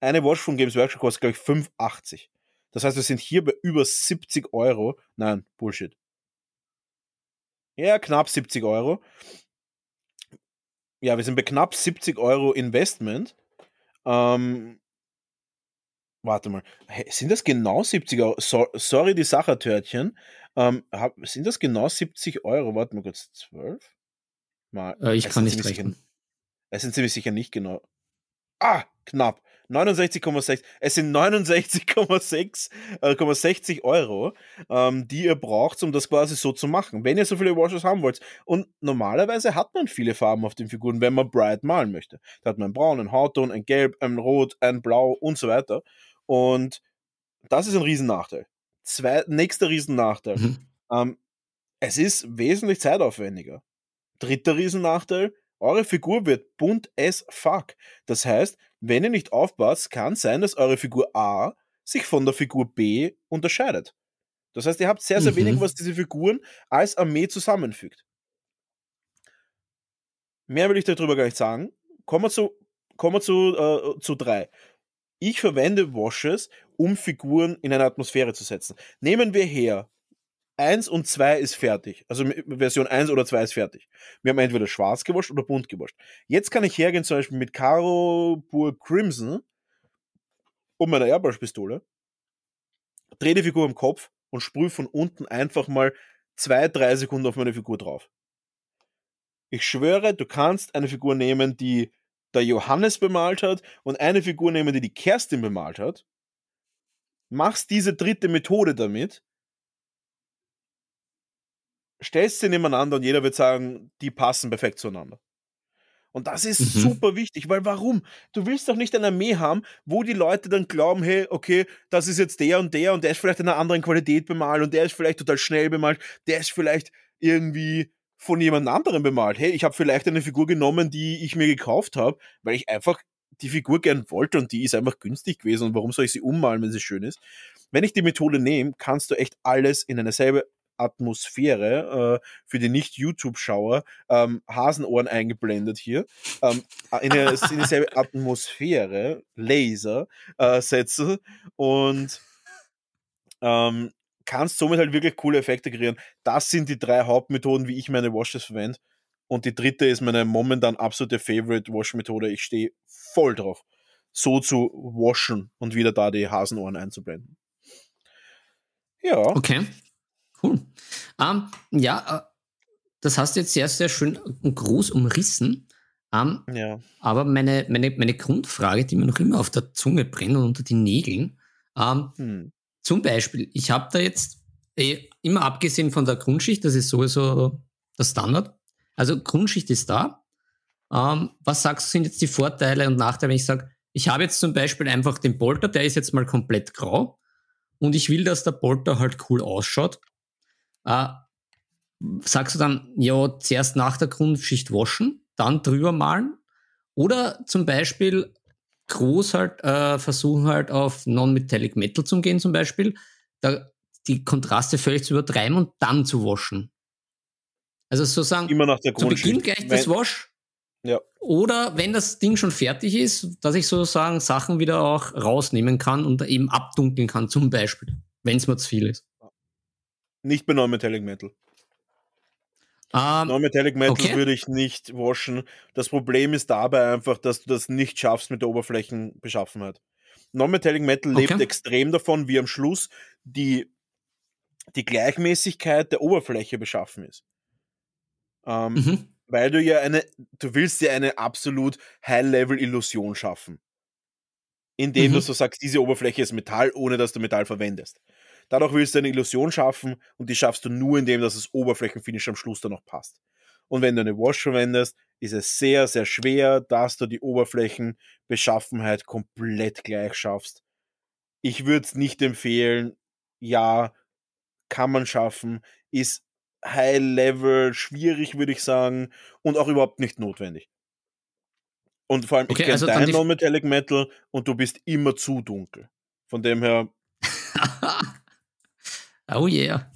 Eine Wash von Games Workshop kostet, glaube ich, 5,80. Das heißt, wir sind hier bei über 70 Euro. Nein, Bullshit. Ja, knapp 70 Euro. ja, wir sind bei knapp 70 Euro Investment. Ähm, warte mal, sind das genau 70 Euro? So, sorry, die Sachertörtchen. Ähm, hab, sind das genau 70 Euro? Warte mal kurz, 12? Mal. Äh, ich es kann nicht rechnen. Es sind ziemlich sicher nicht genau. Ah, knapp. 69,6. Es sind 69,6 äh, 60 Euro, ähm, die ihr braucht, um das quasi so zu machen, wenn ihr so viele Washes haben wollt. Und normalerweise hat man viele Farben auf den Figuren, wenn man bright malen möchte. Da hat man ein Braun, ein Hautton, ein Gelb, ein Rot, ein Blau und so weiter. Und das ist ein Riesennachteil. Zwei, nächster Riesennachteil. Mhm. Ähm, es ist wesentlich zeitaufwendiger. Dritter Riesennachteil, eure Figur wird bunt as fuck. Das heißt, wenn ihr nicht aufpasst, kann sein, dass eure Figur A sich von der Figur B unterscheidet. Das heißt, ihr habt sehr, sehr Mhm. wenig, was diese Figuren als Armee zusammenfügt. Mehr will ich darüber gar nicht sagen. Kommen wir zu, kommen wir zu, äh, zu drei. Ich verwende Washes, um Figuren in eine Atmosphäre zu setzen. Nehmen wir her, 1 und 2 ist fertig. Also Version 1 oder 2 ist fertig. Wir haben entweder schwarz gewascht oder bunt gewascht. Jetzt kann ich hergehen, zum Beispiel mit Caro Pur Crimson und meiner Airbrush-Pistole, drehe die Figur im Kopf und sprühe von unten einfach mal 2, 3 Sekunden auf meine Figur drauf. Ich schwöre, du kannst eine Figur nehmen, die der Johannes bemalt hat und eine Figur nehmen, die die Kerstin bemalt hat. Machst diese dritte Methode damit, stellst sie nebeneinander und jeder wird sagen, die passen perfekt zueinander. Und das ist Mhm. super wichtig, weil warum? Du willst doch nicht eine Armee haben, wo die Leute dann glauben, hey, okay, das ist jetzt der und der und der ist vielleicht in einer anderen Qualität bemalt und der ist vielleicht total schnell bemalt, der ist vielleicht irgendwie von jemand anderem bemalt. Hey, ich habe vielleicht eine Figur genommen, die ich mir gekauft habe, weil ich einfach die Figur gern wollte und die ist einfach günstig gewesen und warum soll ich sie ummalen, wenn sie schön ist? Wenn ich die Methode nehme, kannst du echt alles in eine selbe Atmosphäre äh, für die Nicht-YouTube-Schauer ähm, Hasenohren eingeblendet hier ähm, in, eine, in dieselbe Atmosphäre Laser äh, setzen und ähm, kannst somit halt wirklich coole Effekte kreieren. Das sind die drei Hauptmethoden, wie ich meine Washes verwende. Und die dritte ist meine momentan absolute Favorite Wash-Methode. Ich stehe voll drauf, so zu waschen und wieder da die Hasenohren einzublenden. Ja. Okay, cool. Ähm, ja, äh, das hast du jetzt sehr, sehr schön und groß umrissen. Ähm, Ja. aber meine, meine, meine Grundfrage, die mir noch immer auf der Zunge brennt und unter die Nägeln, ähm, Hm. zum Beispiel, ich habe da jetzt eh, immer abgesehen von der Grundschicht, das ist sowieso der Standard. Also Grundschicht ist da. Was sagst du, sind jetzt die Vorteile und Nachteile, wenn ich sage, ich habe jetzt zum Beispiel einfach den Bolter, der ist jetzt mal komplett grau und ich will, dass der Bolter halt cool ausschaut. Äh, sagst du dann, ja, zuerst nach der Grundschicht waschen, dann drüber malen? Oder zum Beispiel groß halt äh, versuchen halt auf Non-Metallic Metal zu gehen zum Beispiel, da die Kontraste völlig zu übertreiben und dann zu waschen. Also sozusagen Immer nach der zu Beginn gleich das Wash Ja. oder wenn das Ding schon fertig ist, dass ich sozusagen Sachen wieder auch rausnehmen kann und eben abdunkeln kann, zum Beispiel, wenn es mir zu viel ist. Nicht bei Non-Metallic Metal. Ähm, Non-Metallic Metal okay. würde ich nicht waschen. Das Problem ist dabei einfach, dass du das nicht schaffst mit der Oberflächenbeschaffenheit. Non-Metallic Metal lebt Okay. extrem davon, wie am Schluss die, die Gleichmäßigkeit der Oberfläche beschaffen ist. Ähm, mhm. Weil du ja eine, du willst ja eine absolut High-Level-Illusion schaffen. Indem Mhm. du so sagst, diese Oberfläche ist Metall, ohne dass du Metall verwendest. Dadurch willst du eine Illusion schaffen und die schaffst du nur, indem dass das Oberflächenfinish am Schluss dann noch passt. Und wenn du eine Wash verwendest, ist es sehr, sehr schwer, dass du die Oberflächenbeschaffenheit komplett gleich schaffst. Ich würde es nicht empfehlen. Ja, kann man schaffen, ist High Level schwierig, würde ich sagen, und auch überhaupt nicht notwendig. Und vor allem, Okay, ich kenne also dein Non-Metallic Metal und du bist immer zu dunkel. Von dem her, oh yeah.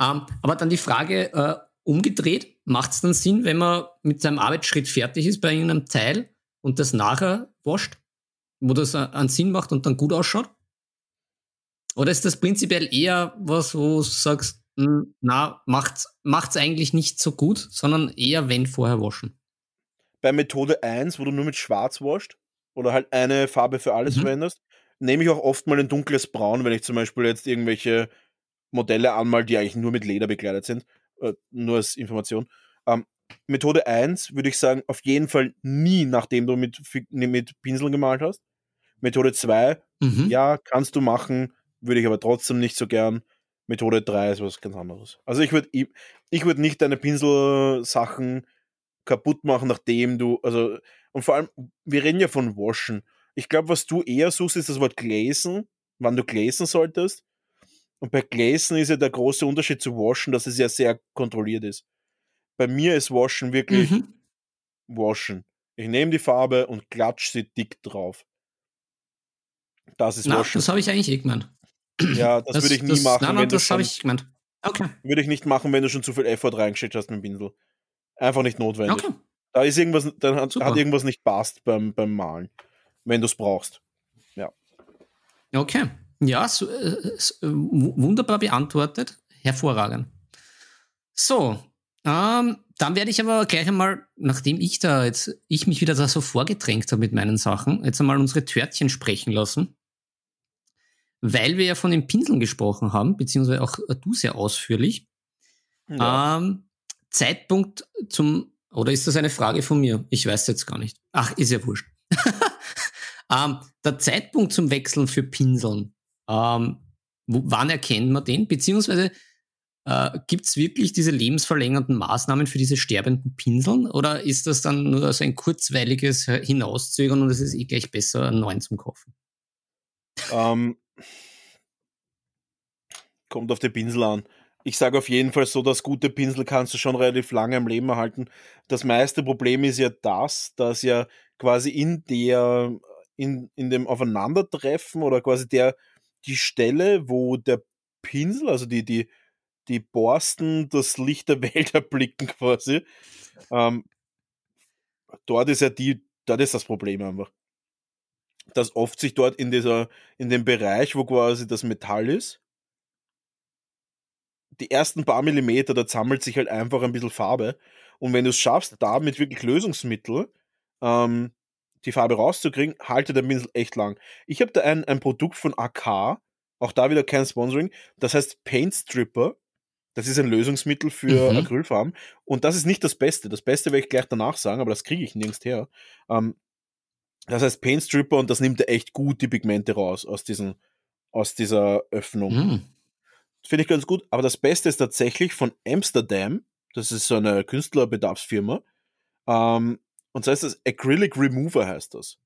Ähm, aber dann die Frage äh, umgedreht, macht es dann Sinn, wenn man mit seinem Arbeitsschritt fertig ist bei irgendeinem Teil und das nachher wascht, wo das einen Sinn macht und dann gut ausschaut? Oder ist das prinzipiell eher was, wo du sagst, hm, na, macht's, macht's eigentlich nicht so gut, sondern eher wenn vorher waschen? bei Methode 1, wo du nur mit Schwarz waschst oder halt eine Farbe für alles Mhm. verwendest, nehme ich auch oft mal ein dunkles Braun, wenn ich zum Beispiel jetzt irgendwelche Modelle anmal, die eigentlich nur mit Leder bekleidet sind. Äh, nur als Information. Ähm, Methode 1 würde ich sagen, auf jeden Fall nie, nachdem du mit, mit Pinseln gemalt hast. Methode 2, Mhm. ja, kannst du machen, würde ich aber trotzdem nicht so gern. Methode 3 ist was ganz anderes. Also ich würde ich würd nicht deine Pinselsachen kaputt machen, nachdem du, also, und vor allem, wir reden ja von Waschen. Ich glaube, was du eher suchst, ist das Wort Gläsen, wann du gläsen solltest. Und bei Gläsen ist ja der große Unterschied zu Waschen, dass es ja sehr kontrolliert ist. Bei mir ist Waschen wirklich Mhm. Waschen. Ich nehme die Farbe und klatsch sie dick drauf. Das ist Na, Waschen. das habe ich eigentlich eh gemeint. Ja, das, würde ich nie machen, Nein, wenn nein, das habe ich gemeint. Okay. würde ich nicht machen, wenn du schon zu viel Effort reingeschickt hast mit dem Pinsel. Einfach nicht notwendig. Okay. Da ist irgendwas, dann hat, hat irgendwas nicht passt beim, beim Malen, wenn du es brauchst. Okay. Ja, so, äh, äh, wu- wunderbar beantwortet. Hervorragend. So, ähm, dann werde ich aber gleich einmal, nachdem ich da jetzt, ich mich wieder da so vorgedrängt habe mit meinen Sachen, jetzt einmal unsere Törtchen sprechen lassen. Weil wir ja von den Pinseln gesprochen haben, beziehungsweise auch äh, du sehr ausführlich. Ja. Ähm, Zeitpunkt zum, oder ist das eine Frage von mir? Ich weiß jetzt gar nicht. Ach, ist ja wurscht. ähm, der Zeitpunkt zum Wechseln für Pinseln, ähm, wann erkennt man den? Beziehungsweise äh, gibt es wirklich diese lebensverlängernden Maßnahmen für diese sterbenden Pinseln? Oder ist das dann nur so ein kurzweiliges Hinauszögern und es ist eh gleich besser, einen neuen zum kaufen? Ähm, kommt auf die Pinsel an. Ich sage auf jeden Fall so, dass gute Pinsel kannst du schon relativ lange im Leben erhalten. Das meiste Problem ist ja das, dass ja quasi in der, in, in dem Aufeinandertreffen oder quasi der, die Stelle, wo der Pinsel, also die, die, die Borsten das Licht der Welt erblicken quasi, ähm, dort ist ja die, dort ist das Problem einfach. Dass oft sich dort in dieser, in dem Bereich, wo quasi das Metall ist, die ersten paar Millimeter, da sammelt sich halt einfach ein bisschen Farbe. Und wenn du es schaffst, da mit wirklich Lösungsmittel ähm, die Farbe rauszukriegen, haltet der Pinsel echt lang. Ich habe da ein, ein Produkt von AK, auch da wieder kein Sponsoring, das heißt Paint Stripper. Das ist ein Lösungsmittel für Mhm. Acrylfarben. Und das ist nicht das Beste. Das Beste werde ich gleich danach sagen, aber das kriege ich nirgends her. Ähm, das heißt Paint Stripper und das nimmt ja echt gut die Pigmente raus aus, diesen, aus dieser Öffnung. Hm. Finde ich ganz gut. Aber das Beste ist tatsächlich von Amsterdam. Das ist so eine Künstlerbedarfsfirma. Ähm, und zwar ist das Acrylic Remover heißt das.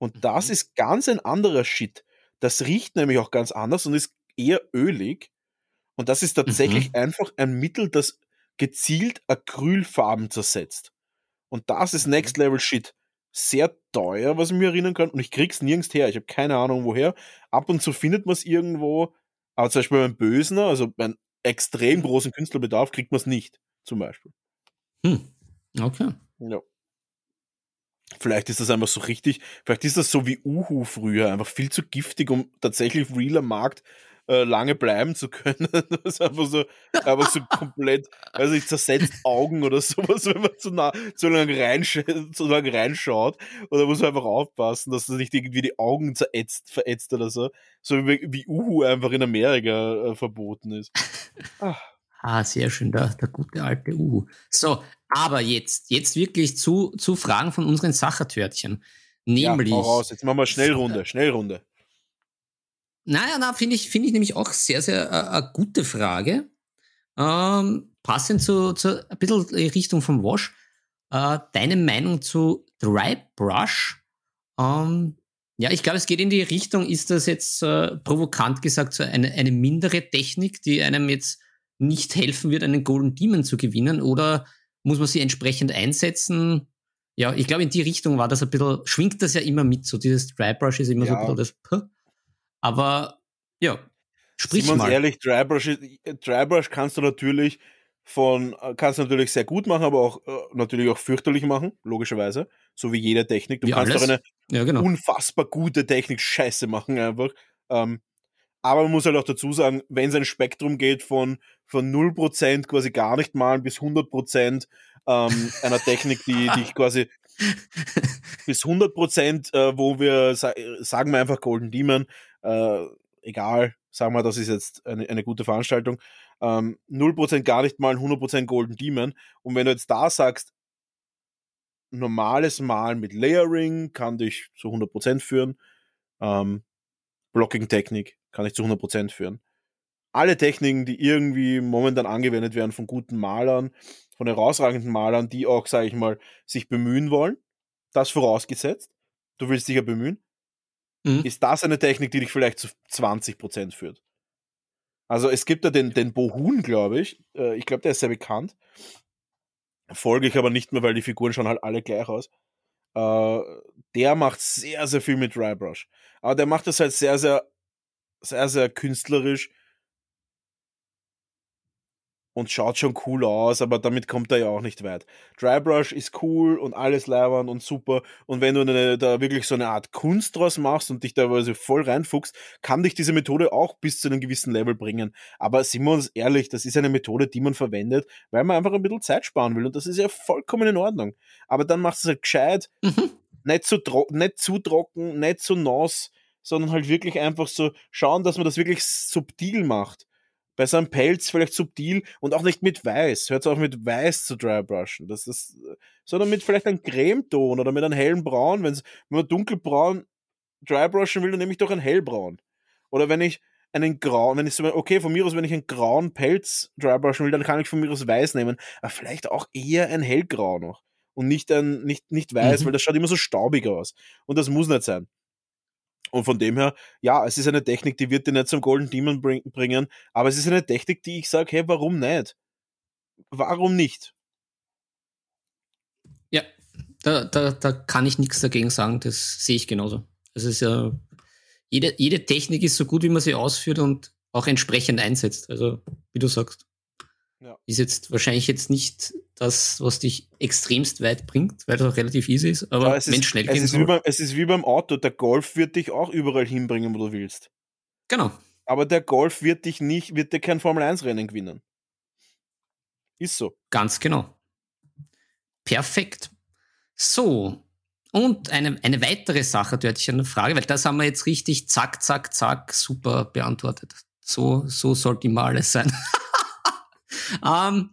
Und das Mhm. ist ganz ein anderer Shit. Das riecht nämlich auch ganz anders und ist eher ölig. Und das ist tatsächlich Mhm. einfach ein Mittel, das gezielt Acrylfarben zersetzt. Und das ist Mhm. Next Level Shit. Sehr teuer, was ich mir erinnern kann. Und ich krieg's nirgends her. Ich habe keine Ahnung woher. Ab und zu findet man es irgendwo. Aber zum Beispiel beim Bösner, also beim extrem großen Künstlerbedarf, kriegt man es nicht. Zum Beispiel. Hm. Okay. Ja. Vielleicht ist das einfach so richtig, vielleicht ist das so wie Uhu früher, einfach viel zu giftig, um tatsächlich realer Markt äh, lange bleiben zu können. Das ist einfach so, einfach so komplett, also ich zersetzt Augen oder sowas, wenn man zu, nah, zu lange reinsch zu lange reinschaut. Oder muss man einfach aufpassen, dass das nicht irgendwie die Augen zerätzt, verätzt oder so. So wie, wie Uhu einfach in Amerika äh, verboten ist. Ah, sehr schön, der, der gute alte Uhu. So, aber jetzt, jetzt wirklich zu, zu Fragen von unseren Sachertörtchen. Nämlich. Ja, raus, jetzt machen wir Schnellrunde, Schnellrunde. Naja, na, finde ich, finde ich nämlich auch sehr, sehr äh, eine gute Frage. Ähm, passend zu, zu ein bisschen Richtung vom Wash. Äh, deine Meinung zu Dry Brush? Ähm, ja, ich glaube, es geht in die Richtung, ist das jetzt äh, provokant gesagt so eine, eine mindere Technik, die einem jetzt nicht helfen wird, einen Golden Demon zu gewinnen? Oder muss man sie entsprechend einsetzen? Ja, ich glaube, in die Richtung war das ein bisschen, schwingt das ja immer mit, so dieses Dry Brush ist immer so Ja. ein bisschen das. Aber ja, sprich Sind wir mal. ehrlich, Drybrush, Drybrush kannst du natürlich von, kannst du natürlich sehr gut machen, aber auch äh, natürlich auch fürchterlich machen, logischerweise. So wie jede Technik. Du Wie kannst alles. auch eine Ja, genau. unfassbar gute Technik scheiße machen einfach. Ähm, aber man muss halt auch dazu sagen, wenn es ein Spektrum geht von, von 0% quasi gar nicht malen bis 100% ähm, einer Technik, die, die ich quasi bis 100 Prozent, äh, wo wir sa sagen wir einfach Golden Demon, äh, egal, sagen wir, das ist jetzt eine, eine gute Veranstaltung, ähm, 0% gar nicht mal 100% Golden Demon. Und wenn du jetzt da sagst, normales Malen mit Layering kann dich zu 100% führen, ähm, Blocking-Technik kann ich zu 100% führen. Alle Techniken, die irgendwie momentan angewendet werden von guten Malern, von herausragenden Malern, die auch, sage ich mal, sich bemühen wollen, das vorausgesetzt, du willst dich ja bemühen, mhm. ist das eine Technik, die dich vielleicht zu 20% führt. Also es gibt ja den, den Bohun, glaube ich. Äh, ich glaube, der ist sehr bekannt. Folge ich aber nicht mehr, weil die Figuren schauen halt alle gleich aus. Äh, der macht sehr, sehr viel mit Drybrush. Aber der macht das halt sehr, sehr, sehr, sehr künstlerisch und schaut schon cool aus, aber damit kommt er ja auch nicht weit. Drybrush ist cool und alles leibern und super. Und wenn du eine, da wirklich so eine Art Kunst draus machst und dich da also voll reinfuchst, kann dich diese Methode auch bis zu einem gewissen Level bringen. Aber sind wir uns ehrlich, das ist eine Methode, die man verwendet, weil man einfach ein bisschen Zeit sparen will. Und das ist ja vollkommen in Ordnung. Aber dann machst du es halt gescheit, mhm. nicht, zu nicht zu trocken, nicht zu nass, sondern halt wirklich einfach so schauen, dass man das wirklich subtil macht bei so einem Pelz vielleicht subtil und auch nicht mit Weiß. Hört auf mit Weiß zu drybrushen. Das ist, sondern mit vielleicht einem Cremeton oder mit einem hellen Braun. Wenn's, wenn man dunkelbraun drybrushen will, dann nehme ich doch ein hellbraun. Oder wenn ich einen grauen, wenn ich so, okay, von mir aus, wenn ich einen grauen Pelz drybrushen will, dann kann ich von mir aus weiß nehmen. Aber vielleicht auch eher ein hellgrau noch. Und nicht ein, nicht, nicht weiß, mhm. weil das schaut immer so staubig aus. Und das muss nicht sein. Und von dem her, ja, es ist eine Technik, die wird dir nicht zum Golden Demon bring bringen, aber es ist eine Technik, die ich sage, hey, warum nicht? Warum nicht? Ja, da, da, da kann ich nichts dagegen sagen, das sehe ich genauso. Es ist ja, jede, jede Technik ist so gut, wie man sie ausführt und auch entsprechend einsetzt. Also, wie du sagst. Ja. Ist jetzt wahrscheinlich jetzt nicht das, was dich extremst weit bringt, weil das auch relativ easy ist, aber ja, wenn schnell gehen es ist, beim, es ist wie beim Auto, der Golf wird dich auch überall hinbringen, wo du willst. Genau. Aber der Golf wird dich nicht, wird dir kein Formel-1-Rennen gewinnen. Ist so. Ganz genau. Perfekt. So, und eine, eine weitere Sache, da hatte ich eine Frage, weil das haben wir jetzt richtig zack, zack, zack, super beantwortet. So, so sollte mal alles sein. ähm,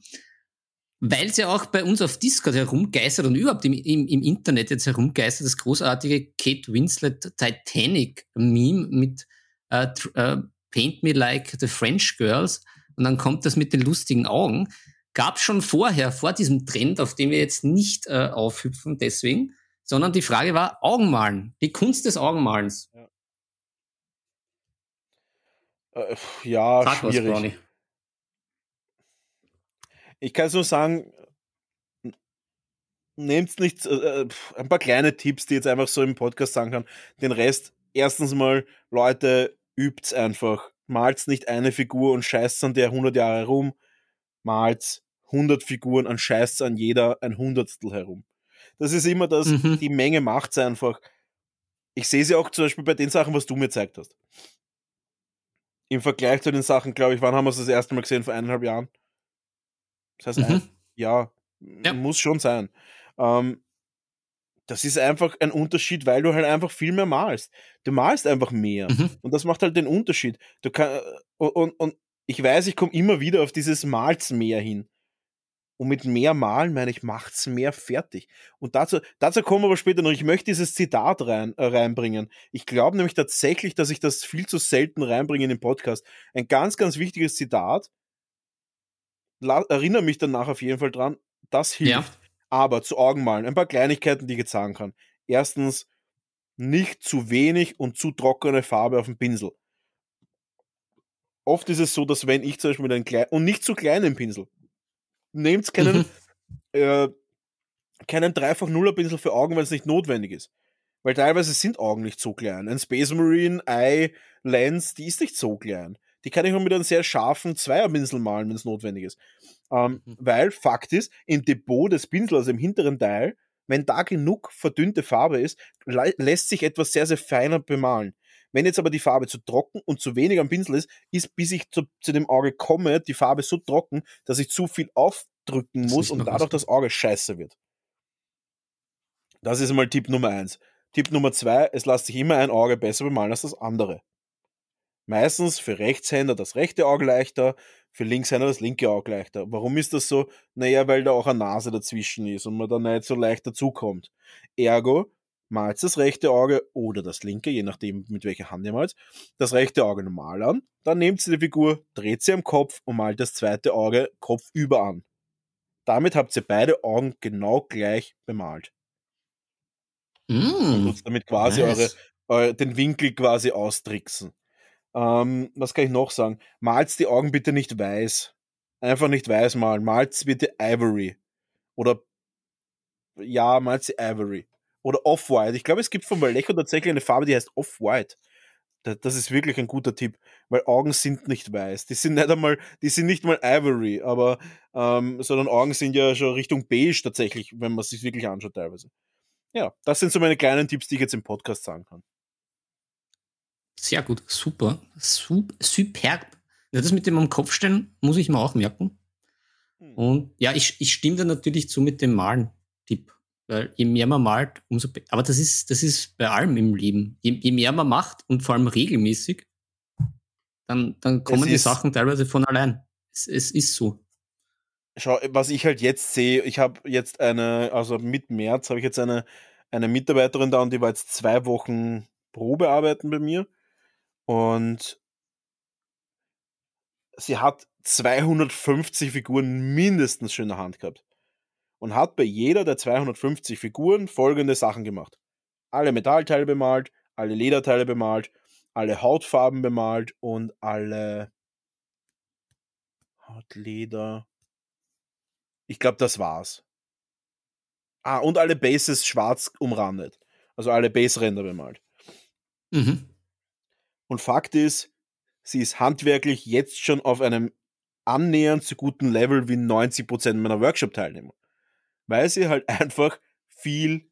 weil es ja auch bei uns auf Discord herumgeistert und überhaupt im, im, im Internet jetzt herumgeistert, das großartige Kate Winslet Titanic-Meme mit äh, äh, Paint Me Like the French Girls und dann kommt das mit den lustigen Augen. Gab schon vorher, vor diesem Trend, auf den wir jetzt nicht äh, aufhüpfen, deswegen, sondern die Frage war Augenmalen, die Kunst des Augenmalens. Ja, äh, ja schwierig. Was, ich kann es nur sagen, nehmt nicht äh, äh ein paar kleine Tipps, die jetzt einfach so im Podcast sagen kann. Den Rest, erstens mal, Leute, übt's einfach. Malt's nicht eine Figur und scheißt an der 100 Jahre rum. Malt's 100 Figuren und scheißt an jeder ein Hundertstel herum. Das ist immer das, mhm. die Menge macht's einfach. Ich sehe sie auch zum Beispiel bei den Sachen, was du mir gezeigt hast. Im Vergleich zu den Sachen, glaube ich, wann haben wir es das erste Mal gesehen? Vor eineinhalb Jahren? Das heißt, mhm. ein, ja, ja, muss schon sein. Ähm, das ist einfach ein Unterschied, weil du halt einfach viel mehr malst. Du malst einfach mehr. Mhm. Und das macht halt den Unterschied. Du kann, äh, und, und, und ich weiß, ich komme immer wieder auf dieses Malz mehr hin. Und mit mehr Malen meine ich, macht's mehr fertig. Und dazu, dazu kommen wir aber später noch. Ich möchte dieses Zitat rein, äh, reinbringen. Ich glaube nämlich tatsächlich, dass ich das viel zu selten reinbringe in den Podcast. Ein ganz, ganz wichtiges Zitat, erinnere mich danach auf jeden Fall dran, das hilft. Ja. Aber zu Augenmalen, ein paar Kleinigkeiten, die ich jetzt sagen kann. Erstens, nicht zu wenig und zu trockene Farbe auf dem Pinsel. Oft ist es so, dass wenn ich zum Beispiel mit einem kleinen, und nicht zu kleinen Pinsel, nehmt keinen, mhm. äh, keinen dreifach Nuller Pinsel für Augen, wenn es nicht notwendig ist. Weil teilweise sind Augen nicht so klein. Ein Space Marine Eye Lens, die ist nicht so klein. Die kann ich auch mit einem sehr scharfen Zweierpinsel malen, wenn es notwendig ist. Ähm, mhm. Weil Fakt ist, im Depot des Pinsels, also im hinteren Teil, wenn da genug verdünnte Farbe ist, lässt sich etwas sehr, sehr feiner bemalen. Wenn jetzt aber die Farbe zu trocken und zu wenig am Pinsel ist, ist, bis ich zu, zu dem Auge komme, die Farbe so trocken, dass ich zu viel auf, abdrücken Das muss und dadurch das Auge scheiße wird. Das ist mal Tipp Nummer eins. Tipp Nummer zwei, es lässt sich immer ein Auge besser bemalen als das andere. Meistens für Rechtshänder das rechte Auge leichter, für Linkshänder das linke Auge leichter. Warum ist das so? Naja, weil da auch eine Nase dazwischen ist und man da nicht so leicht dazukommt. Ergo, malt das rechte Auge oder das linke, je nachdem mit welcher Hand ihr malt, das rechte Auge normal an, dann nehmt ihr die Figur, dreht sie am Kopf und malt das zweite Auge kopfüber an. Damit habt ihr beide Augen genau gleich bemalt. Mm, Tut's damit quasi nice. eure, eure, den Winkel quasi austricksen. Ähm, was kann ich noch sagen? Malt die Augen bitte nicht weiß. Einfach nicht weiß malen. Malt bitte Ivory. Oder ja, malt sie Ivory. Oder Off-White. Ich glaube, es gibt von Vallejo tatsächlich eine Farbe, die heißt Off-White. Da- Das ist wirklich ein guter Tipp, weil Augen sind nicht weiß. Die sind nicht einmal, die sind nicht mal Ivory, aber ähm, sondern Augen sind ja schon Richtung beige tatsächlich, wenn man es sich wirklich anschaut teilweise. Ja, das sind so meine kleinen Tipps, die ich jetzt im Podcast sagen kann. Sehr gut, super, Sup superb. Ja, das mit dem am Kopf stellen muss ich mir auch merken. Hm. Und ja, ich, ich stimme da natürlich zu mit dem Malen-Tipp. Weil je mehr man malt, umso besser. Aber das ist, das ist bei allem im Leben. Je, je mehr man macht und vor allem regelmäßig, dann, dann kommen die ist- Sachen teilweise von allein. Es, es ist so. Schau, was ich halt jetzt sehe, ich habe jetzt eine, also mit März habe ich jetzt eine, eine Mitarbeiterin da und die war jetzt zwei Wochen Probearbeiten bei mir und sie hat 250 Figuren mindestens schon in der Hand gehabt und hat bei jeder der 250 Figuren folgende Sachen gemacht. Alle Metallteile bemalt, alle Lederteile bemalt, alle Hautfarben bemalt und alle Hautleder. Ich glaube, das war's. Ah, und alle Bases schwarz umrandet. Also alle Base-Ränder bemalt. Mhm. Und Fakt ist, sie ist handwerklich jetzt schon auf einem annähernd so guten Level wie 90% meiner Workshop-Teilnehmer. Weil sie halt einfach viel,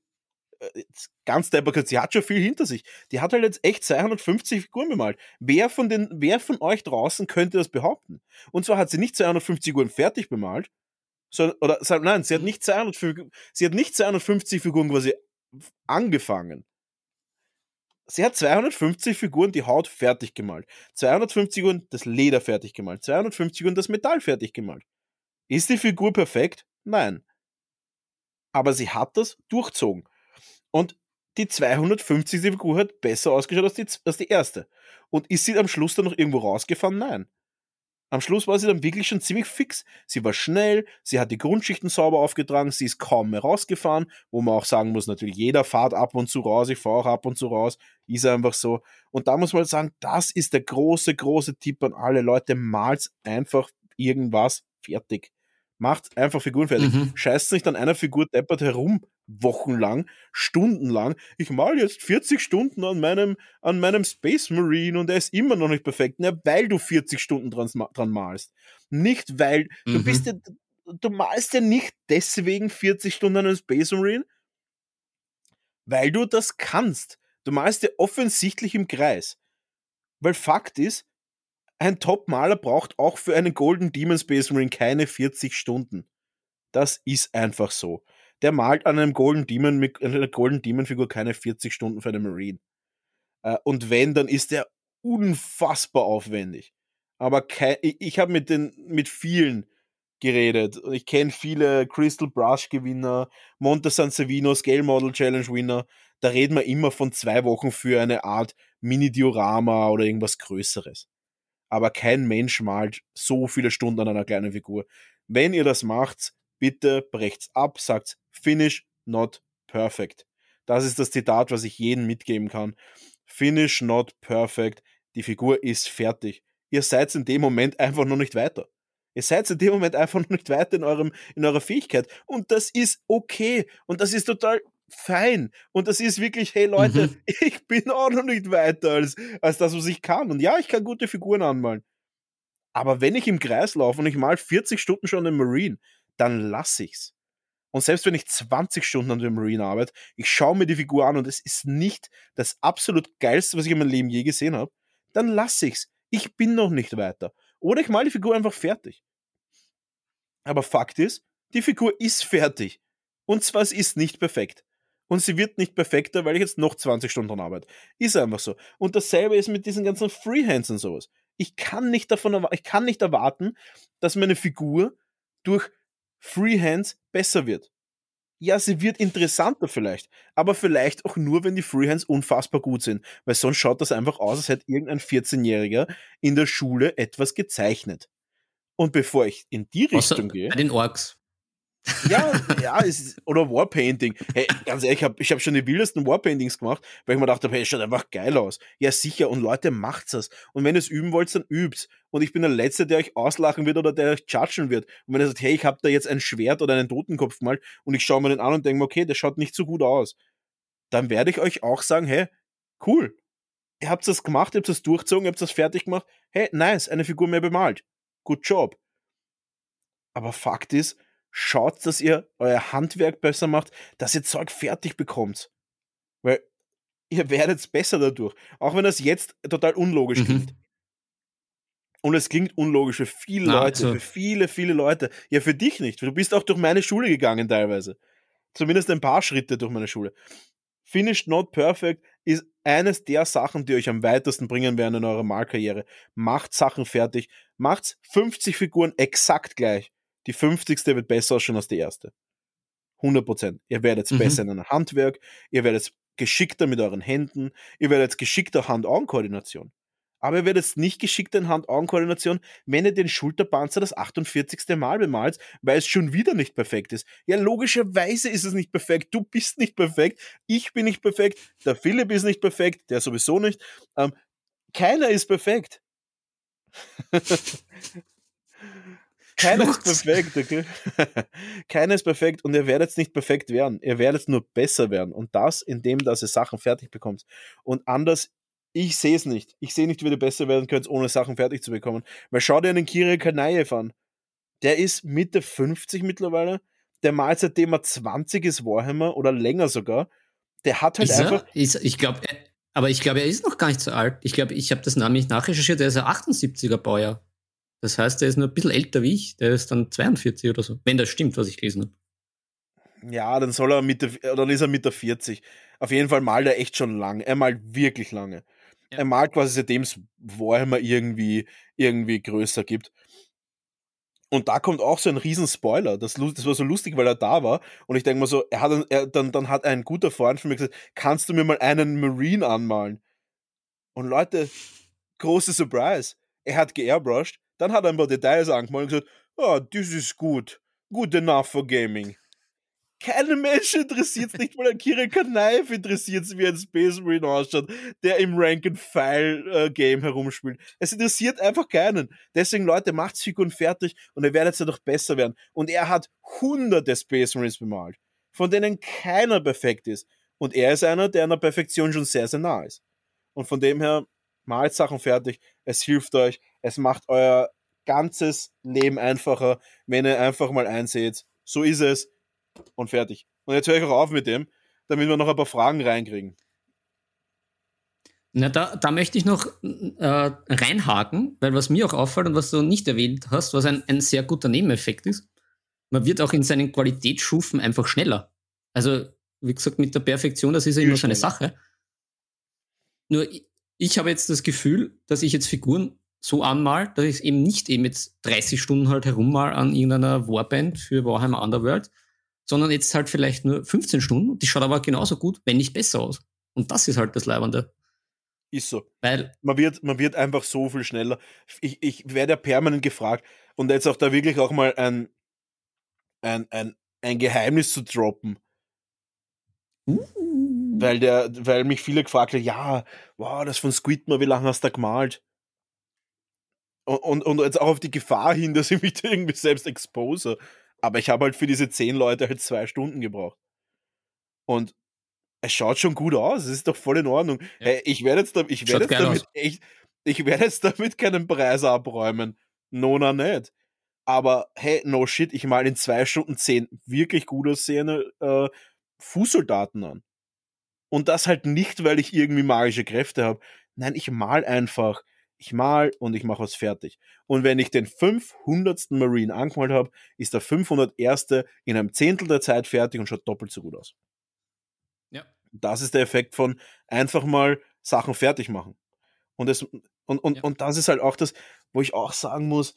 äh, ganz deppert, sie hat schon viel hinter sich. Die hat halt jetzt echt 250 Figuren bemalt. Wer von, den, wer von euch draußen könnte das behaupten? Und zwar hat sie nicht 250 Figuren fertig bemalt, sondern, oder, nein, sie hat nicht 250, sie hat nicht 250 Figuren quasi angefangen. Sie hat 250 Figuren die Haut fertig gemalt. 250 Figuren das Leder fertig gemalt. 250 Figuren das Metall fertig gemalt. Ist die Figur perfekt? Nein. Aber sie hat das durchzogen. Und die 250. Figur hat besser ausgeschaut als die, als die erste. Und ist sie am Schluss dann noch irgendwo rausgefahren? Nein. Am Schluss war sie dann wirklich schon ziemlich fix. Sie war schnell, sie hat die Grundschichten sauber aufgetragen, sie ist kaum mehr rausgefahren, wo man auch sagen muss, natürlich jeder fahrt ab und zu raus, ich fahre auch ab und zu raus, ist einfach so. Und da muss man halt sagen, das ist der große, große Tipp an alle Leute, malt einfach irgendwas fertig. Macht einfach Figuren fertig. Mhm. Scheißt nicht an einer Figur deppert herum, wochenlang, stundenlang. Ich mal jetzt 40 Stunden an meinem, an meinem Space Marine und er ist immer noch nicht perfekt. Na, weil du 40 Stunden dran, dran malst. Nicht weil, du Mhm. bist ja, du malst ja nicht deswegen 40 Stunden an einem Space Marine, weil du das kannst. Du malst ja offensichtlich im Kreis. Weil Fakt ist, ein Top-Maler braucht auch für einen Golden Demon Space Marine keine 40 Stunden. Das ist einfach so. Der malt an einem Golden Demon mit einer Golden Demon Figur keine 40 Stunden für einen Marine. Äh, und wenn, dann ist der unfassbar aufwendig. Aber kei- ich, ich habe mit mit vielen geredet ich kenne viele Crystal Brush Gewinner, Monte San Savino Scale Model Challenge Winner. Da reden wir immer von zwei Wochen für eine Art Mini-Diorama oder irgendwas Größeres. Aber kein Mensch malt so viele Stunden an einer kleinen Figur. Wenn ihr das macht, bitte brecht's ab, sagt finish, not perfect. Das ist das Zitat, was ich jedem mitgeben kann. Finish, not perfect. Die Figur ist fertig. Ihr seid in dem Moment einfach noch nicht weiter. Ihr seid in dem Moment einfach noch nicht weiter in, eurem, in eurer Fähigkeit. Und das ist okay. Und das ist total fein. Und das ist wirklich, hey Leute, Mhm. ich bin auch noch nicht weiter als, als das, was ich kann. Und ja, ich kann gute Figuren anmalen. Aber wenn ich im Kreis laufe und ich mal 40 Stunden schon den Marine, dann lass ich's. Und selbst wenn ich 20 Stunden an dem Marine arbeite, ich schaue mir die Figur an und es ist nicht das absolut geilste, was ich in meinem Leben je gesehen habe, dann lass ich's. Ich bin noch nicht weiter. Oder ich male die Figur einfach fertig. Aber Fakt ist, die Figur ist fertig. Und zwar, es ist nicht perfekt. Und sie wird nicht perfekter, weil ich jetzt noch 20 Stunden dran arbeite. Ist einfach so. Und dasselbe ist mit diesen ganzen Freehands und sowas. Ich kann nicht davon, ich kann nicht erwarten, dass meine Figur durch Freehands besser wird. Ja, sie wird interessanter vielleicht, aber vielleicht auch nur, wenn die Freehands unfassbar gut sind, weil sonst schaut das einfach aus, als hätte irgendein 14-Jähriger in der Schule etwas gezeichnet. Und bevor ich in die Richtung Außer gehe. bei den Orks. Ja, ja, ist, oder Warpainting. Hey, ganz ehrlich, ich habe ich hab schon die wildesten Warpaintings gemacht, weil ich mir dachte, hey, es schaut einfach geil aus. Ja, sicher, und Leute, macht's das. Und wenn ihr es üben wollt, dann übt's. Und ich bin der Letzte, der euch auslachen wird oder der euch judgen wird. Und wenn ihr sagt, hey, ich habe da jetzt ein Schwert oder einen Totenkopf gemalt und ich schaue mir den an und denke mir, okay, der schaut nicht so gut aus, dann werde ich euch auch sagen, hey, cool. Ihr habt das gemacht, ihr habt das durchzogen, ihr habt das fertig gemacht. Hey, nice, eine Figur mehr bemalt. Good job. Aber Fakt ist, schaut, dass ihr euer Handwerk besser macht, dass ihr Zeug fertig bekommt. Weil ihr werdet besser dadurch. Auch wenn das jetzt total unlogisch Mhm. klingt. Und es klingt unlogisch für viele Na, Leute, also- für viele, viele Leute. Ja, für dich nicht. Du bist auch durch meine Schule gegangen teilweise. Zumindest ein paar Schritte durch meine Schule. Finished Not Perfect ist eines der Sachen, die euch am weitesten bringen werden in eurer Malkarriere. Macht Sachen fertig. Macht 50 Figuren exakt gleich. Die 50. wird besser ausschauen als die erste. 100 Prozent. Ihr werdet Mhm. besser in einem Handwerk. Ihr werdet geschickter mit euren Händen. Ihr werdet geschickter Hand-Augen-Koordination. Aber ihr werdet nicht geschickter in Hand-Augen-Koordination, wenn ihr den Schulterpanzer das 48. Mal bemalt, weil es schon wieder nicht perfekt ist. Ja, logischerweise ist es nicht perfekt. Du bist nicht perfekt. Ich bin nicht perfekt. Der Philipp ist nicht perfekt. Der sowieso nicht. Ähm, keiner ist perfekt. Keiner ist perfekt, okay? Keiner ist perfekt und ihr werdet nicht perfekt werden. Ihr werdet nur besser werden. Und das, indem dass ihr Sachen fertig bekommt. Und anders, ich sehe es nicht. Ich sehe nicht, wie ihr besser werden könnt, ohne Sachen fertig zu bekommen. Weil schau dir einen Kirill Kanaev an. Der ist Mitte 50 mittlerweile. Der malt seitdem er 20 ist Warhammer oder länger sogar. Der hat halt Ist einfach. er? Ist, ich glaube, aber ich glaube, er ist noch gar nicht so alt. Ich glaube, ich habe das nämlich nachrecherchiert, der ist ein 78er Baujahr. Das heißt, der ist nur ein bisschen älter wie ich. Der ist dann 42 oder so. Wenn das stimmt, was ich gelesen habe. Ja, dann soll er Mitte, dann ist er Mitte 40. Auf jeden Fall malt er echt schon lang. Er malt wirklich lange. Ja. Er malt quasi seitdem es Warhammer irgendwie, irgendwie größer gibt. Und da kommt auch so ein riesen Spoiler. Das, das war so lustig, weil er da war. Und ich denke mal so, er hat, er, dann, dann hat ein guter Freund von mir gesagt, kannst du mir mal einen Marine anmalen? Und Leute, große Surprise. Er hat geairbrushed, dann hat er ein paar Details angemalt und gesagt, ah, das ist gut. Good enough for gaming. Keinen Menschen interessiert es nicht, weil ein Kirill Kanaev interessiert es, wie ein Space Marine ausschaut, der im Rank-and-File-Game herumspielt. Es interessiert einfach keinen. Deswegen, Leute, macht's Figuren fertig und ihr werdet dadurch besser werden. Und er hat hunderte Space Marines bemalt, von denen keiner perfekt ist. Und er ist einer, der der Perfektion schon sehr, sehr nah ist. Und von dem her, malt Sachen fertig, es hilft euch, es macht euer ganzes Leben einfacher, wenn ihr einfach mal einseht, so ist es und fertig. Und jetzt höre ich auch auf mit dem, damit wir noch ein paar Fragen reinkriegen. Na, da, da möchte ich noch äh, reinhaken, weil was mir auch auffällt und was du nicht erwähnt hast, was ein, ein sehr guter Nebeneffekt ist, man wird auch in seinen Qualitätsstufen einfach schneller. Also, wie gesagt, mit der Perfektion, das ist ja immer so eine. Sache. Nur ich, habe jetzt das Gefühl, dass ich jetzt Figuren so anmal, dass ich eben nicht eben jetzt 30 Stunden halt herummal an irgendeiner Warband für Warhammer Underworld, sondern jetzt halt vielleicht nur 15 Stunden. Die schaut aber genauso gut, wenn nicht besser aus. Und das ist halt das Leibende. Ist so. Weil Man wird, man wird einfach so viel schneller. Ich, ich werde ja permanent gefragt und jetzt auch da wirklich auch mal ein, ein, ein, ein Geheimnis zu droppen. Weil, der, weil mich viele gefragt haben, ja, wow, das von Squidman, wie lange hast du da gemalt? Und, und, und jetzt auch auf die Gefahr hin, dass ich mich da irgendwie selbst expose. Aber ich habe halt für diese zehn Leute halt zwei Stunden gebraucht. Und es schaut schon gut aus, es ist doch voll in Ordnung. Ja. Hey, ich werde jetzt, da, ich werde jetzt damit aus. echt, ich werde jetzt damit keinen Preis abräumen. Nona nicht. Aber hey, no shit, ich mal in zwei Stunden zehn wirklich gut aussehende äh, Fußsoldaten an. Und das halt nicht, weil ich irgendwie magische Kräfte habe. Nein, ich mal einfach Ich mal und ich mache was fertig. Und wenn ich den 500. Marine angemalt habe, ist der 501. in einem Zehntel der Zeit fertig und schaut doppelt so gut aus. Ja. Das ist der Effekt von einfach mal Sachen fertig machen. Und, es, und, und, Ja. und das ist halt auch das, wo ich auch sagen muss,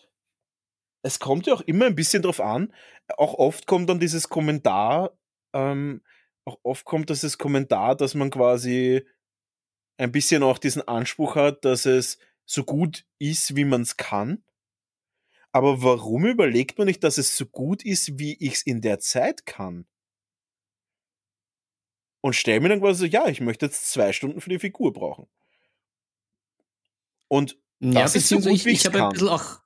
es kommt ja auch immer ein bisschen drauf an. Auch oft kommt dann dieses Kommentar, ähm, auch oft kommt dieses Kommentar, dass man quasi ein bisschen auch diesen Anspruch hat, dass es so gut ist, wie man es kann. Aber warum überlegt man nicht, dass es so gut ist, wie ich es in der Zeit kann? Und stell mir dann quasi so, ja, ich möchte jetzt zwei Stunden für die Figur brauchen. Und Ja, Das ist so gut, wie ich, ich habe ein bisschen auch,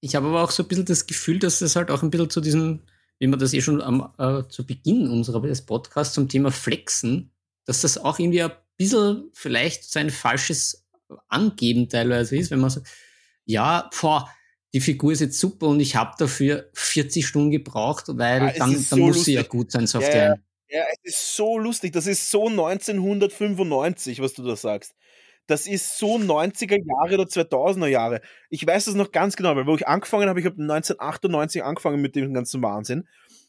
ich habe aber auch so ein bisschen das Gefühl, dass das halt auch ein bisschen zu diesem, wie man das eh schon am, äh, zu Beginn unserer des Podcasts zum Thema Flexen, dass das auch irgendwie ein bisschen vielleicht so ein falsches Angeben teilweise ist, wenn man sagt, ja, boah, die Figur ist jetzt super und ich habe dafür 40 Stunden gebraucht, weil Ja, es dann, dann so muss sie ja lustig. gut sein, so auf Ja. Ja, es ist so lustig. Das ist so 1995, was du da sagst. Das ist so 90er Jahre oder 2000er Jahre. Ich weiß das noch ganz genau, weil wo ich angefangen habe, ich habe 1998 angefangen mit dem ganzen Wahnsinn.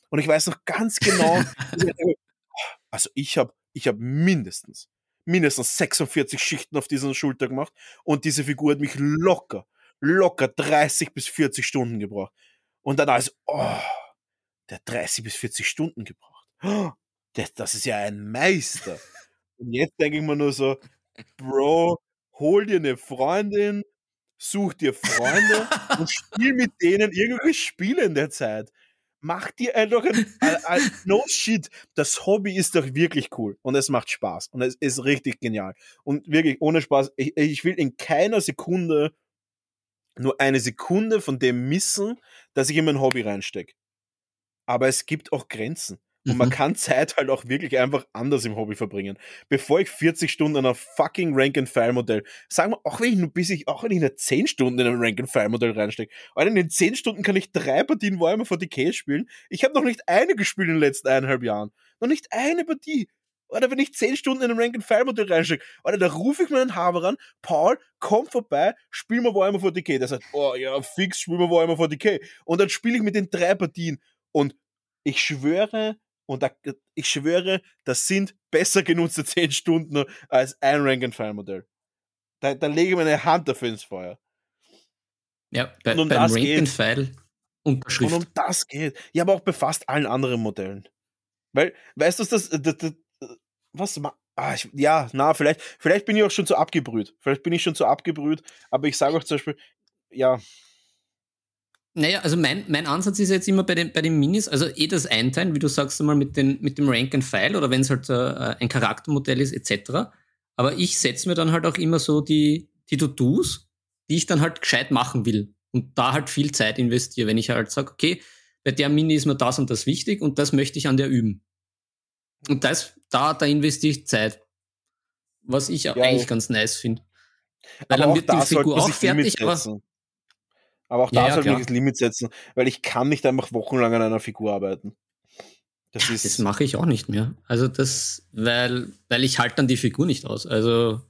Und ich weiß noch ganz genau, also ich habe ich hab mindestens, mindestens 46 Schichten auf dieser Schulter gemacht und diese Figur hat mich locker, locker 30 bis 40 Stunden gebraucht. Und dann also, oh, der hat 30 bis 40 Stunden gebraucht. Oh, das, das ist ja ein Meister. Und jetzt denke ich mir nur so, Bro, hol dir eine Freundin, such dir Freunde und spiel mit denen irgendwelche Spiele in der Zeit. Mach dir einfach ein, ein, ein No shit. Das Hobby ist doch wirklich cool und es macht Spaß und es ist richtig genial. Und wirklich, ohne Spaß, ich, ich will in keiner Sekunde nur eine Sekunde von dem missen, dass ich in mein Hobby reinstecke. Aber es gibt auch Grenzen. Und man Mhm. kann Zeit halt auch wirklich einfach anders im Hobby verbringen. Bevor ich 40 Stunden an einem fucking Rank-and-File-Modell, sagen wir, auch wenn ich nur bis ich, auch wenn ich nur 10 Stunden in ein Rank-and-File-Modell reinstecke, aber in den 10 Stunden kann ich drei Partien Warhammer 40k spielen. Ich habe noch nicht eine gespielt in den letzten eineinhalb Jahren. Noch nicht eine Partie. Oder wenn ich 10 Stunden in ein Rank-and-File-Modell reinstecke, oder da rufe ich meinen Haber an, Paul, komm vorbei, spiel mal Warhammer 40k. Der sagt, oh ja, fix, spiel mal Warhammer 40k. Und dann spiele ich mit den drei Partien. Und ich schwöre, und da, ich schwöre, das sind besser genutzte 10 Stunden als ein Rank-and-File-Modell. Da, da lege ich meine Hand dafür ins Feuer. Ja, bei, Und um beim das Rank and geht's. File Unterschrift. Und um das geht. Ja, aber auch bei fast allen anderen Modellen. Weil, weißt du, das, das, das was, ah, ich, ja, na, vielleicht, vielleicht bin ich auch schon zu abgebrüht. Vielleicht bin ich schon zu abgebrüht, aber ich sage auch zum Beispiel, ja, Naja, also mein, mein Ansatz ist jetzt immer bei den, bei den Minis, also eh das Einteilen, wie du sagst einmal mit, den, mit dem Rank and File oder wenn es halt äh, ein Charaktermodell ist, etc. Aber ich setze mir dann halt auch immer so die, die To-Dos, die ich dann halt gescheit machen will und da halt viel Zeit investiere, wenn ich halt sage, okay, bei der Mini ist mir das und das wichtig und das möchte ich an der üben. Und das, da, da investiere ich Zeit. Was ich auch Ja, eigentlich ganz nice finde. Weil dann wird die Figur auch fertig, aber. Aber auch Ja, da ja, sollte klar. sich Limit setzen, weil ich kann nicht einfach wochenlang an einer Figur arbeiten. Das ist, Das mache ich auch nicht mehr. Also das, weil, weil ich halt dann die Figur nicht aus. Also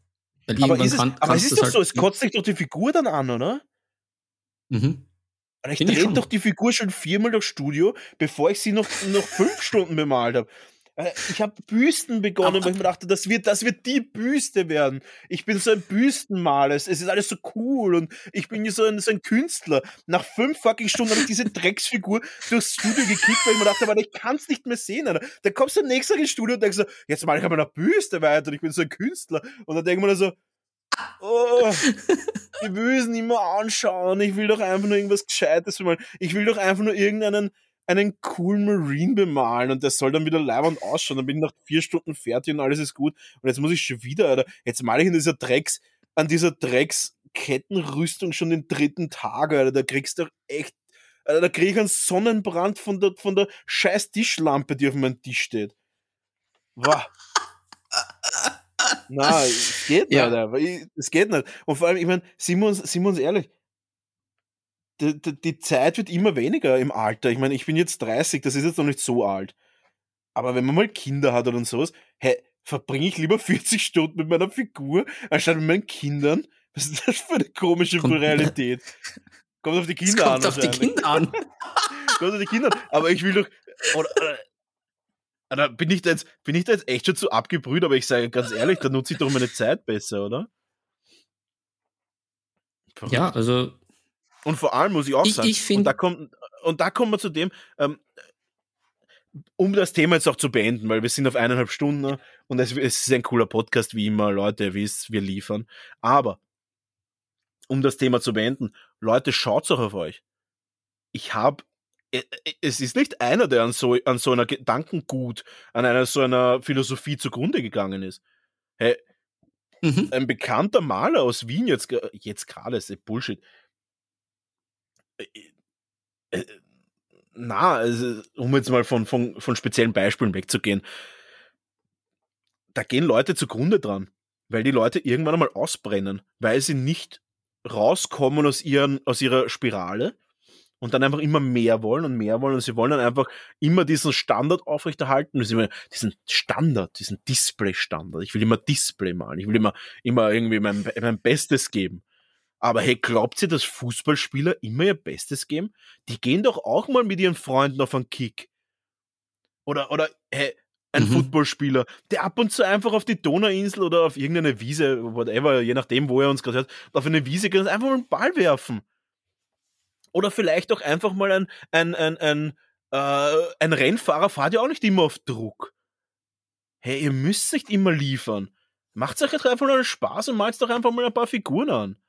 weil aber, ist es, kann, aber es ist doch halt, so, es kotzt dich doch die Figur dann an, oder? Mhm. Weil Ich ich drehe doch die Figur schon viermal durchs Studio, bevor ich sie noch, noch fünf Stunden bemalt habe. Äh, Ich habe Büsten begonnen, Aber- weil ich mir dachte, das wird, das wird die Büste werden. Ich bin so ein Büstenmaler, es, ist alles so cool und ich bin so ein, so ein Künstler. Nach fünf fucking Stunden habe ich diese Drecksfigur durchs Studio gekickt, weil ich mir dachte, aber ich kann es nicht mehr sehen. Alter. Dann kommst du nächstes Mal ins Studio und denkst so, jetzt mal ich aber eine Büste weiter und ich bin so ein Künstler. Und dann denkt man so, oh, die müssen immer anschauen. Ich will doch einfach nur irgendwas Gescheites bemalen. Ich will doch einfach nur irgendeinen einen coolen Marine bemalen und der soll dann wieder leibend ausschauen. Dann bin ich nach vier Stunden fertig und alles ist gut. Und jetzt muss ich schon wieder, Alter, jetzt male ich in dieser Drecks, an dieser Drecks-Kettenrüstung schon den dritten Tag, Alter. Da kriegst du echt, Alter, da krieg ich einen Sonnenbrand von der, von der scheiß Tischlampe, die auf meinem Tisch steht. Wow. Nein, es geht nicht, Ja. Ich- Es geht nicht. Und vor allem, ich meine, sind wir uns, sind wir uns ehrlich, die, die, Zeit wird immer weniger im Alter. Ich meine, ich bin jetzt 30, das ist jetzt noch nicht so alt. Aber wenn man mal Kinder hat oder sowas, hey, verbringe ich lieber 40 Stunden mit meiner Figur, anstatt mit meinen Kindern, Was ist das für eine komische Kommt- Realität? Kommt auf die Kinder an. kommt auf die. Kinder an. Kommt auf die Kinder an. Aber ich will doch. Oder, oder bin, ich da jetzt, bin ich da jetzt echt schon zu abgebrüht, aber ich sage ganz ehrlich, da nutze ich doch meine Zeit besser, oder? Verrückt. Ja, also Und vor allem muss ich auch Ich- sagen, ich und, da kommt, und da kommen wir zu dem, ähm, um das Thema jetzt auch zu beenden, weil wir sind auf eineinhalb Stunden und es, es ist ein cooler Podcast, wie immer, Leute, ihr wisst, wir liefern. Aber, um das Thema zu beenden, Leute, schaut's auch auf euch. Ich habe es ist nicht einer, der an so, an so einer Gedankengut, an einer so einer Philosophie zugrunde gegangen ist. Hey, mhm. ein bekannter Maler aus Wien jetzt, ge- jetzt gerade, ist Bullshit. Äh, äh, Na, also, um jetzt mal von, von, von speziellen Beispielen wegzugehen, da gehen Leute zugrunde dran, weil die Leute irgendwann einmal ausbrennen, weil sie nicht rauskommen aus, ihren, aus ihrer Spirale und dann einfach immer mehr wollen und mehr wollen und sie wollen dann einfach immer diesen Standard aufrechterhalten, immer diesen Standard, diesen Display-Standard. Ich will immer Display malen, ich will immer, immer irgendwie mein, mein Bestes geben. Aber hey, glaubt ihr, dass Fußballspieler immer ihr Bestes geben? Die gehen doch auch mal mit ihren Freunden auf einen Kick. Oder, oder, hey, ein Mhm. Footballspieler, der ab und zu einfach auf die Donauinsel oder auf irgendeine Wiese, whatever, je nachdem, wo er uns gerade hört, auf eine Wiese geht und einfach mal einen Ball werfen. Oder vielleicht auch einfach mal ein, ein, ein, ein, äh, ein Rennfahrer fahrt ja auch nicht immer auf Druck. Hey, ihr müsst nicht immer liefern. Macht euch halt einfach mal einen Spaß und malt doch einfach mal ein paar Figuren an.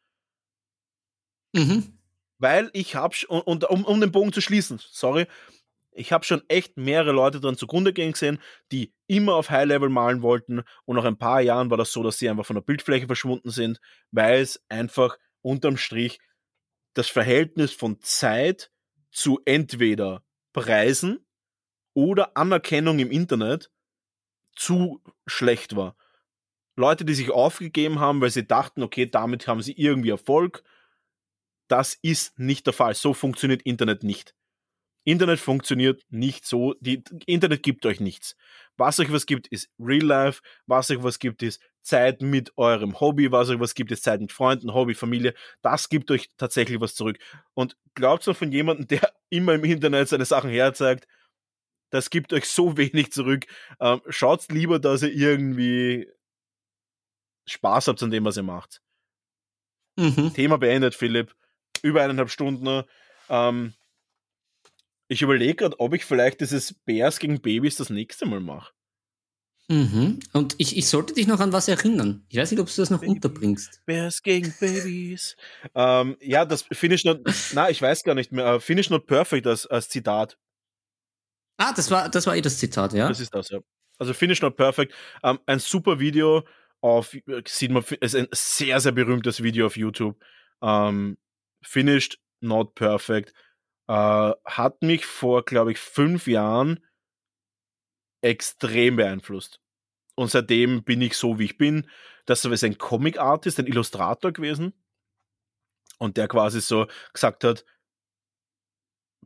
Mhm. Weil ich hab, sch- und, und um, um den Bogen zu schließen, sorry, ich habe schon echt mehrere Leute dran zugrunde gehen gesehen, die immer auf High-Level malen wollten und nach ein paar Jahren war das so, dass sie einfach von der Bildfläche verschwunden sind, weil es einfach unterm Strich das Verhältnis von Zeit zu entweder Preisen oder Anerkennung im Internet zu schlecht war. Leute, die sich aufgegeben haben, weil sie dachten, okay, damit haben sie irgendwie Erfolg. Das ist nicht der Fall. So funktioniert Internet nicht. Internet funktioniert nicht so. Die, Internet gibt euch nichts. Was euch was gibt, ist Real Life. Was euch was gibt, ist Zeit mit eurem Hobby. Was euch was gibt, ist Zeit mit Freunden, Hobby, Familie. Das gibt euch tatsächlich was zurück. Und glaubt noch von jemandem, der immer im Internet seine Sachen herzeigt, das gibt euch so wenig zurück. Ähm, schaut lieber, dass ihr irgendwie Spaß habt an dem, was ihr macht. Mhm. Thema beendet, Philipp. Über eineinhalb Stunden. Ähm, ich überlege gerade, ob ich vielleicht dieses Bears gegen Babys das nächste Mal mache. Mhm. Und ich, ich sollte dich noch an was erinnern. Ich weiß nicht, ob du das noch unterbringst. Bears gegen Babys. ähm, ja, das Finish Not. na, ich weiß gar nicht mehr. Äh, Finish Not Perfect als, als Zitat. Ah, das war, das war eh das Zitat, ja? Das ist das, ja. Also Finish Not Perfect. Ähm, ein super Video auf, äh, sieht man, ist ein sehr, sehr berühmtes Video auf YouTube. Ähm, Finished Not Perfect. Äh, hat mich vor, glaube ich, fünf Jahren extrem beeinflusst. Und seitdem bin ich so, wie ich bin. Das ist ein Comic-Artist, ein Illustrator gewesen. Und der quasi so gesagt hat,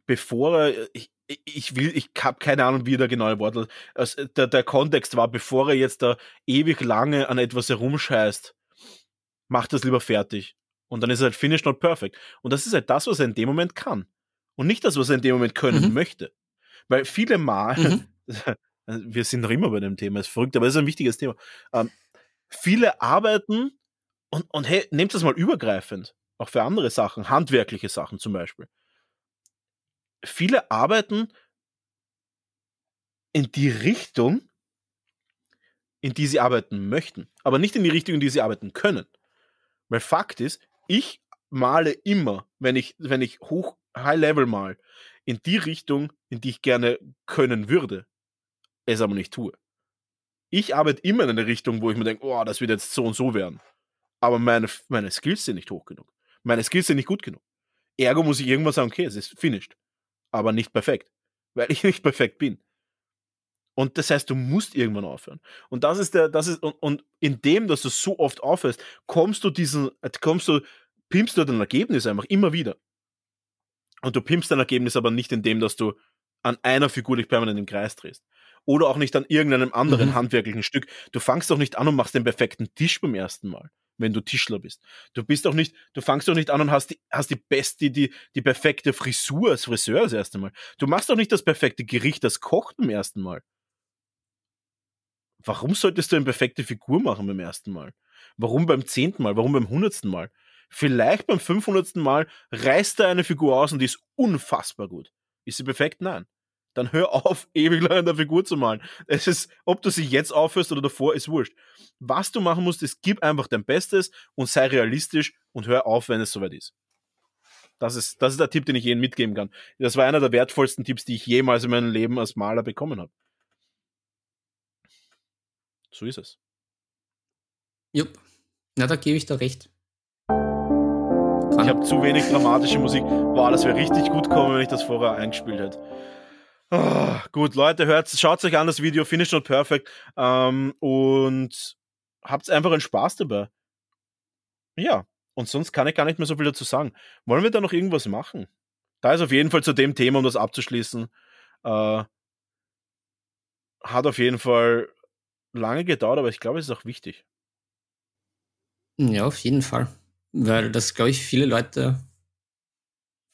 bevor er, ich, ich will, ich habe keine Ahnung, wie der genaue Wort also der, der Kontext war, bevor er jetzt da ewig lange an etwas herumscheißt, macht das lieber fertig. Und dann ist er halt finished not perfect. Und das ist halt das, was er in dem Moment kann. Und nicht das, was er in dem Moment können Mhm. möchte. Weil viele Mal, Mhm. wir sind noch immer bei dem Thema, ist verrückt, aber es ist ein wichtiges Thema. Ähm, viele arbeiten und, und hey, nehmt das mal übergreifend, auch für andere Sachen, handwerkliche Sachen zum Beispiel. Viele arbeiten in die Richtung, in die sie arbeiten möchten, aber nicht in die Richtung, in die sie arbeiten können. Weil Fakt ist, ich male immer, wenn ich, wenn ich hoch, high level mal, in die Richtung, in die ich gerne können würde, es aber nicht tue. Ich arbeite immer in eine Richtung, wo ich mir denke, oh, das wird jetzt so und so werden. Aber meine, meine Skills sind nicht hoch genug. Meine Skills sind nicht gut genug. Ergo muss ich irgendwann sagen, okay, es ist finished. Aber nicht perfekt. Weil ich nicht perfekt bin. Und das heißt, du musst irgendwann aufhören. Und das ist der, das ist, und, und indem, dass du so oft aufhörst, kommst du diesen, kommst du, pimpst du dein Ergebnis einfach immer wieder. Und du pimpst dein Ergebnis aber nicht indem, dass du an einer Figur dich permanent im Kreis drehst. Oder auch nicht an irgendeinem anderen Mhm. handwerklichen Stück. Du fangst doch nicht an und machst den perfekten Tisch beim ersten Mal. wenn du Tischler bist. Du bist doch nicht, du fangst doch nicht an und hast die, hast die beste, die, die perfekte Frisur als Friseur das erste Mal. Du machst doch nicht das perfekte Gericht als Koch beim ersten Mal. Warum solltest du eine perfekte Figur machen beim ersten Mal? Warum beim zehnten Mal? Warum beim hundertsten Mal? Vielleicht beim 500. Mal reißt er eine Figur aus und die ist unfassbar gut. Ist sie perfekt? Nein. Dann hör auf, ewig lang an der Figur zu malen. Es ist, ob du sie jetzt aufhörst oder davor, ist wurscht. Was du machen musst, ist, gib einfach dein Bestes und sei realistisch und hör auf, wenn es soweit ist. Das ist, das ist der Tipp, den ich jedem mitgeben kann. Das war einer der wertvollsten Tipps, die ich jemals in meinem Leben als Maler bekommen habe. So ist es. Jupp. Na, da gebe ich dir recht. Ich habe zu wenig dramatische Musik. Wow, das wäre richtig gut kommen, wenn ich das vorher eingespielt hätte. Oh, gut, Leute, hört, schaut euch an das Video, Finish Not Perfect ähm, und habt einfach einen Spaß dabei. Ja, und sonst kann ich gar nicht mehr so viel dazu sagen. Wollen wir da noch irgendwas machen? Da ist auf jeden Fall zu dem Thema, um das abzuschließen, äh, hat auf jeden Fall lange gedauert, aber ich glaube, es ist auch wichtig. Ja, auf jeden Fall weil das, glaube ich, viele Leute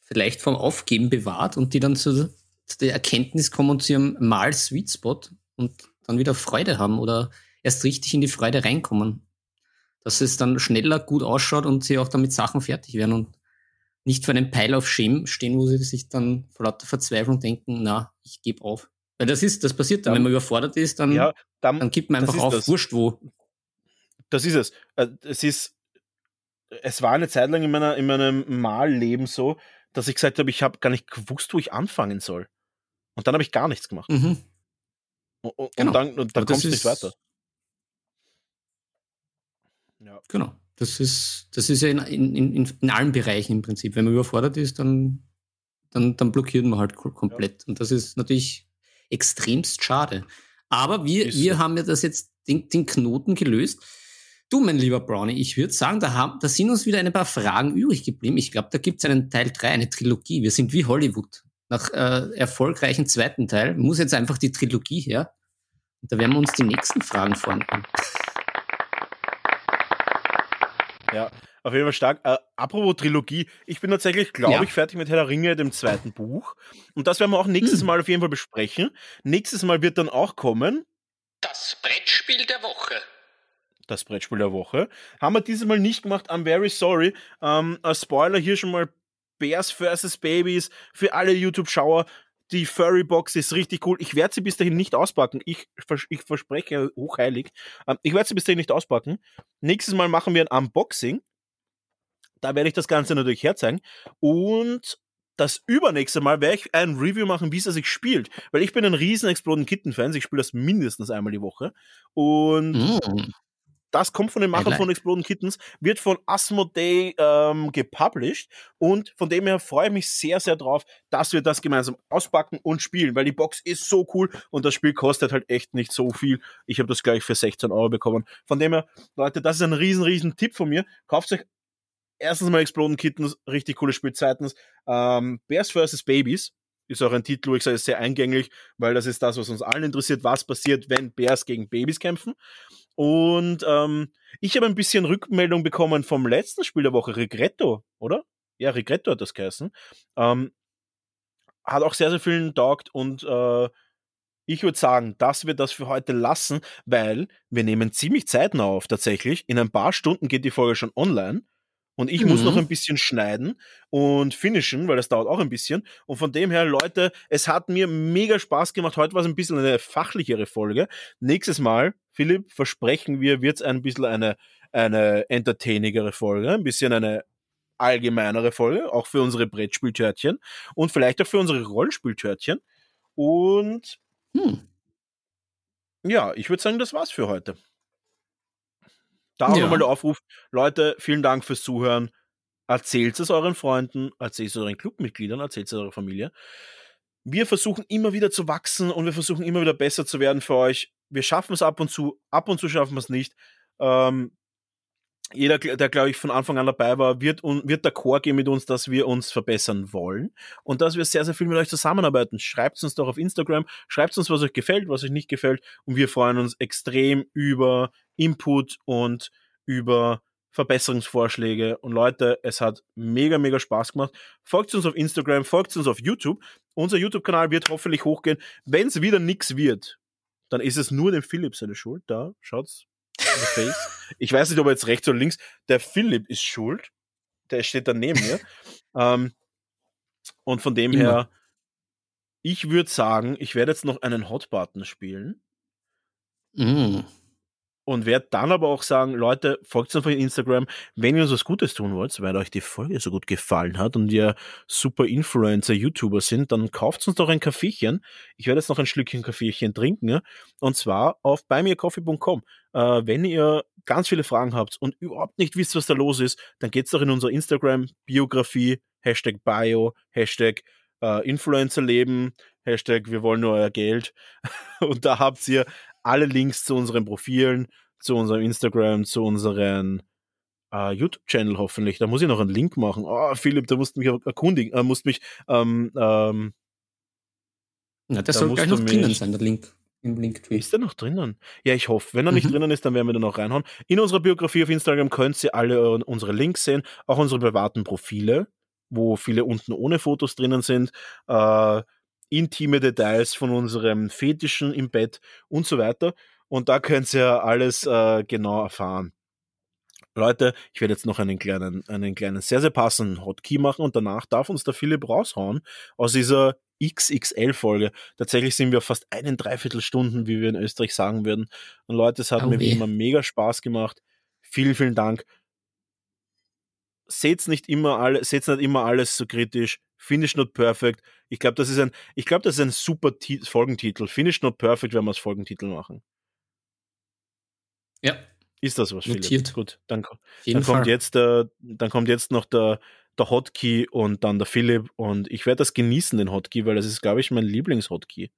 vielleicht vom Aufgeben bewahrt und die dann zu, zu der Erkenntnis kommen zu ihrem Mal-Sweet Spot und dann wieder Freude haben oder erst richtig in die Freude reinkommen. Dass es dann schneller gut ausschaut und sie auch damit Sachen fertig werden und nicht vor einem Pile of Shame stehen, wo sie sich dann vor lauter Verzweiflung denken, na, ich gebe auf. Weil das ist, das passiert dann, ja. wenn man überfordert ist, dann, ja, dann, dann gibt man einfach auf, das. wurscht wo. Das ist es. Äh, es ist, es war eine Zeit lang in, meiner, in meinem Malleben so, dass ich gesagt habe, ich habe gar nicht gewusst, wo ich anfangen soll. Und dann habe ich gar nichts gemacht. Mhm. Und, und, genau. dann, und dann kommst du nicht weiter. Ja. Genau. Das ist, das ist ja in, in, in, in allen Bereichen im Prinzip. Wenn man überfordert ist, dann, dann, dann blockiert man halt komplett. Ja. Und das ist natürlich extremst schade. Aber wir, wir haben ja das jetzt den, den Knoten gelöst. Du, mein lieber Brownie, ich würde sagen, da, haben, da sind uns wieder ein paar Fragen übrig geblieben. Ich glaube, da gibt es einen Teil 3, eine Trilogie. Wir sind wie Hollywood. Nach äh, erfolgreichen zweiten Teil muss jetzt einfach die Trilogie her. Und da werden wir uns die nächsten Fragen vornehmen. Ja, auf jeden Fall stark. Äh, apropos Trilogie, ich bin tatsächlich, glaube ja. ich, fertig mit Herr der Ringe, dem zweiten Buch. Und das werden wir auch nächstes hm. Mal auf jeden Fall besprechen. Nächstes Mal wird dann auch kommen. Das Brettspiel der Woche das Brettspiel der Woche. Haben wir dieses Mal nicht gemacht, I'm very sorry. Ähm, als Spoiler hier schon mal Bears vs. Babies für alle YouTube-Schauer. Die Furry-Box ist richtig cool. Ich werde sie bis dahin nicht auspacken. Ich, ich verspreche hochheilig. Ähm, ich werde sie bis dahin nicht auspacken. Nächstes Mal machen wir ein Unboxing. Da werde ich das Ganze natürlich herzeigen. Und das übernächste Mal werde ich ein Review machen, wie es sich spielt. Weil ich bin ein riesen Exploding Kitten-Fan. Ich spiele das mindestens einmal die Woche. Und mm. Das kommt von den Machern von Exploding Kittens, wird von Asmodee ähm, gepublished und von dem her freue ich mich sehr, sehr drauf, dass wir das gemeinsam auspacken und spielen, weil die Box ist so cool und das Spiel kostet halt echt nicht so viel. Ich habe das gleich für 16 Euro bekommen. Von dem her, Leute, das ist ein riesen, riesen Tipp von mir. Kauft euch erstens mal Exploding Kittens, richtig coole Spiel. Zweitens, ähm, Bears vs. Babies, ist auch ein Titel, wo ich sage, ist sehr eingänglich, weil das ist das, was uns allen interessiert, was passiert, wenn Bears gegen Babys kämpfen. Und ähm, ich habe ein bisschen Rückmeldung bekommen vom letzten Spiel der Woche, Regretto, oder? Ja, Regretto hat das geheißen. Ähm, hat auch sehr, sehr vielen taugt und äh, ich würde sagen, dass wir das für heute lassen, weil wir nehmen ziemlich zeitnah auf tatsächlich. In ein paar Stunden geht die Folge schon online. Und ich mhm. muss noch mhm. ein bisschen schneiden und finishen, weil das dauert auch ein bisschen. Und von dem her, Leute, es hat mir mega Spaß gemacht. Heute war es ein bisschen eine fachlichere Folge. Nächstes Mal, Philipp, versprechen wir, wird es ein bisschen eine, eine entertainigere Folge, ein bisschen eine allgemeinere Folge, auch für unsere Brettspieltörtchen und vielleicht auch für unsere Rollenspieltörtchen. Und hm. ja, ich würde sagen, das war's für heute. Da auch ja. nochmal der Aufruf, Leute, vielen Dank fürs Zuhören. Erzählt es euren Freunden, erzählt es euren Clubmitgliedern, erzählt es eurer Familie. Wir versuchen immer wieder zu wachsen und wir versuchen immer wieder besser zu werden für euch. Wir schaffen es ab und zu, ab und zu schaffen wir es nicht. Ähm, jeder, der, glaube ich, von Anfang an dabei war, wird, wird d'accord gehen mit uns, dass wir uns verbessern wollen und dass wir sehr, sehr viel mit euch zusammenarbeiten. Schreibt uns doch auf Instagram, schreibt uns, was euch gefällt, was euch nicht gefällt und wir freuen uns extrem über Input und über Verbesserungsvorschläge. Und Leute, es hat mega, mega Spaß gemacht. Folgt uns auf Instagram, folgt uns auf YouTube. Unser YouTube-Kanal wird hoffentlich hochgehen. Wenn es wieder nichts wird, dann ist es nur dem Philipp seine Schuld. Da, schaut's. Face. Ich weiß nicht, ob er jetzt rechts oder links. Der Philipp ist schuld. Der steht da neben mir. ähm, und von dem Immer. her, ich würde sagen, ich werde jetzt noch einen Hot-Button spielen. Mm. Und werde dann aber auch sagen, Leute, folgt uns auf Instagram, wenn ihr uns was Gutes tun wollt, weil euch die Folge so gut gefallen hat und ihr super Influencer, YouTuber sind, dann kauft uns doch ein Kaffeechen. Ich werde jetzt noch ein Schlückchen Kaffeechen trinken, und zwar auf beimircoffee.com. Äh, wenn ihr ganz viele Fragen habt und überhaupt nicht wisst, was da los ist, dann geht's doch in unser Instagram-Biografie, Hashtag Bio, Hashtag äh, Influencer-Leben, Hashtag wir wollen nur euer Geld. und da habt ihr alle Links zu unseren Profilen, zu unserem Instagram, zu unseren uh, YouTube-Channel hoffentlich. Da muss ich noch einen Link machen. Oh, Philipp, da musst du mich erkundigen, äh, musst mich ähm, ähm, ja, der soll gleich noch drinnen sein, der Link im Linktree. Ist der noch drinnen? Ja, ich hoffe. Wenn er nicht mhm. drinnen ist, dann werden wir den noch reinhauen. In unserer Biografie auf Instagram könnt ihr alle unsere Links sehen, auch unsere privaten Profile, wo viele unten ohne Fotos drinnen sind. Äh, intime Details von unserem Fetischen im Bett und so weiter. Und da könnt ihr alles äh, genau erfahren. Leute, ich werde jetzt noch einen kleinen, einen kleinen, sehr, sehr passenden Hotkey machen und danach darf uns der Philipp raushauen aus dieser XXL-Folge. Tatsächlich sind wir fast einen Dreiviertelstunden, wie wir in Österreich sagen würden. Und Leute, es hat oh mir wie immer mega Spaß gemacht. Vielen, vielen Dank. Seht's nicht immer alle, seht's nicht immer alles so kritisch. Finish not perfect. Ich glaube, das ist ein, ich glaube, das ist ein super T Folgentitel. Finish not perfect, wenn wir es Folgentitel machen. Ja. Ist das was, Notiert. Philipp? Gut, dann, dann kommt jetzt der, dann kommt jetzt noch der, der Hotkey und dann der Philipp und ich werde das genießen, den Hotkey, weil das ist, glaube ich, mein Lieblings-Hotkey.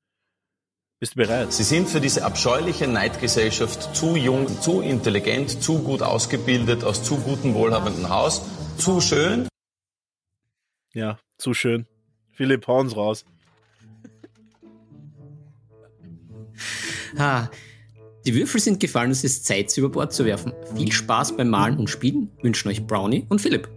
Bist du bereit? Sie sind für diese abscheuliche Neidgesellschaft zu jung, zu intelligent, zu gut ausgebildet, aus zu gutem, wohlhabenden Haus, zu schön. Ja, zu schön. Philipp, hau uns raus. Ha. Die Würfel sind gefallen, es ist Zeit, sie über Bord zu werfen. Viel Spaß beim Malen und Spielen wünschen euch Brownie und Philipp.